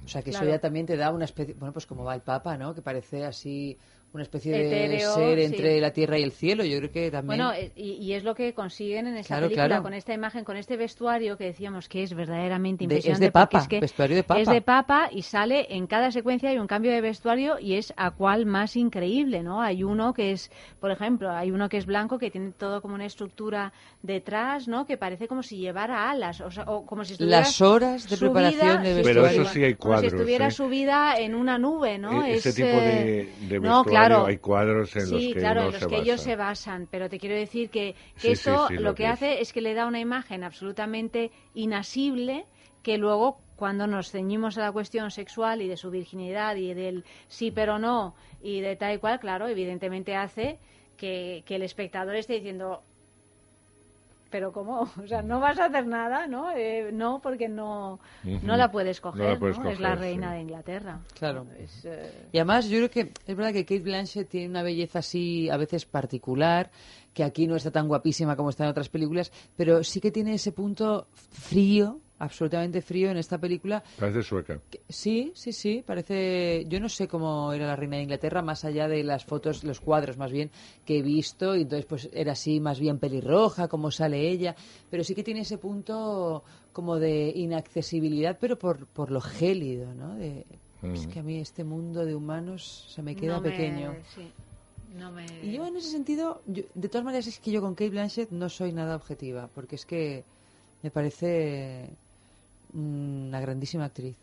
O sea, que Claro. eso ya también te da una especie, bueno, pues como va el Papa, ¿no? Que parece así una especie de ser sí. entre la tierra y el cielo. Yo creo que también... Bueno, eh, y, y es lo que consiguen en esta Claro, película, claro. con esta imagen, con este vestuario que decíamos que es verdaderamente De- es impresionante. de papa, porque es que vestuario de papa. Es de papa y sale en cada secuencia hay un cambio de vestuario y es a cual más increíble, ¿no? Hay uno que es, por ejemplo, hay uno que es blanco que tiene todo como una estructura detrás, ¿no? Que parece como si llevara alas, o, sea, o como si estuviera Las horas de subida- preparación de sí, Pero vestuario. eso sí hay como si cuadros. estuviera ¿eh? subida en una nube, ¿no? E- Ese Es, tipo de, eh, no, vestuario claro. hay cuadros en sí, los que claro, uno en los se que ellos se basan, pero te quiero decir que, que Sí, esto sí, sí, lo, lo que, que es. hace es que le da una imagen absolutamente inasible que luego cuando nos ceñimos a la cuestión sexual y de su virginidad y del sí pero no y de tal y cual, claro, evidentemente hace que, que el espectador esté diciendo pero cómo, <laughs> o sea, no vas a hacer nada, ¿no? Eh, no, porque no, no la puedes coger, No ¿no? la puedes es la reina sí. de Inglaterra. Claro. Es, eh, Y además yo creo que es verdad que Kate Blanchett tiene una belleza así a veces particular, que aquí no está tan guapísima como está en otras películas, pero sí que tiene ese punto frío, absolutamente frío en esta película. Parece sueca. Sí, sí, sí, parece... Yo no sé cómo era la reina de Inglaterra, más allá de las fotos, los cuadros más bien, que he visto, y entonces pues era así, más bien pelirroja, cómo sale ella, pero sí que tiene ese punto como de inaccesibilidad, pero por, por lo gélido, ¿no? De, Es Mm. que a mí este mundo de humanos se me queda No me- pequeño. sí, no me... Y yo en ese sentido, yo- de todas maneras es que yo con Kate Blanchett no soy nada objetiva, porque es que me parece una grandísima actriz.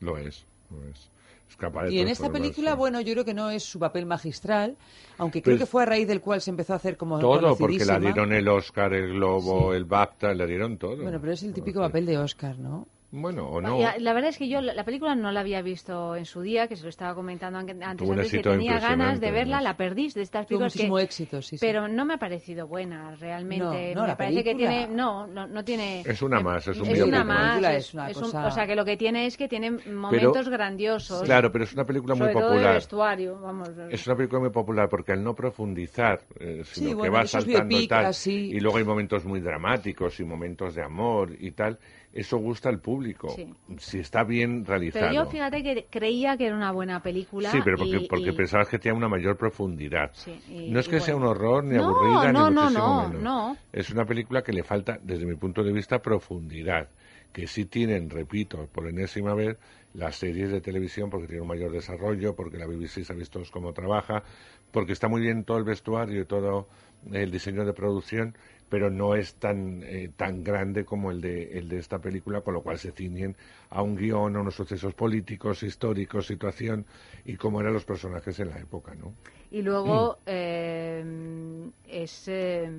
Lo es, lo es. Es capaz de Y en esta película, bueno, yo creo que no es su papel magistral, aunque creo Pues- que fue a raíz del cual se empezó a hacer como Todo, porque le dieron el Oscar, el Globo, el BAFTA, le dieron todo. Bueno, pero es el típico papel de Oscar, ¿no? Bueno, o no. La verdad es que yo la la película no la había visto en su día, que se lo estaba comentando an- antes, Tuvo un antes que tenía ganas de verla, la perdí de estas Tuvo películas que... muchísimo éxito, sí, sí. Pero no me ha parecido buena, realmente. No, no, me la parece que película- tiene... No, no, no tiene... Es una más, es un Es una más. es, es una es un- cosa- o sea, que lo que tiene es que tiene momentos grandiosos. Claro, pero es una película muy sobre todo de popular. vestuario, vamos. Es una película muy popular porque al no profundizar, eh, sino Sí, que bueno, va saltando y tal, así. y luego hay momentos muy dramáticos y momentos de amor y tal, eso gusta al público. Sí. Si está bien realizado. Pero yo fíjate que creía que era una buena película. Sí, pero porque, y- porque y- pensabas que tenía una mayor profundidad. Sí, y- no es que sea un horror, ni No, aburrida, no, ni no, no, menos. no. Es una película que le falta, desde mi punto de vista, profundidad. Que sí tienen, repito, por enésima vez, las series de televisión, porque tienen un mayor desarrollo, porque la BBC sabe todos cómo trabaja, porque está muy bien todo el vestuario y todo el diseño de producción, pero no es tan eh, tan grande como el de el de esta película, con lo cual se ciñen a un guion, a unos sucesos políticos, históricos, situación y cómo eran los personajes en la época, ¿no? Y luego eh, es, eh,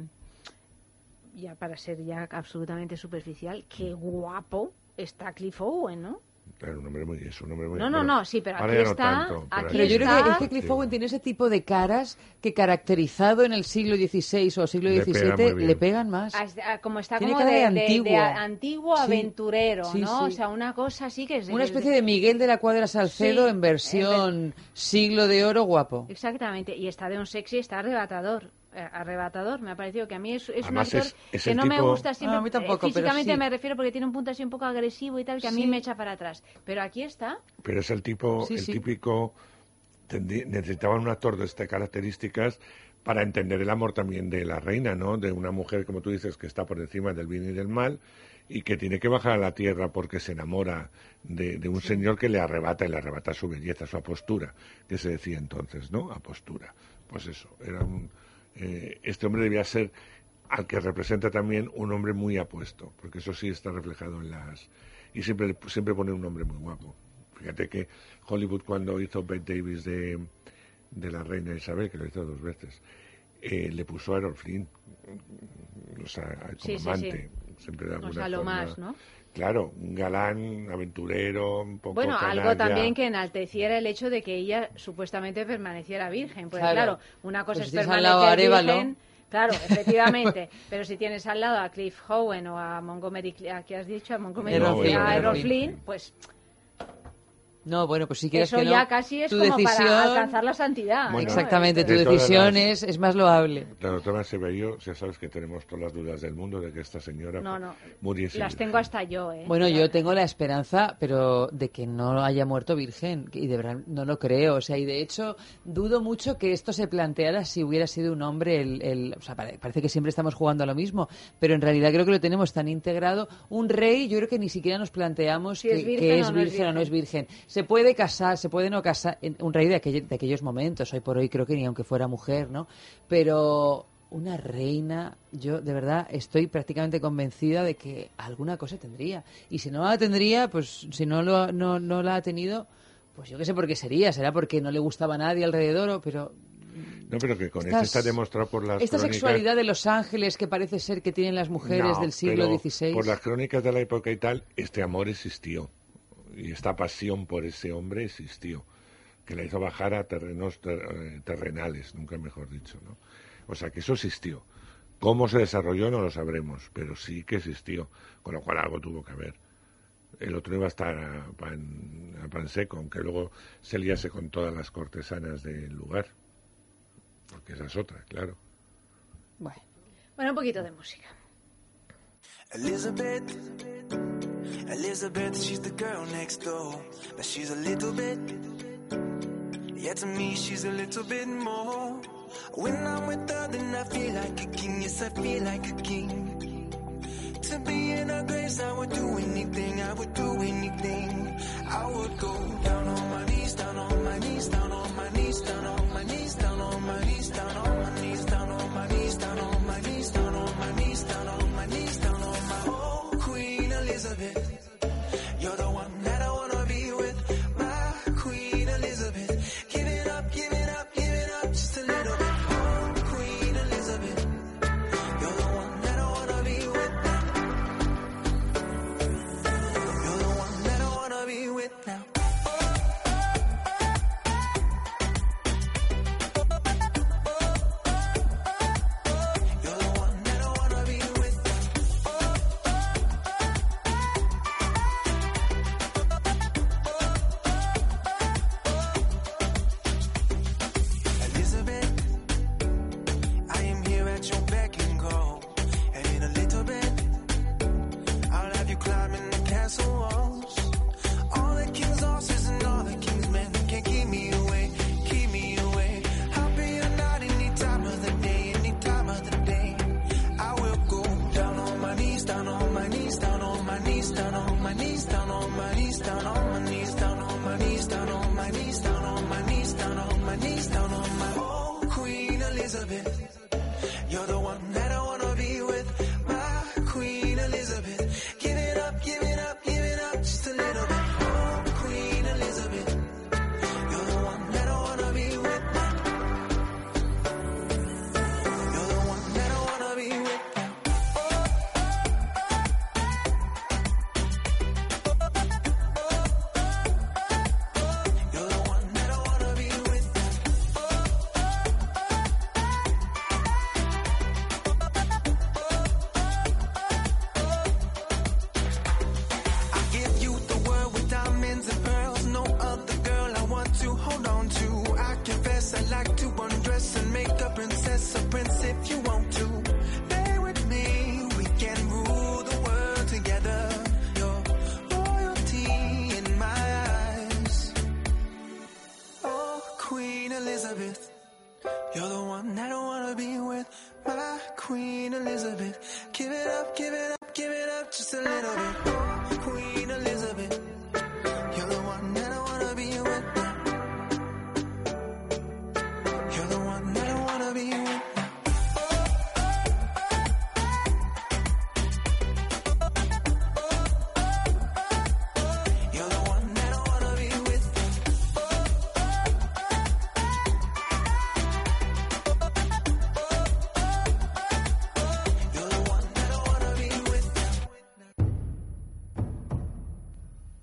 ya para ser ya absolutamente superficial, qué guapo está Cliff Owen, ¿no? Era un hombre muy, es un hombre muy No, no, bueno, no, sí, pero aquí no está, tanto, pero aquí Pero yo creo que, está. es que Cliff Owen tiene ese tipo de caras que caracterizado en el siglo XVI o siglo Le pega muy XVII le pegan más. Como está Tiene como cara de, de de- de antiguo. antiguo Sí. aventurero, Sí, ¿no? sí. O sea, una cosa así que es... Una es- especie de Miguel de la Cuadra Salcedo Sí, en versión siglo de oro guapo. Exactamente, y está de un sexy, está arrebatador. Eh, arrebatador, me ha parecido que a mí es, es un actor es- es que no me gusta siempre. Ah, a mí tampoco, eh, pero físicamente sí. me refiero porque tiene un punto así un poco agresivo y tal, que a mí me echa para atrás. Pero aquí está. Pero es el tipo, Sí, el sí. típico, necesitaban un actor de estas características para entender el amor también de la reina, ¿no? De una mujer, como tú dices, que está por encima del bien y del mal y que tiene que bajar a la tierra porque se enamora de, de un señor que le arrebata y le arrebata su belleza, su apostura, que se decía entonces, ¿no? Apostura. Pues eso, era un, eh, este hombre debía ser al que representa también un hombre muy apuesto, porque eso sí está reflejado en las... Y siempre, siempre pone un hombre muy guapo. Fíjate que Hollywood cuando hizo Bette Davis de, de la reina Isabel, que lo hizo dos veces, eh, le puso a Errol Flynn, o sea, como Sí, sí, amante. Siempre de O alguna sea, lo forma. más, ¿no? Claro, un galán, aventurero, un poco Bueno, algo también que enalteciera el hecho de que ella supuestamente permaneciera virgen. Pues Claro. claro, una cosa Pues es si tienes al lado a permanecer virgen. Claro, efectivamente. <laughs> pero si tienes al lado a Cliff Owen o a Montgomery, ¿a qué has dicho? A Montgomery, Errol Flynn. a Errol Flynn, pues No, bueno, pues si quieres eso que no, ya casi es tu como decisión... para alcanzar la santidad. ¿no? Exactamente, tu decisión las- es, es más loable. La doctora Sebello, ya sabes que tenemos todas las dudas del mundo de que esta señora No, no. muriese Las virgen. tengo hasta yo, ¿eh? Bueno, yo tengo la esperanza, pero de que no haya muerto virgen, y de verdad no lo creo. O sea, y de hecho dudo mucho que esto se planteara si hubiera sido un hombre. El, el- o sea, pare- parece que siempre estamos jugando a lo mismo, pero en realidad creo que lo tenemos tan integrado. Un rey, yo creo que ni siquiera nos planteamos Si que es virgen que o es no es virgen o no es virgen. Se puede casar, se puede no casar. en- Un rey de, aquell- de aquellos momentos, hoy por hoy creo que ni aunque fuera mujer, ¿no? Pero una reina, yo de verdad estoy prácticamente convencida de que alguna cosa tendría. Y si no la tendría, pues si no, lo, no, no la ha tenido, pues yo qué sé por qué sería. Será porque no le gustaba a nadie alrededor, pero No, pero que con Estas- esto está demostrado por las esta crónicas- sexualidad de los ángeles que parece ser que tienen las mujeres No, del siglo XVI. Por las crónicas de la época y tal, este amor existió. Y esta pasión por ese hombre existió. Que la hizo bajar a terrenos ter- eh, terrenales, nunca mejor dicho. ¿no? O sea, que eso existió. ¿Cómo se desarrolló? No lo sabremos, pero sí que existió. Con lo cual algo tuvo que haber. El otro iba a estar a pan, a pan seco, aunque luego se liase con todas las cortesanas del lugar. Porque esa es otra, claro. Bueno, un poquito de música. Elizabeth, Elizabeth, she's the girl next door, but she's a little bit. Yeah, to me, she's a little bit more. When I'm with her, then I feel like a king. Yes, I feel like a king. To be in her grace, I would do anything. I would do anything. I would go down on my knees, down on my knees, down on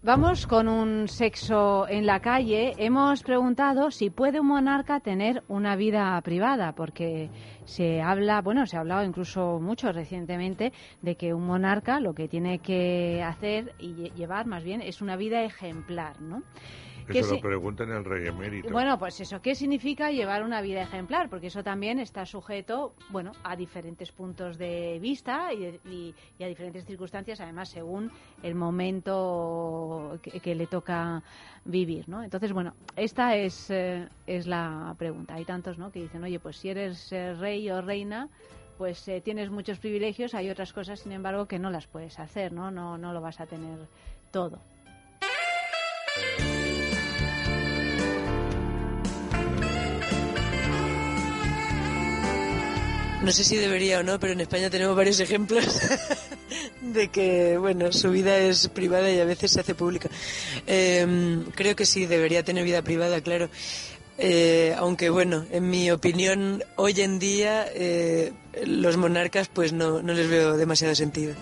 Vamos con un sexo en la calle. Hemos preguntado si puede un monarca tener una vida privada, porque se habla, bueno, se ha hablado incluso mucho recientemente de que un monarca lo que tiene que hacer y lle- llevar más bien es una vida ejemplar, ¿no? Que se si- lo pregunten al rey emérito. Bueno, pues eso, ¿qué significa llevar una vida ejemplar? Porque eso también está sujeto, bueno, a diferentes puntos de vista y, de- y- y a diferentes circunstancias, además, según el momento que, que le toca vivir, ¿no? Entonces, bueno, esta es, eh, es la pregunta. Hay tantos, ¿no?, que dicen, oye, pues si eres eh, rey o reina, pues eh, tienes muchos privilegios, hay otras cosas, sin embargo, que no las puedes hacer, ¿no? No, no lo vas a tener todo. No sé si debería o no, pero en España tenemos varios ejemplos <laughs> de que, bueno, su vida es privada y a veces se hace pública. Eh, creo que sí, debería tener vida privada, claro. Eh, aunque, bueno, en mi opinión, hoy en día eh, los monarcas pues no, no les veo demasiado sentido.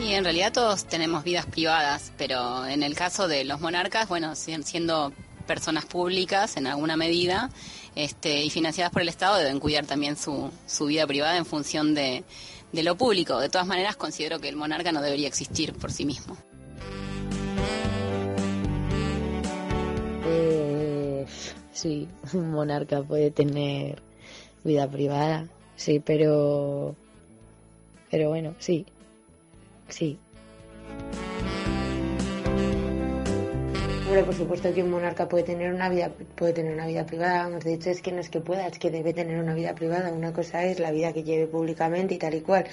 Y en realidad todos tenemos vidas privadas, pero en el caso de los monarcas, bueno, si- siendo personas públicas en alguna medida este, y financiadas por el Estado, deben cuidar también su, su vida privada en función de, de lo público. De todas maneras, considero que el monarca no debería existir por sí mismo. Eh, sí, <laughs> un monarca puede tener vida privada, sí, pero, pero bueno, sí. Sí. Por supuesto que un monarca puede tener una vida puede tener una vida privada, vamos, de hecho es que no es que pueda, es que debe tener una vida privada. Una cosa es la vida que lleve públicamente y tal y cual,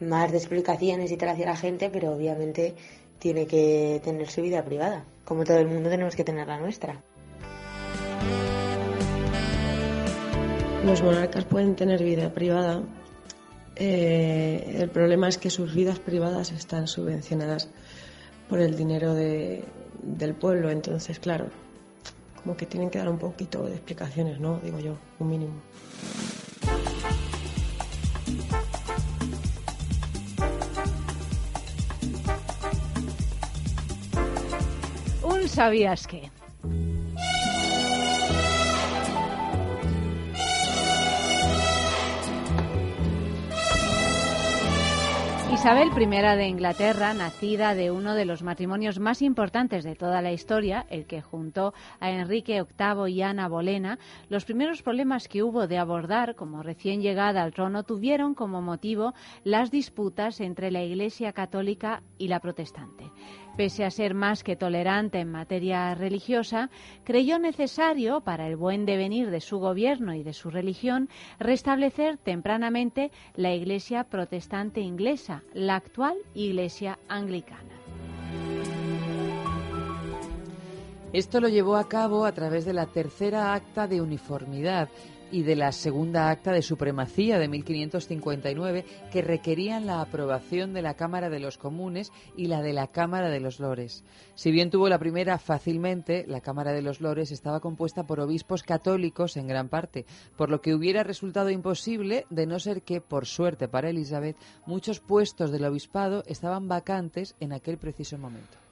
más de explicaciones y tal hacia la gente, pero obviamente tiene que tener su vida privada. Como todo el mundo tenemos que tener la nuestra. Los monarcas pueden tener vida privada. Eh, el problema es que sus vidas privadas están subvencionadas por el dinero de, del pueblo. Entonces, claro, como que tienen que dar un poquito de explicaciones, ¿no? Digo yo, un mínimo. Un sabías qué. Isabel I de Inglaterra, nacida de uno de los matrimonios más importantes de toda la historia, el que juntó a Enrique VIII y Ana Bolena, los primeros problemas que hubo de abordar como recién llegada al trono tuvieron como motivo las disputas entre la Iglesia católica y la protestante. Pese a ser más que tolerante en materia religiosa, creyó necesario, para el buen devenir de su gobierno y de su religión, restablecer tempranamente la Iglesia protestante inglesa, la actual Iglesia anglicana. Esto lo llevó a cabo a través de la tercera acta de uniformidad y de la segunda acta de supremacía de 1559 que requerían la aprobación de la Cámara de los Comunes y la de la Cámara de los Lores. Si bien tuvo la primera fácilmente, la Cámara de los Lores estaba compuesta por obispos católicos en gran parte, por lo que hubiera resultado imposible de no ser que, por suerte para Elizabeth, muchos puestos del obispado estaban vacantes en aquel preciso momento.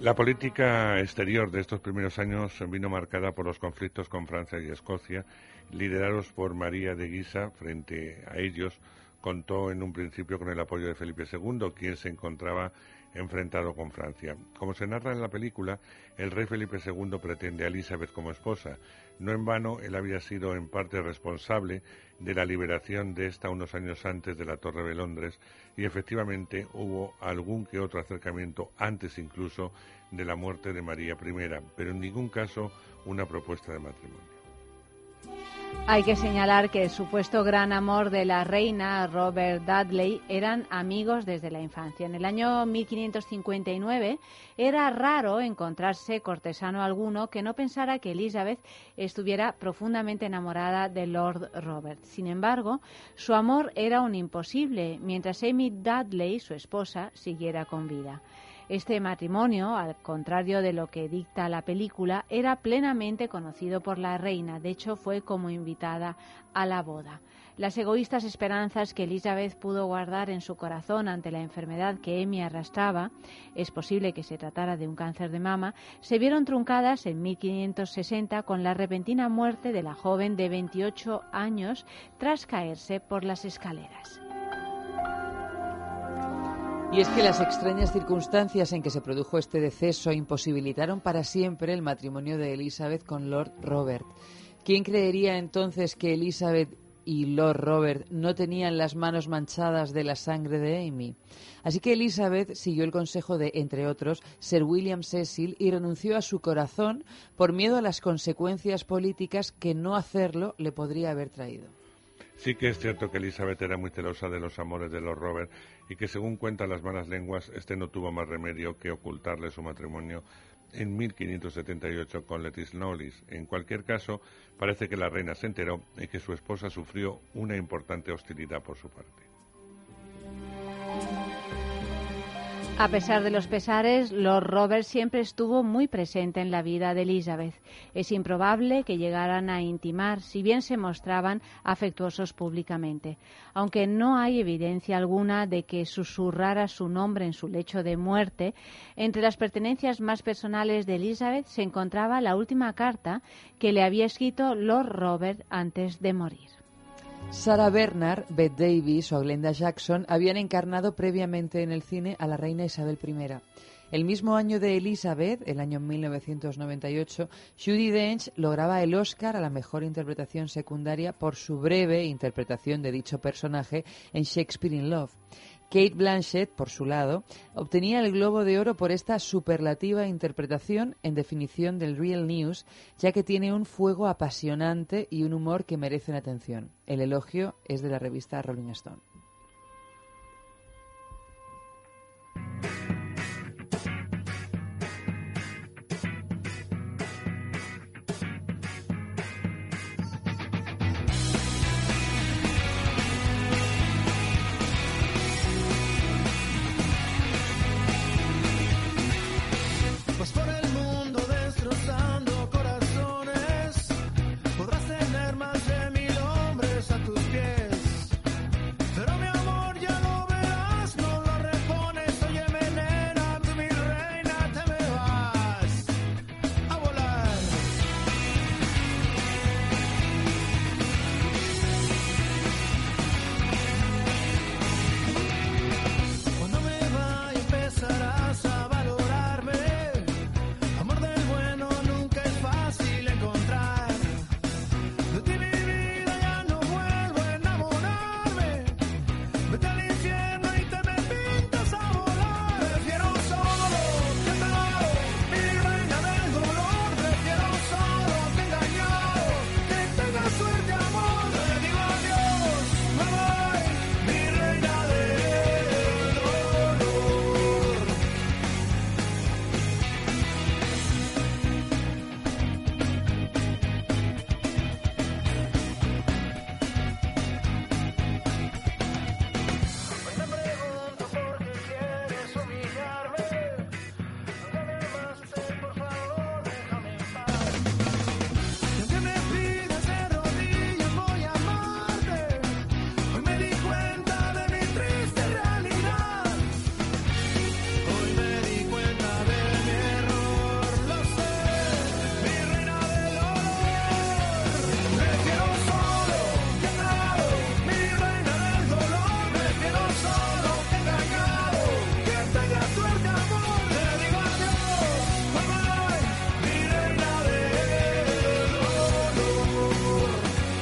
La política exterior de estos primeros años vino marcada por los conflictos con Francia y Escocia, liderados por María de Guisa. Frente a ellos contó en un principio con el apoyo de Felipe II, quien se encontraba enfrentado con Francia. Como se narra en la película, el rey Felipe II pretende a Elizabeth como esposa. No en vano, él había sido en parte responsable de la liberación de esta unos años antes de la Torre de Londres y efectivamente hubo algún que otro acercamiento antes incluso de la muerte de María I, pero en ningún caso una propuesta de matrimonio. Hay que señalar que el supuesto gran amor de la reina, Robert Dudley, eran amigos desde la infancia. En el año 1559 era raro encontrarse cortesano alguno que no pensara que Elizabeth estuviera profundamente enamorada de Lord Robert. Sin embargo, su amor era un imposible mientras Amy Dudley, su esposa, siguiera con vida. Este matrimonio, al contrario de lo que dicta la película, era plenamente conocido por la reina. De hecho, fue como invitada a la boda. Las egoístas esperanzas que Elizabeth pudo guardar en su corazón ante la enfermedad que Amy arrastraba, es posible que se tratara de un cáncer de mama, se vieron truncadas en 1560 con la repentina muerte de la joven de 28 años tras caerse por las escaleras. Y es que las extrañas circunstancias en que se produjo este deceso imposibilitaron para siempre el matrimonio de Elizabeth con Lord Robert. ¿Quién creería entonces que Elizabeth y Lord Robert no tenían las manos manchadas de la sangre de Amy? Así que Elizabeth siguió el consejo de, entre otros, Sir William Cecil y renunció a su corazón por miedo a las consecuencias políticas que no hacerlo le podría haber traído. Sí que es cierto que Elizabeth era muy celosa de los amores de Lord Robert y que según cuentan las malas lenguas, este no tuvo más remedio que ocultarle su matrimonio en 1578 con Lettice Knollys. En cualquier caso, parece que la reina se enteró y que su esposa sufrió una importante hostilidad por su parte. A pesar de los pesares, Lord Robert siempre estuvo muy presente en la vida de Elizabeth. Es improbable que llegaran a intimar, si bien se mostraban afectuosos públicamente, aunque no hay evidencia alguna de que susurrara su nombre en su lecho de muerte. Entre las pertenencias más personales de Elizabeth se encontraba la última carta que le había escrito Lord Robert antes de morir. Sarah Bernard, Bette Davis o Glenda Jackson habían encarnado previamente en el cine a la reina Isabel I. El mismo año de Elizabeth, el año 1998, Judy Dench lograba el Oscar a la mejor interpretación secundaria por su breve interpretación de dicho personaje en Shakespeare in Love. Kate Blanchett, por su lado, obtenía el Globo de Oro por esta superlativa interpretación en definición del Real News, ya que tiene un fuego apasionante y un humor que merecen atención. El elogio es de la revista Rolling Stone.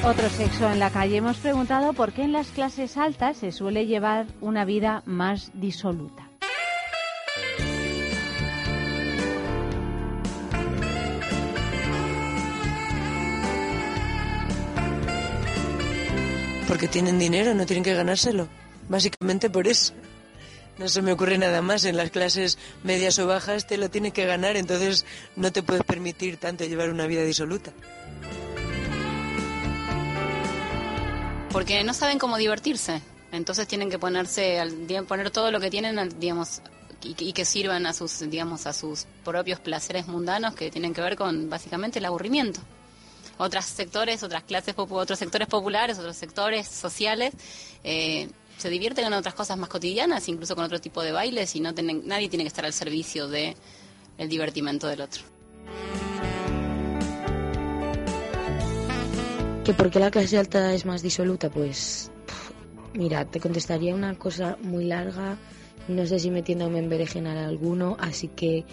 Otro sexo en la calle. Hemos preguntado por qué en las clases altas se suele llevar una vida más disoluta. Porque tienen dinero, no tienen que ganárselo. Básicamente por eso. No se me ocurre nada más. En las clases medias o bajas te lo tienes que ganar, entonces no te puedes permitir tanto llevar una vida disoluta. Porque no saben cómo divertirse. Entonces tienen que ponerse, al, poner todo lo que tienen, digamos, y, que- sirvan a sus, digamos, a sus propios placeres mundanos que tienen que ver con básicamente el aburrimiento. Otros sectores, otras clases, otros sectores populares, otros sectores sociales eh, se divierten en otras cosas más cotidianas, incluso con otro tipo de bailes y no tienen, nadie tiene que estar al servicio de el divertimento del otro. ¿Que por qué la clase alta es más disoluta? Pues mira, te contestaría una cosa muy larga, no sé si metiéndome en berenjenar alguno, así que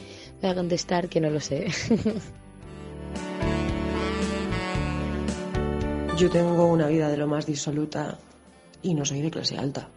voy a contestar que no lo sé. <laughs> Yo tengo una vida de lo más disoluta y no soy de clase alta.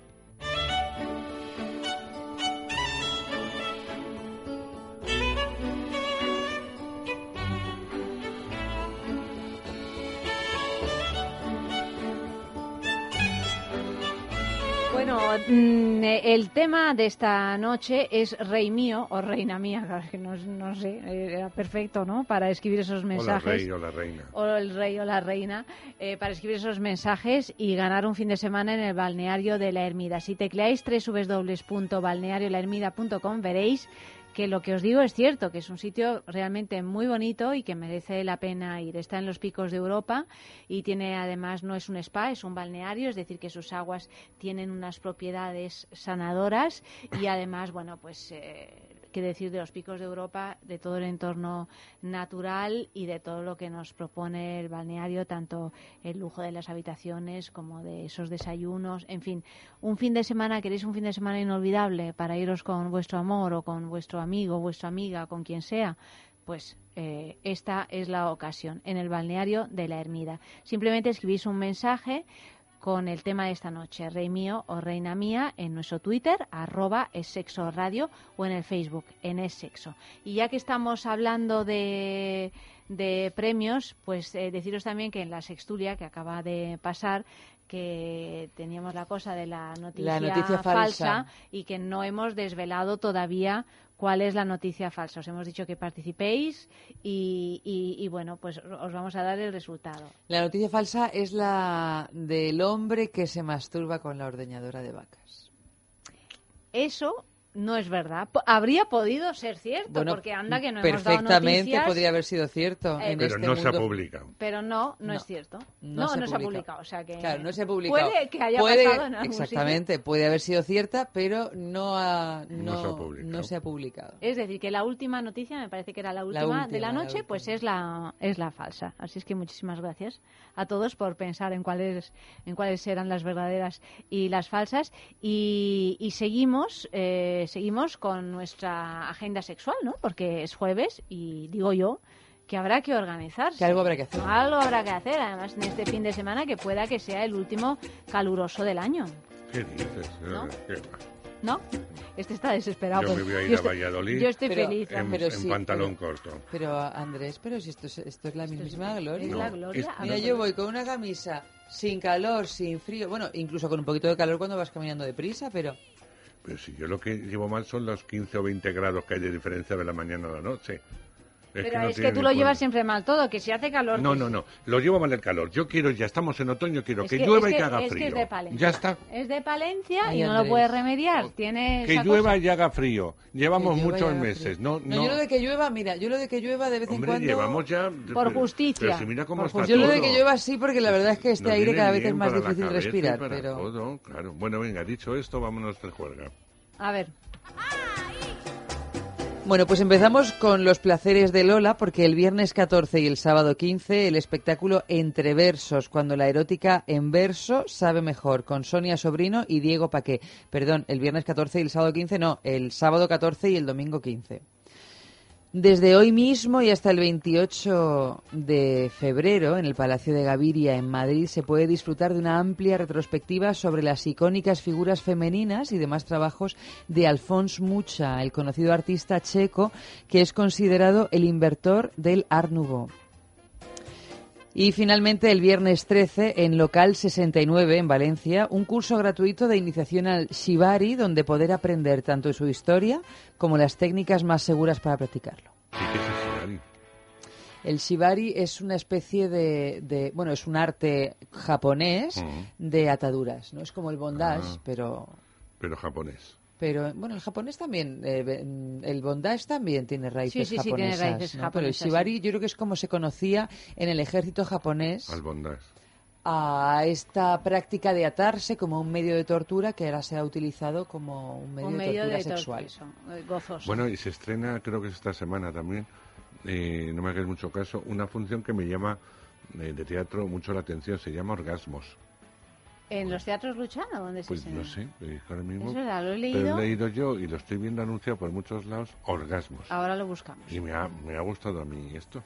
El tema de esta noche es rey mío o reina mía, claro, que no, no sé, era perfecto, ¿no? Para escribir esos mensajes. rey o la reina. o el rey o la reina, eh, para escribir esos mensajes y ganar un fin de semana en el balneario de la Ermida. Si tecleáis www.balneariolahermida.com veréis que lo que os digo es cierto, que es un sitio realmente muy bonito y que merece la pena ir. Está en los picos de Europa y tiene además no es un spa, es un balneario, es decir, que sus aguas tienen unas propiedades sanadoras y además, bueno, pues eh, qué decir de los picos de Europa, de todo el entorno natural y de todo lo que nos propone el balneario, tanto el lujo de las habitaciones como de esos desayunos, en fin, un fin de semana, queréis un fin de semana inolvidable para iros con vuestro amor o con vuestro amigo, vuestra amiga, con quien sea, pues eh, esta es la ocasión en el balneario de la Ermida. Simplemente escribís un mensaje con el tema de esta noche, Rey mío o Reina mía, en nuestro Twitter, arroba es sexo radio, o en el Facebook, en es sexo. Y ya que estamos hablando de, de premios, pues eh, deciros también que en la sextulia que acaba de pasar, que teníamos la cosa de la noticia, noticia falsa. y que no hemos desvelado todavía cuál es la noticia falsa. Os hemos dicho que participéis y, y- y, bueno, pues os vamos a dar el resultado. La noticia falsa es la del hombre que se masturba con la ordeñadora de vacas. Eso no es verdad. Habría podido ser cierto, Bueno, porque anda que no hemos dado perfectamente noticias, podría haber sido cierto Eh, en Pero este no se ha publicado. Pero no, no, No, es cierto. no No, se ha no se ha publicado. publicado. O sea que Claro, no se ha publicado. Puede que haya Puede- pasado en algún sitio. Exactamente, puede haber sido cierta, pero no, ha- No no, se ha publicado. no se ha publicado. Es decir, que la última noticia, me parece que era la última, de última, la la noche, pues es la, es la falsa. Así es que muchísimas gracias a todos por pensar en cuáles, en cuáles eran las verdaderas y las falsas. Y, y seguimos, eh, seguimos con nuestra agenda sexual, ¿no? Porque es jueves y digo yo que habrá que organizarse. Que algo habrá que hacer. Algo habrá que hacer, además en este fin de semana que pueda que sea el último caluroso del año, ¿Qué dices? ¿No? ¿Qué va? ¿no? Este está desesperado. Yo pues. me voy a ir Yo a estoy- Valladolid Yo estoy Pero- feliz. en, Pero en sí, pantalón pero- corto. Pero Andrés, pero si esto es, esto es la mismísima gloria. Es la gloria. es-. Mira, yo voy con una camisa sin calor, sin frío, bueno, incluso con un poquito de calor cuando vas caminando deprisa, pero Pero si yo lo que llevo mal son los 15 o 20 grados que hay de diferencia de la mañana a la noche. Es Pero no es que tú lo cuenta. llevas siempre mal todo, que si hace calor... No, que no, no. Lo llevo mal el calor. Yo quiero, ya estamos en otoño, quiero Es que, que- llueva es y que haga es frío. es de Palencia. ya está. Es de Palencia Ay, y no lo puedes remediar. Tiene Que esa llueva cosa. y haga frío. Llevamos Que muchos meses. No, No, no. yo lo de que llueva, mira, yo lo de que llueva de vez en Hombre, cuando... llevamos ya. Por pero- justicia. Pero si mira cómo Por está Yo lo de todo. que llueva sí, porque la verdad es que este aire cada vez es más difícil respirar, pero... todo, claro. Bueno, venga, dicho esto, vámonos de juerga. A ver, Bueno, pues empezamos con los placeres de Lola, porque el viernes 14 y el sábado 15 el espectáculo Entre Versos, cuando la erótica en verso sabe mejor, con Sonia Sobrino y Diego Paqué. Perdón, el viernes 14 y el sábado 15 no, el sábado 14 y el domingo 15. Desde hoy mismo y hasta el 28 de febrero, en el Palacio de Gaviria, en Madrid, se puede disfrutar de una amplia retrospectiva sobre las icónicas figuras femeninas y demás trabajos de Alphonse Mucha, el conocido artista checo que es considerado el inventor del Art Nouveau. Y finalmente el viernes 13 en Local 69 en Valencia, un curso gratuito de iniciación al Shibari donde poder aprender tanto su historia como las técnicas más seguras para practicarlo. ¿Y qué es eso, Dani? El Shibari es una especie de, de- bueno, es un arte japonés de ataduras, ¿no? Es como el bondage, Ah. pero Pero japonés. Pero bueno, el japonés también, eh, mm, el bondage también tiene raíces Sí, sí, sí, tiene japonesas, raíces ¿no? Pero el japonesas, Shibari yo creo que es como se conocía en el ejército japonés Al bondage. a esta práctica de atarse como un medio de tortura que ahora se ha utilizado como un medio, un de medio tortura de sexual. tortura, eso, eh, gozoso. Bueno, y se estrena, creo que es esta semana también, eh, no me hagáis mucho caso, una función que me llama eh, de teatro mucho la atención, se llama Orgasmos. ¿En los teatros Luchana? ¿Dónde se Pues no sé, ahora mismo. Es verdad, lo he Pero leído. he leído yo y lo estoy viendo anunciado por muchos lados, Orgasmos. Ahora lo buscamos. Y me ha, me ha gustado a mí esto.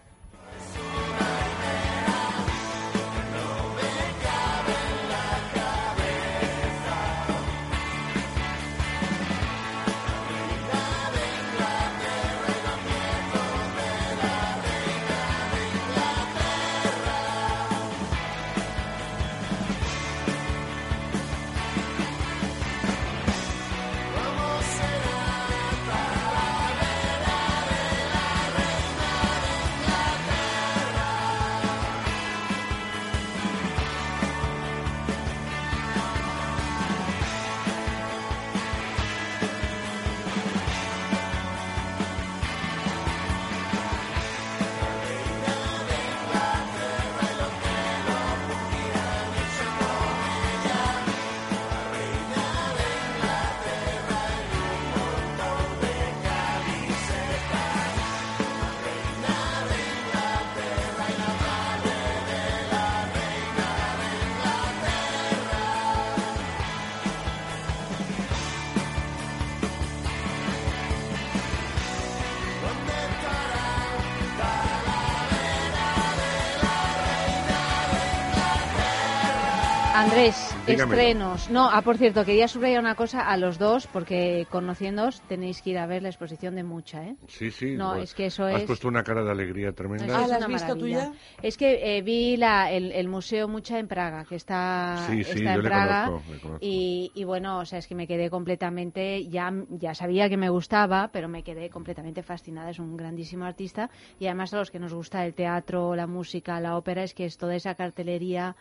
Dígamelo. Estrenos. No, ah, por cierto, quería subrayar una cosa a los dos, porque conociéndoos tenéis que ir a ver la exposición de Mucha, ¿eh? Sí, sí. No, pues, es que eso Has es- puesto una cara de alegría tremenda. Es una maravilla. Es que eh, vi la, el, el Museo Mucha en Praga, que está, Sí, sí, está yo en le Praga. conozco, le conozco. Y, y bueno, o sea, es que me quedé completamente, ya, ya sabía que me gustaba, pero me quedé completamente fascinada. Es un grandísimo artista y además a los que nos gusta el teatro, la música, la ópera, es que es toda esa cartelería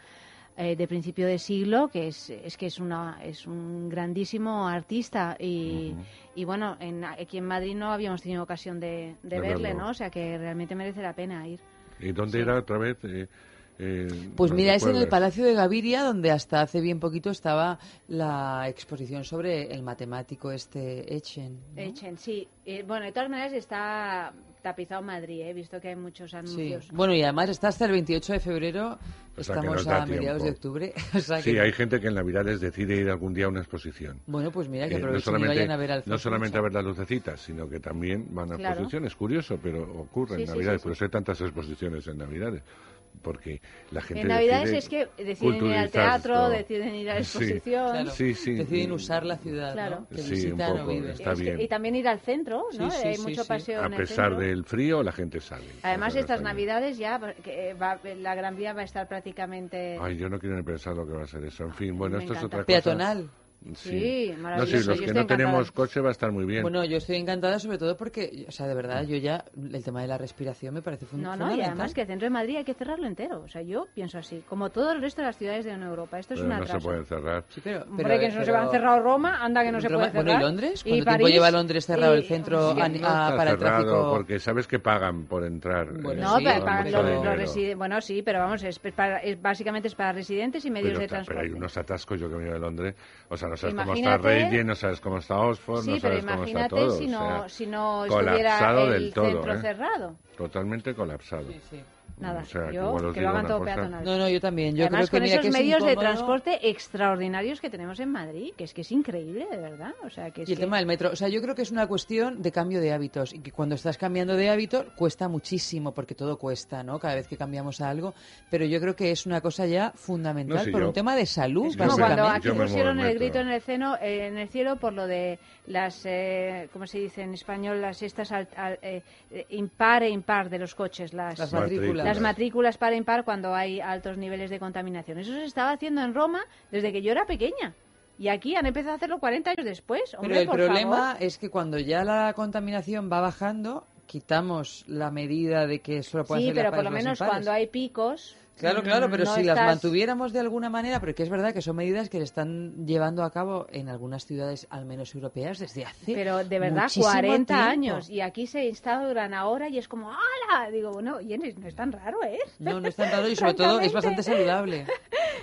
eh, de principio de siglo, que es, es que es una es un grandísimo artista y, y bueno, en, aquí en Madrid no habíamos tenido ocasión de, de De verle, verlo. ¿no? O sea que realmente merece la pena ir. ¿Y dónde era otra vez? Eh, eh, Pues ¿no mira, es en el? Palacio de Gaviria, donde hasta hace bien poquito estaba la exposición sobre el matemático este Echen. ¿no? Echen, sí. Eh, bueno, de todas maneras está tapizado Madrid, ¿eh? he visto que hay muchos Sí. anuncios. Bueno, y además está hasta el 28 de febrero, O sea, estamos da a mediados tiempo. de octubre. <laughs> o sea Sí, que- hay gente que en Navidades decide ir algún día a una exposición. Bueno, pues mira, que Eh, no y solamente, vayan a ver al no solamente a ver las lucecitas, sino que también van a Claro. exposiciones. Curioso, pero ocurre Sí, en sí, Navidades. sí, Por eso hay tantas exposiciones en Navidades. Porque la gente En Navidades es que deciden ir al teatro, ¿no? deciden ir a la Sí. exposición. Claro. Sí, sí. Deciden usar la ciudad, Claro. ¿no? Que Sí, un poco, está Es que- bien. y también ir al centro, ¿no? Sí, sí, hay sí, mucho sí. paseo A en el pesar centro. del frío, la gente sale. Además, estas. Navidades ya, que, eh, va- la Gran Vía va a estar prácticamente... Ay, yo no quiero ni pensar lo que va a ser eso. En fin, bueno, me esto es encanta. otra cosa. Peatonal. Sí, No, maravilloso, sí, los yo que no encantada. tenemos coche va a estar muy bien. Bueno, yo estoy encantada sobre todo porque, o sea, de verdad, yo ya, el tema de la respiración me parece fun- No, no, y fundamental. además que el centro de Madrid hay que cerrarlo entero. O sea, yo pienso así, como todo el resto de las ciudades de Europa. Esto es pero un no se atraso. pueden cerrar. Sí, pero, Hombre, pero- que no se va a cerrar Roma, anda que no se puede cerrar. Bueno, ¿y Londres? Y ¿Cuánto tiempo París, lleva Londres cerrado el y- centro Sí, a- no a- para el tráfico? porque sabes que pagan por entrar. Bueno, eh, No, sí, pero pagan los, los dinero. residen- Bueno, sí, pero vamos, es, para- es- básicamente es para residentes y medios de ta- pero transporte. hay unos atascos, yo que vengo de Londres, o sea, no sabes cómo está Imagínate- Regent, no sabes cómo está Oxford, Sí, no pero sabes cómo está imagínate todo. si o no, sea, si no colapsado estuviera el del todo, centro ¿eh? cerrado. Totalmente colapsado. Nada, O sea, que yo que lo hagan todo cosa. peatonal. No, no, yo también. Yo Además, creo que con mira esos que es medios de transporte extraordinarios que tenemos en Madrid, que es que es increíble, de verdad. O sea, que es Y el que- tema del metro, o sea, yo creo que es una cuestión de cambio de hábitos y que cuando estás cambiando de hábitos cuesta muchísimo porque todo cuesta, ¿no? Cada vez que cambiamos a algo, pero yo creo que es una cosa ya fundamental No, sí, por yo- un tema de salud, yo Como cuando aquí pusieron el grito en el, ceno, eh, en el cielo por lo de las, eh, ¿cómo se dice en español? Las estas al- al- eh, eh, impar e impar de los coches, las, Las matrículas. Las matrículas par e impar cuando hay altos niveles de contaminación. Eso se estaba haciendo en Roma desde que yo era pequeña. Y aquí han empezado a hacerlo 40 años después. Hombre, Pero el por problema favor. es que cuando ya la contaminación va bajando, quitamos la medida de que solo pueden Sí, pero por lo menos cuando hay picos. Claro, claro, pero no si las mantuviéramos de alguna manera, porque es verdad que son medidas que se están llevando a cabo en algunas ciudades, al menos europeas, desde hace Pero de verdad, muchísimo 40 tiempo. años. Y aquí se instauran ahora y es como, ¡hala! Digo, bueno, oye, no es tan raro, ¿eh? No, no es tan raro y sobre todo es bastante saludable. <laughs>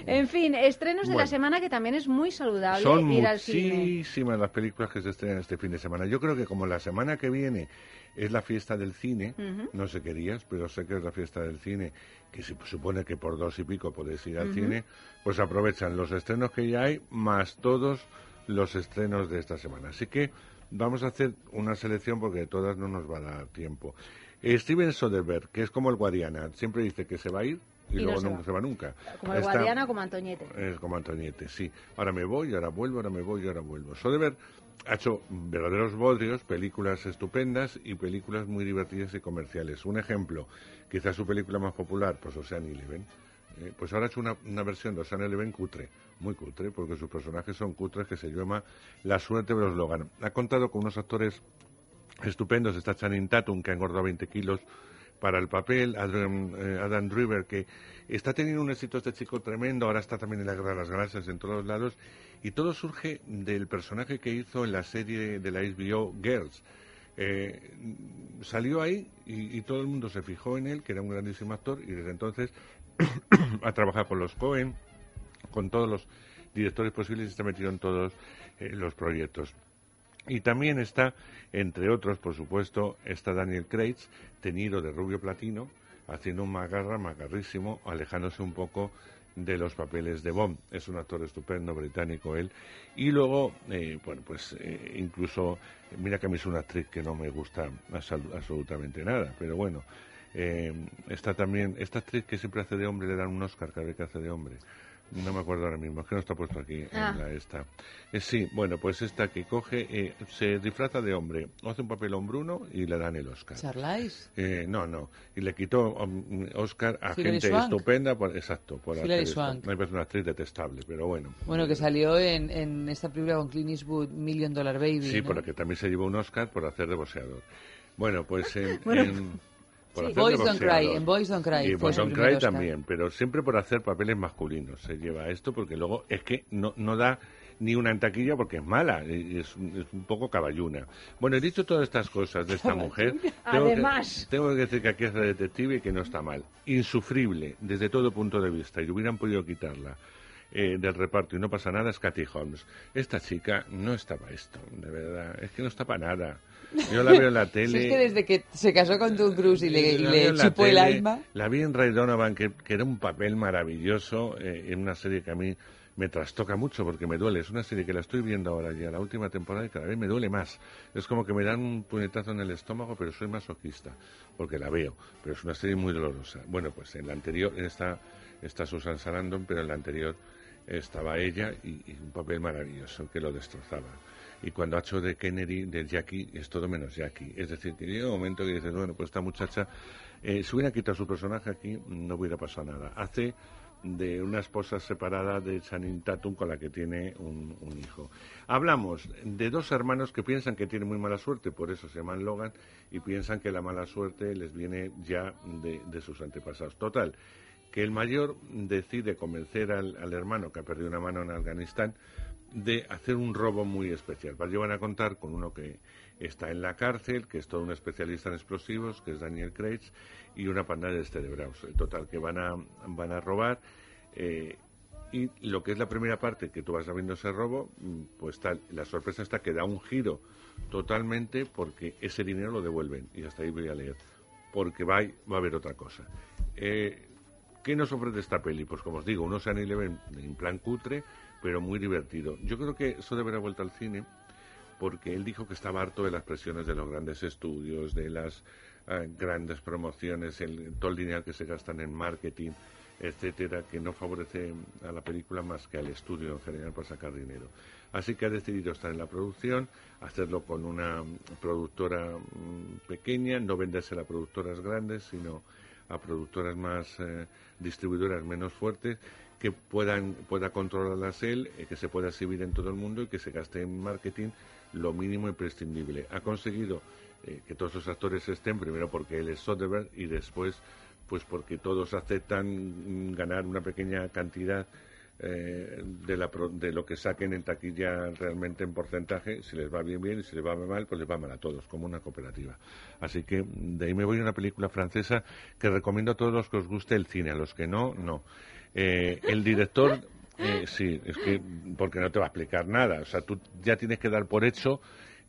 En fin, estrenos de la semana que también es muy saludable Son ir al cine. muchísimas las películas que se estrenan este fin de semana. Yo creo que como la semana que viene es la fiesta del cine, no sé qué días, pero sé que es la fiesta del cine, que se supone que por dos y pico podéis ir al cine, pues aprovechan los estrenos que ya hay más todos los estrenos de esta semana. Así que vamos a hacer una selección porque de todas no nos va a dar tiempo. Steven Soderbergh, que es como el Guadiana, siempre dice que se va a ir y, Y no luego se va. se va nunca. Como el Está- Guadiana, como Antoñete. es como Antoniete, sí. Ahora me voy, ahora vuelvo, ahora me voy, ahora vuelvo. Soderbergh ha hecho verdaderos bodrios, películas estupendas y películas muy divertidas y comerciales. Un ejemplo, quizás su película más popular, pues Ocean Eleven. Eh, pues ahora ha hecho una, versión de Ocean Eleven cutre, muy cutre, porque sus personajes son cutres, que se llama La suerte de los Logan. Ha contado con unos actores estupendos. Está Channing Tatum, que ha engordado 20 kilos para el papel. Adam, eh, Adam Driver, que está teniendo un éxito este chico tremendo. Ahora está también en la Guerra de las Galaxias en todos lados. Y todo surge del personaje que hizo en la serie de la HBO Girls. Eh, salió ahí y, todo el mundo se fijó en él, que era un grandísimo actor, y desde entonces <coughs> ha trabajado con los Cohen, con todos los directores posibles y está metido en todos eh, los proyectos. Y también está, entre otros, por supuesto, está Daniel Craig, teñido de rubio platino, haciendo un magarra, magarrísimo, alejándose un poco de los papeles de Bond. Es un actor estupendo, británico él. Y luego, eh, bueno, pues eh, incluso, mira que a mí es una actriz que no me gusta absol- absolutamente nada, pero bueno, eh, está también, esta actriz que siempre hace de hombre le dan un Oscar cada vez que hace de hombre. No me acuerdo ahora mismo, es que no está puesto aquí Ah. en la esta. Eh, sí, bueno, pues esta que coge, eh, se disfraza de hombre, hace un papel hombruno y le dan el Oscar. Charlize. Eh, no, no. Y le quitó um, Oscar a Hilary gente Swank. estupenda, por, exacto, por Hilary hacer esto. Swank. Me parece una actriz detestable, pero bueno. Bueno, que salió en, en esta película con Clint Eastwood, Million Dollar Baby. Sí, ¿no? por la que también se llevó un Oscar por hacer de boxeador. Bueno, pues en... <laughs> Bueno, en- por sí. Boys Don't. Cry, en Boys Don't Cry Y Boys Don't Cry Oscar. también, pero siempre por hacer papeles masculinos se lleva esto, porque luego es que no, no da ni una en taquilla porque es mala, y es, es un poco caballuna. Bueno, he dicho todas estas cosas de esta mujer. tengo que- Además. tengo que decir que aquí es de detective y que no está mal. Insufrible, desde todo punto de vista, y hubieran podido quitarla eh, del reparto y no pasa nada, es Katy Holmes. Esta chica no está para esto, de verdad, es que no está para nada. Yo la veo en la <laughs> Si tele. es que desde que se casó con Tom Cruise y le, le chupó el alma. La vi en Ray Donovan, que, que era un papel maravilloso, eh, en una serie que a mí me trastoca mucho porque me duele. Es una serie que la estoy viendo ahora ya, la última temporada, y cada vez me duele más. Es como que me dan un puñetazo en el estómago, pero soy masoquista, porque la veo. Pero es una serie muy dolorosa. Bueno, pues en la anterior, en esta está Susan Sarandon, pero en la anterior estaba ella y, un papel maravilloso que lo destrozaba. Y cuando ha hecho de Kennedy, de Jackie, es todo menos Jackie. Es decir, que llega un momento que dices, bueno, pues esta muchacha, eh, si hubiera quitado su personaje aquí, no hubiera pasado nada. Hace de una esposa separada de Channing Tatum con la que tiene un, hijo. Hablamos de dos hermanos que piensan que tienen muy mala suerte, por eso se llaman Logan, y piensan que la mala suerte les viene ya de sus antepasados. Total, que el mayor decide convencer al, al hermano que ha perdido una mano en Afganistán de hacer un robo muy especial. Para ello van a contar con uno que está en la cárcel, que es todo un especialista en explosivos, que es Daniel Craig, y una panda de cerebraos. En total, que van a, van a robar. eh, y lo que es la primera parte, que tú vas viendo ese robo, mm, pues tal, la sorpresa está que da un giro totalmente porque ese dinero lo devuelven. Y hasta ahí voy a leer. Porque va, va a haber otra cosa. Eh, ¿Qué nos ofrece esta peli? Pues como os digo, un Ocean Eleven en plan cutre, pero muy divertido. Yo creo que eso debe haber vuelto al cine porque él dijo que estaba harto de las presiones de los grandes estudios, de las eh, grandes promociones, el, todo el dinero que se gastan en marketing, etcétera, que no favorece a la película más que al estudio en general para sacar dinero. Así que ha decidido estar en la producción, hacerlo con una productora mm, pequeña, no venderse a productoras grandes, sino a productoras más eh, distribuidoras menos fuertes que puedan pueda controlarlas él, eh, que se pueda exhibir en todo el mundo y que se gaste en marketing lo mínimo imprescindible. Ha conseguido eh, que todos los actores estén, primero porque él es Soderbergh y después pues porque todos aceptan mm, ganar una pequeña cantidad eh, de, la de lo que saquen en taquilla realmente en porcentaje, si les va bien bien y si les va mal, pues les va mal a todos, como una cooperativa. Así que de ahí me voy a una película francesa que recomiendo a todos los que os guste el cine, a los que no, no. Eh, el director, eh, sí, es que porque no te va a explicar nada, o sea, tú ya tienes que dar por hecho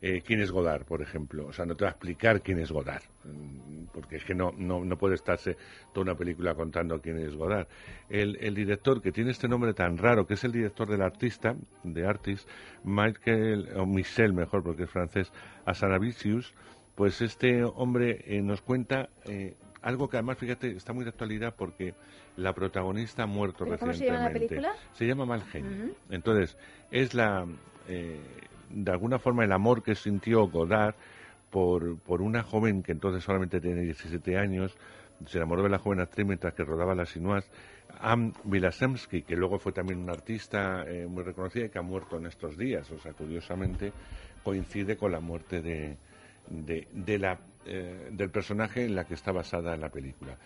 eh, quién es Godard, por ejemplo. O sea, no te va a explicar quién es Godard, mm, porque es que no, no, no puede estarse toda una película contando quién es Godard. El, el director que tiene este nombre tan raro, que es el director del artista, de Artist, Michael, o Michel mejor, porque es francés, Asanavicius, pues este hombre eh, nos cuenta eh, algo que además, fíjate, está muy de actualidad porque la protagonista ha muerto ¿Pero cómo se llama la recientemente. película? Se llama Mal Genio. Entonces, es la, eh, de alguna forma el amor que sintió Godard por, por una joven que entonces solamente tenía 17 años, se enamoró de la joven actriz mientras que rodaba Las Sinuas, Anne Wilasemsky, que luego fue también una artista eh, muy reconocida y que ha muerto en estos días, o sea, curiosamente coincide con la muerte de, de, de la, eh, del personaje en la que está basada la película.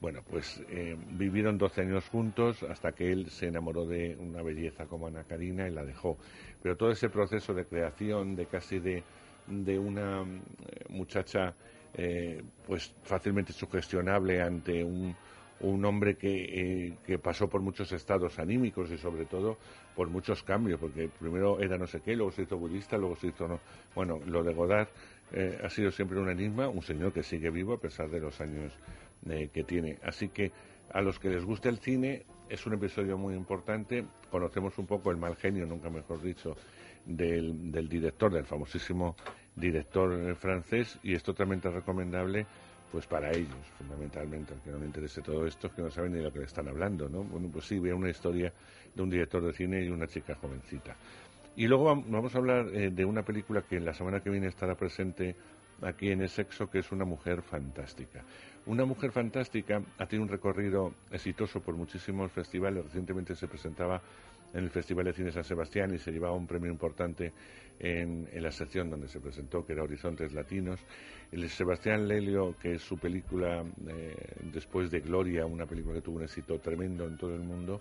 Bueno, pues eh, vivieron 12 años juntos hasta que él se enamoró de una belleza como Ana Karina y la dejó. Pero todo ese proceso de creación, de casi de, de una eh, muchacha eh, pues fácilmente sugestionable ante un, un hombre que, eh, que pasó por muchos estados anímicos y sobre todo por muchos cambios, porque primero era no sé qué, luego se hizo budista, luego se hizo no. Bueno, lo de Godard ha sido siempre un enigma, un señor que sigue vivo a pesar de los años que tiene. Así que a los que les guste el cine es un episodio muy importante. Conocemos un poco el mal genio, nunca mejor dicho, del, del director, del famosísimo director francés, y es totalmente recomendable pues para ellos, fundamentalmente, al que no le interese todo esto, es que no saben ni de lo que le están hablando, ¿no? Bueno, pues sí, veo una historia de un director de cine y una chica jovencita. Y luego vam- vamos a hablar eh, de una película que la semana que viene estará presente aquí en El Sexo, que es Una Mujer Fantástica. Una Mujer Fantástica ha tenido un recorrido exitoso por muchísimos festivales. Recientemente se presentaba en el Festival de Cine San Sebastián y se llevaba un premio importante en, la sección donde se presentó, que era Horizontes Latinos. El Sebastián Lelio, que es su película eh, después de Gloria, una película que tuvo un éxito tremendo en todo el mundo,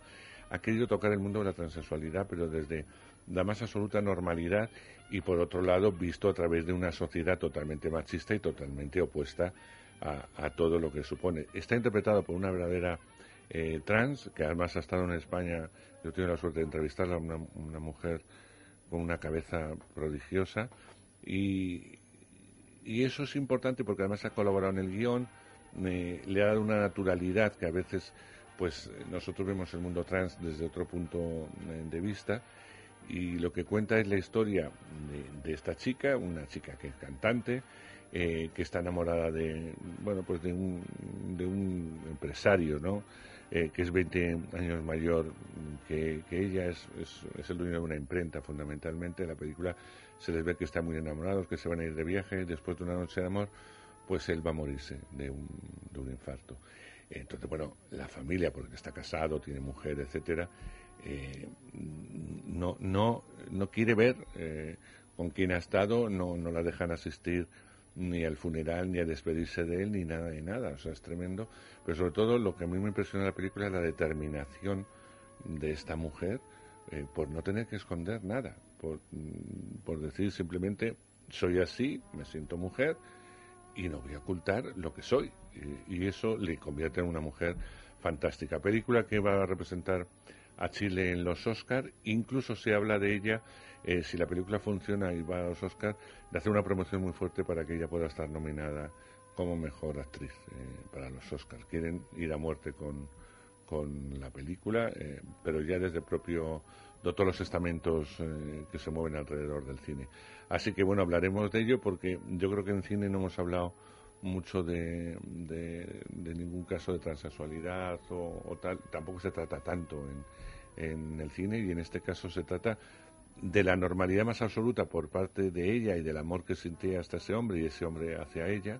ha querido tocar el mundo de la transexualidad, pero desde la más absoluta normalidad y, por otro lado, visto a través de una sociedad totalmente machista y totalmente opuesta a, todo lo que supone. Está interpretado por una verdadera eh, trans, que además ha estado en España. Yo tuve la suerte de entrevistarla, una, una mujer con una cabeza prodigiosa. Y, eso es importante porque además ha colaborado en el guion, eh, le ha dado una naturalidad que a veces pues nosotros vemos el mundo trans desde otro punto eh, de vista y lo que cuenta es la historia de esta chica, una chica que es cantante, eh, que está enamorada de, bueno, pues de un, de un empresario, ¿no? Eh, que es 20 años mayor que, ella, es, es, el dueño de una imprenta fundamentalmente. En la película se les ve que están muy enamorados, que se van a ir de viaje, después de una noche de amor, pues él va a morirse de un, de un infarto. Entonces, bueno, la familia, porque está casado, tiene mujer, etcétera, eh, no, no, no quiere ver con quién ha estado, no, no la dejan asistir ni al funeral, ni a despedirse de él, ni nada de nada. O sea, es tremendo. Pero sobre todo lo que a mí me impresiona de la película es la determinación de esta mujer eh, por no tener que esconder nada, por, mm, por decir simplemente soy así, me siento mujer y no voy a ocultar lo que soy. Y, y eso le convierte en una mujer fantástica. Película que va a representar a Chile en los Oscar. Incluso se habla de ella, eh, si la película funciona y va a los Oscar, de hacer una promoción muy fuerte para que ella pueda estar nominada como mejor actriz eh, para los Oscars. Quieren ir a muerte con, con la película, eh, pero ya desde el propio de todos los estamentos que se mueven alrededor del cine. Así que bueno, hablaremos de ello porque yo creo que en cine no hemos hablado mucho de, de, de ningún caso de transexualidad o, o tal, tampoco se trata tanto en, en el cine y en este caso se trata de la normalidad más absoluta por parte de ella y del amor que sentía hasta ese hombre y ese hombre hacia ella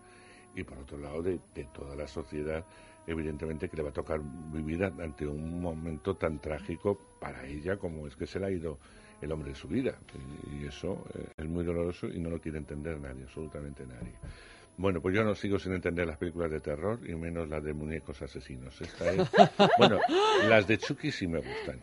y por otro lado de, de toda la sociedad evidentemente que le va a tocar vivir ante un momento tan trágico para ella como es que se le ha ido el hombre de su vida y, y eso eh, es muy doloroso y no lo quiere entender nadie, absolutamente nadie. Bueno, pues yo no sigo sin entender las películas de terror y menos las de muñecos asesinos. Esta es... <laughs> Bueno, las de Chucky sí me gustan.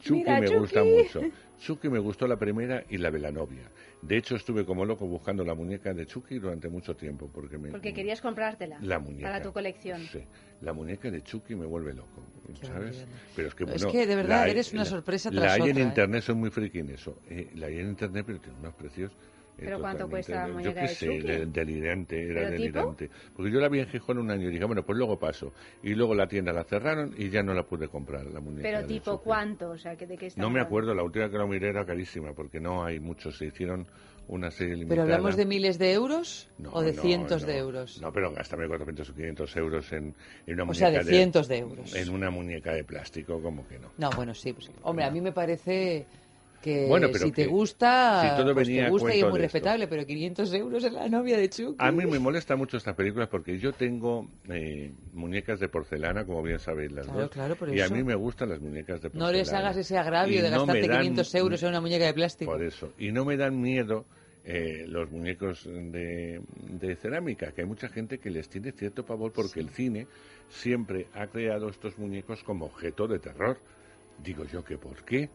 Chucky Mira, me Chucky. gusta mucho. Chucky me gustó la primera y la de la novia. De hecho, estuve como loco buscando la muñeca de Chucky durante mucho tiempo porque me Porque querías comprártela La muñeca. para tu colección. Sí, la muñeca de Chucky me vuelve loco, ¿sabes? Pero es que Es bueno, que, de verdad, la hay- eres una la- sorpresa La tras hay en otra, ¿eh? internet, soy muy friki en eso. Eh, la hay en internet, pero tiene unos precios. Eh, ¿Pero cuánto cuesta la muñeca Yo qué de sé, Chucky? de- delirante, era delirante. Porque yo la vi en Gijón un año y dije, bueno, pues luego paso. Y luego la tienda la cerraron y ya no la pude comprar, la muñeca. Pero de tipo, Chucky. ¿cuánto? O sea, ¿que ¿de qué No me acuerdo, la última que la miré era carísima, porque no hay muchos. Se hicieron una serie limitada. ¿Pero hablamos de miles de euros No, o de no, cientos no. de euros? No, pero gástame 400 o 500 euros en, en una O muñeca sea, de cientos de euros. En una muñeca de plástico, como que no. No, bueno, sí. pues, hombre, a mí me parece que Bueno, pero si te gusta, si todo pues venía te gusta y es muy respetable, pero 500 euros en la novia de Chucky. A mí me molesta mucho estas películas porque yo tengo eh, muñecas de porcelana, como bien sabéis las Claro, dos. claro, por y a mí me gustan las muñecas de porcelana. No les hagas ese agravio Y de no gastarte dan- 500 euros en una muñeca de plástico. Por eso. Y no me dan miedo eh, los muñecos de, de cerámica, que hay mucha gente que les tiene cierto pavor porque el cine siempre ha creado estos muñecos como objeto de terror. Digo yo que por qué,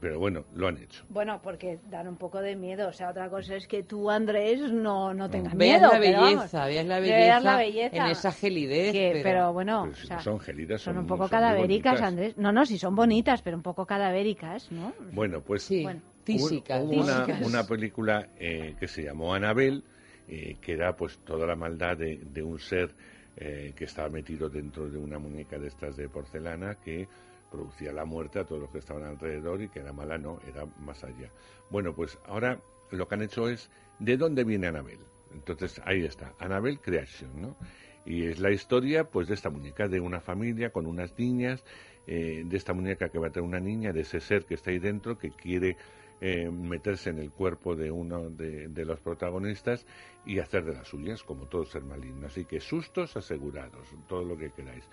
pero bueno, lo han hecho. Bueno, porque dan un poco de miedo. O sea, otra cosa es que tú, Andrés, no, no tengas Veas miedo. la vamos, belleza, veas la veas belleza, la belleza. en esa gelidez. Que- pero... pero bueno, Pero si o sea, no son gélidas, son son, un poco son cadavéricas. Andrés. No, no, sí son bonitas, pero un poco cadavéricas, ¿no? Bueno, pues Bueno. Tísicas, hubo una, una película eh, que se llamó Anabel, eh, que era pues toda la maldad de, de un ser eh, que estaba metido dentro de una muñeca de estas de porcelana que producía la muerte a todos los que estaban alrededor y que era mala, no, era más allá. Bueno, pues ahora lo que han hecho es, ¿de dónde viene Anabel? Entonces ahí está, Anabel Creation, ¿no? Y es la historia, pues, de esta muñeca, de una familia con unas niñas, eh, de esta muñeca que va a tener una niña, de ese ser que está ahí dentro, que quiere eh, meterse en el cuerpo de uno de, de los protagonistas y hacer de las suyas, como todo ser maligno. Así que sustos asegurados, todo lo que queráis.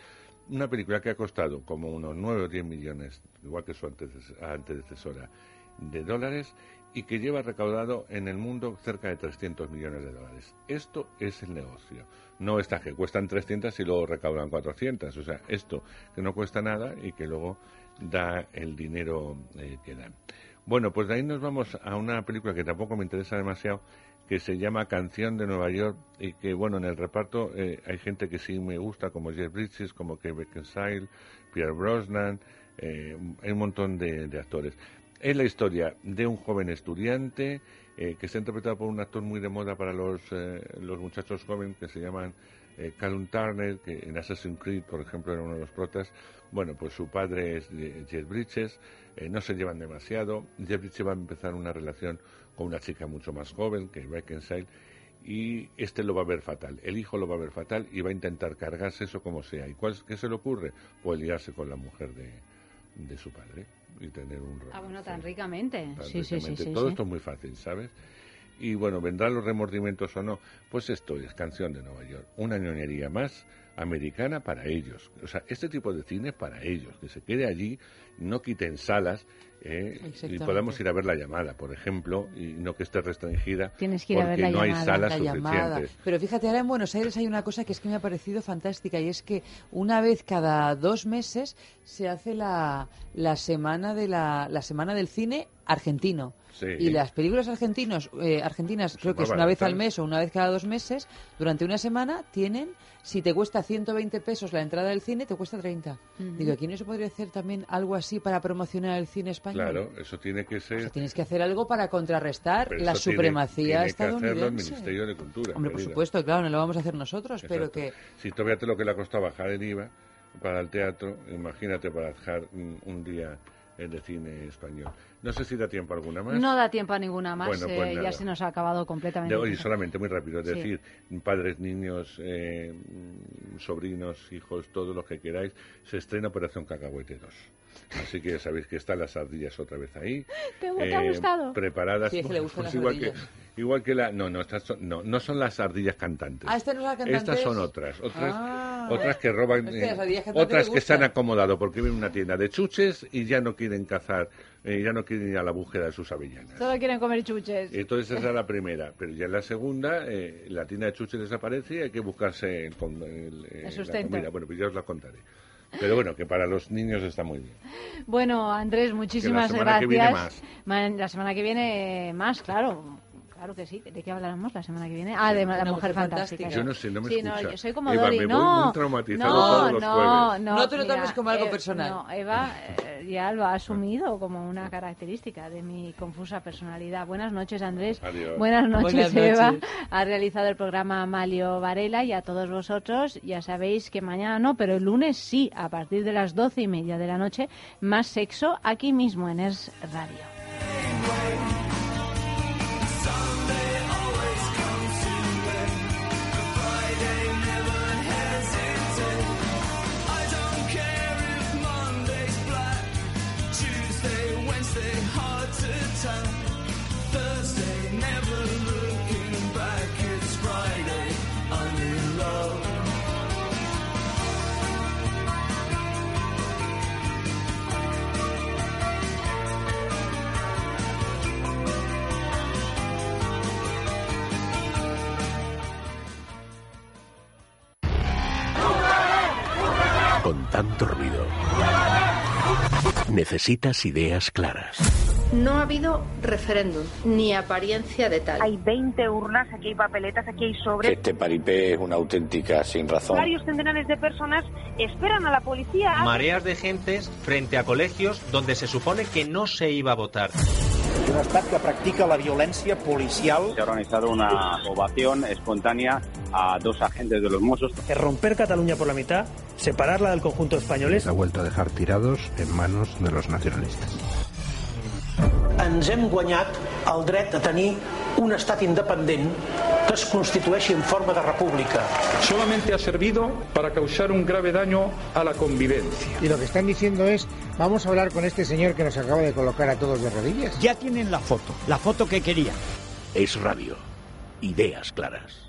Una película que ha costado como unos 9 o 10 millones, igual que su anteces- antecesora, de dólares y que lleva recaudado en el mundo cerca de 300 millones de dólares. Esto es el negocio. No estas que cuestan 300 y luego recaudan 400. O sea, esto que no cuesta nada y que luego da el dinero eh, que dan. Bueno, pues de ahí nos vamos a una película que tampoco me interesa demasiado, que se llama Canción de Nueva York y que, bueno, en el reparto eh, hay gente que sí me gusta, como Jeff Bridges, como Kate Beckinsale, Pierre Brosnan, eh, hay un montón de, de actores. Es la historia de un joven estudiante eh, que está interpretado por un actor muy de moda para los, eh, los muchachos jóvenes que se llaman eh, Callum Turner, que en Assassin's Creed, por ejemplo, era uno de los protas. Bueno, pues su padre es Jeff Bridges, eh, no se llevan demasiado. Jeff Bridges va a empezar una relación con una chica mucho más joven, que es Beckinsale, y este lo va a ver fatal. El hijo lo va a ver fatal y va a intentar cargarse eso como sea. ¿Y cuál, qué se le ocurre? Pues liarse con la mujer de, de su padre y tener un Ah, bueno, tan ricamente. tan Sí, sí, sí. Todo esto es muy fácil, ¿sabes? Y bueno, vendrán los remordimientos o no. Pues esto es Canción de Nueva York. Una ñoñería más americana para ellos. O sea, este tipo de cine es para ellos. Que se quede allí, no quiten salas eh, y podamos ir a ver la llamada, por ejemplo, y no que esté restringida. Tienes que ir a ver porque la no hay salas La llamada. suficientes. Pero fíjate, ahora en Buenos Aires hay una cosa que es que me ha parecido fantástica y es que una vez cada dos meses se hace la, la semana de la, la semana del cine argentino. Sí. Y las películas argentinos, eh, argentinas, creo que es una vez al mes o una vez cada dos meses, durante una semana tienen, si te cuesta 120 pesos la entrada del cine, te cuesta 30. Ujú. Digo, ¿aquí no se podría hacer también algo así para promocionar el cine español? Claro, eso tiene que ser. Tienes que hacer algo para contrarrestar pero la eso tiene- supremacía tiene que estadounidense. hacerlo el Ministerio de Cultura. Hombre, por querida. supuesto, claro, no lo vamos a hacer nosotros, pero que Si tú fíjate lo que le ha costado bajar el IVA para el teatro, imagínate para dejar un, un día eh, de cine español. No sé si da tiempo alguna más. No da tiempo a ninguna más. Bueno, pues eh, ya se nos ha acabado completamente. De hoy solamente muy rápido, es Sí. decir, padres, niños, eh, sobrinos, hijos, todos los que queráis, se estrena Operación Cacahuete 2. Así que ya sabéis que están las ardillas otra vez ahí. eh, ¿Te- te ha gustado? Preparadas. Sí, es que le gustan las igual que ardillas. Igual que la... No, no, estas son, no, no son las ardillas cantantes. Ah, estas no son las cantantes. Estas son otras, otras, Ah. otras que roban, Es que las eh, otras que se han acomodado porque viven en una tienda de chuches y ya no quieren cazar, eh, ya no quieren ir a la búsqueda de sus avellanas. Solo quieren comer chuches. Entonces esa es la primera, pero ya en la segunda eh, la tienda de chuches desaparece y hay que buscarse el, con- el, eh, El la sustento. comida. Bueno, pues ya os la contaré. Pero bueno, que para los niños está muy bien. Bueno, Andrés, muchísimas semana que gracias. viene Ma- La semana que viene más, claro. Claro que sí. ¿De qué hablaremos la semana que viene? Ah, de la mujer fantástica. Yo no sé, no me sí, escucha. No, yo soy como Eva, Dori. me voy no, muy traumatizado no, todos los no, jueves. no. No te lo tomes como algo eh, personal. No, Eva eh, ya lo ha asumido como una característica de mi confusa personalidad. Buenas noches, Andrés. Adiós. Buenas noches, Buenas Eva. Ha realizado el programa Malio Varela y a todos vosotros ya sabéis que mañana no, pero el lunes sí, a partir de las doce y media de la noche, más sexo aquí mismo en Es Radio. Con tanto ruido. Necesitas ideas claras. No ha habido referéndum, ni apariencia de tal. Hay 20 urnas, aquí hay papeletas, aquí hay sobres. Este paripé es una auténtica sin razón. Varios centenares de personas esperan a la policía. Mareas de gentes frente a colegios donde se supone que no se iba a votar. Un estat que practica la violencia policial. Se ha organizado una ovación espontánea a dos agentes de los Mossos. Es romper Cataluña por la mitad, separarla del conjunto españoles. ha vuelto a dejar tirados en manos de los nacionalistas. Ens hem guanyat el dret a tenir un estat independent que es constitueixi en forma de república. Solamente ha servido para causar un grave daño a la convivencia. Y lo que están diciendo es, vamos a hablar con este señor que nos acaba de colocar a todos de rodillas. Ya tienen la foto, la foto que querían. Es radio. Ideas claras.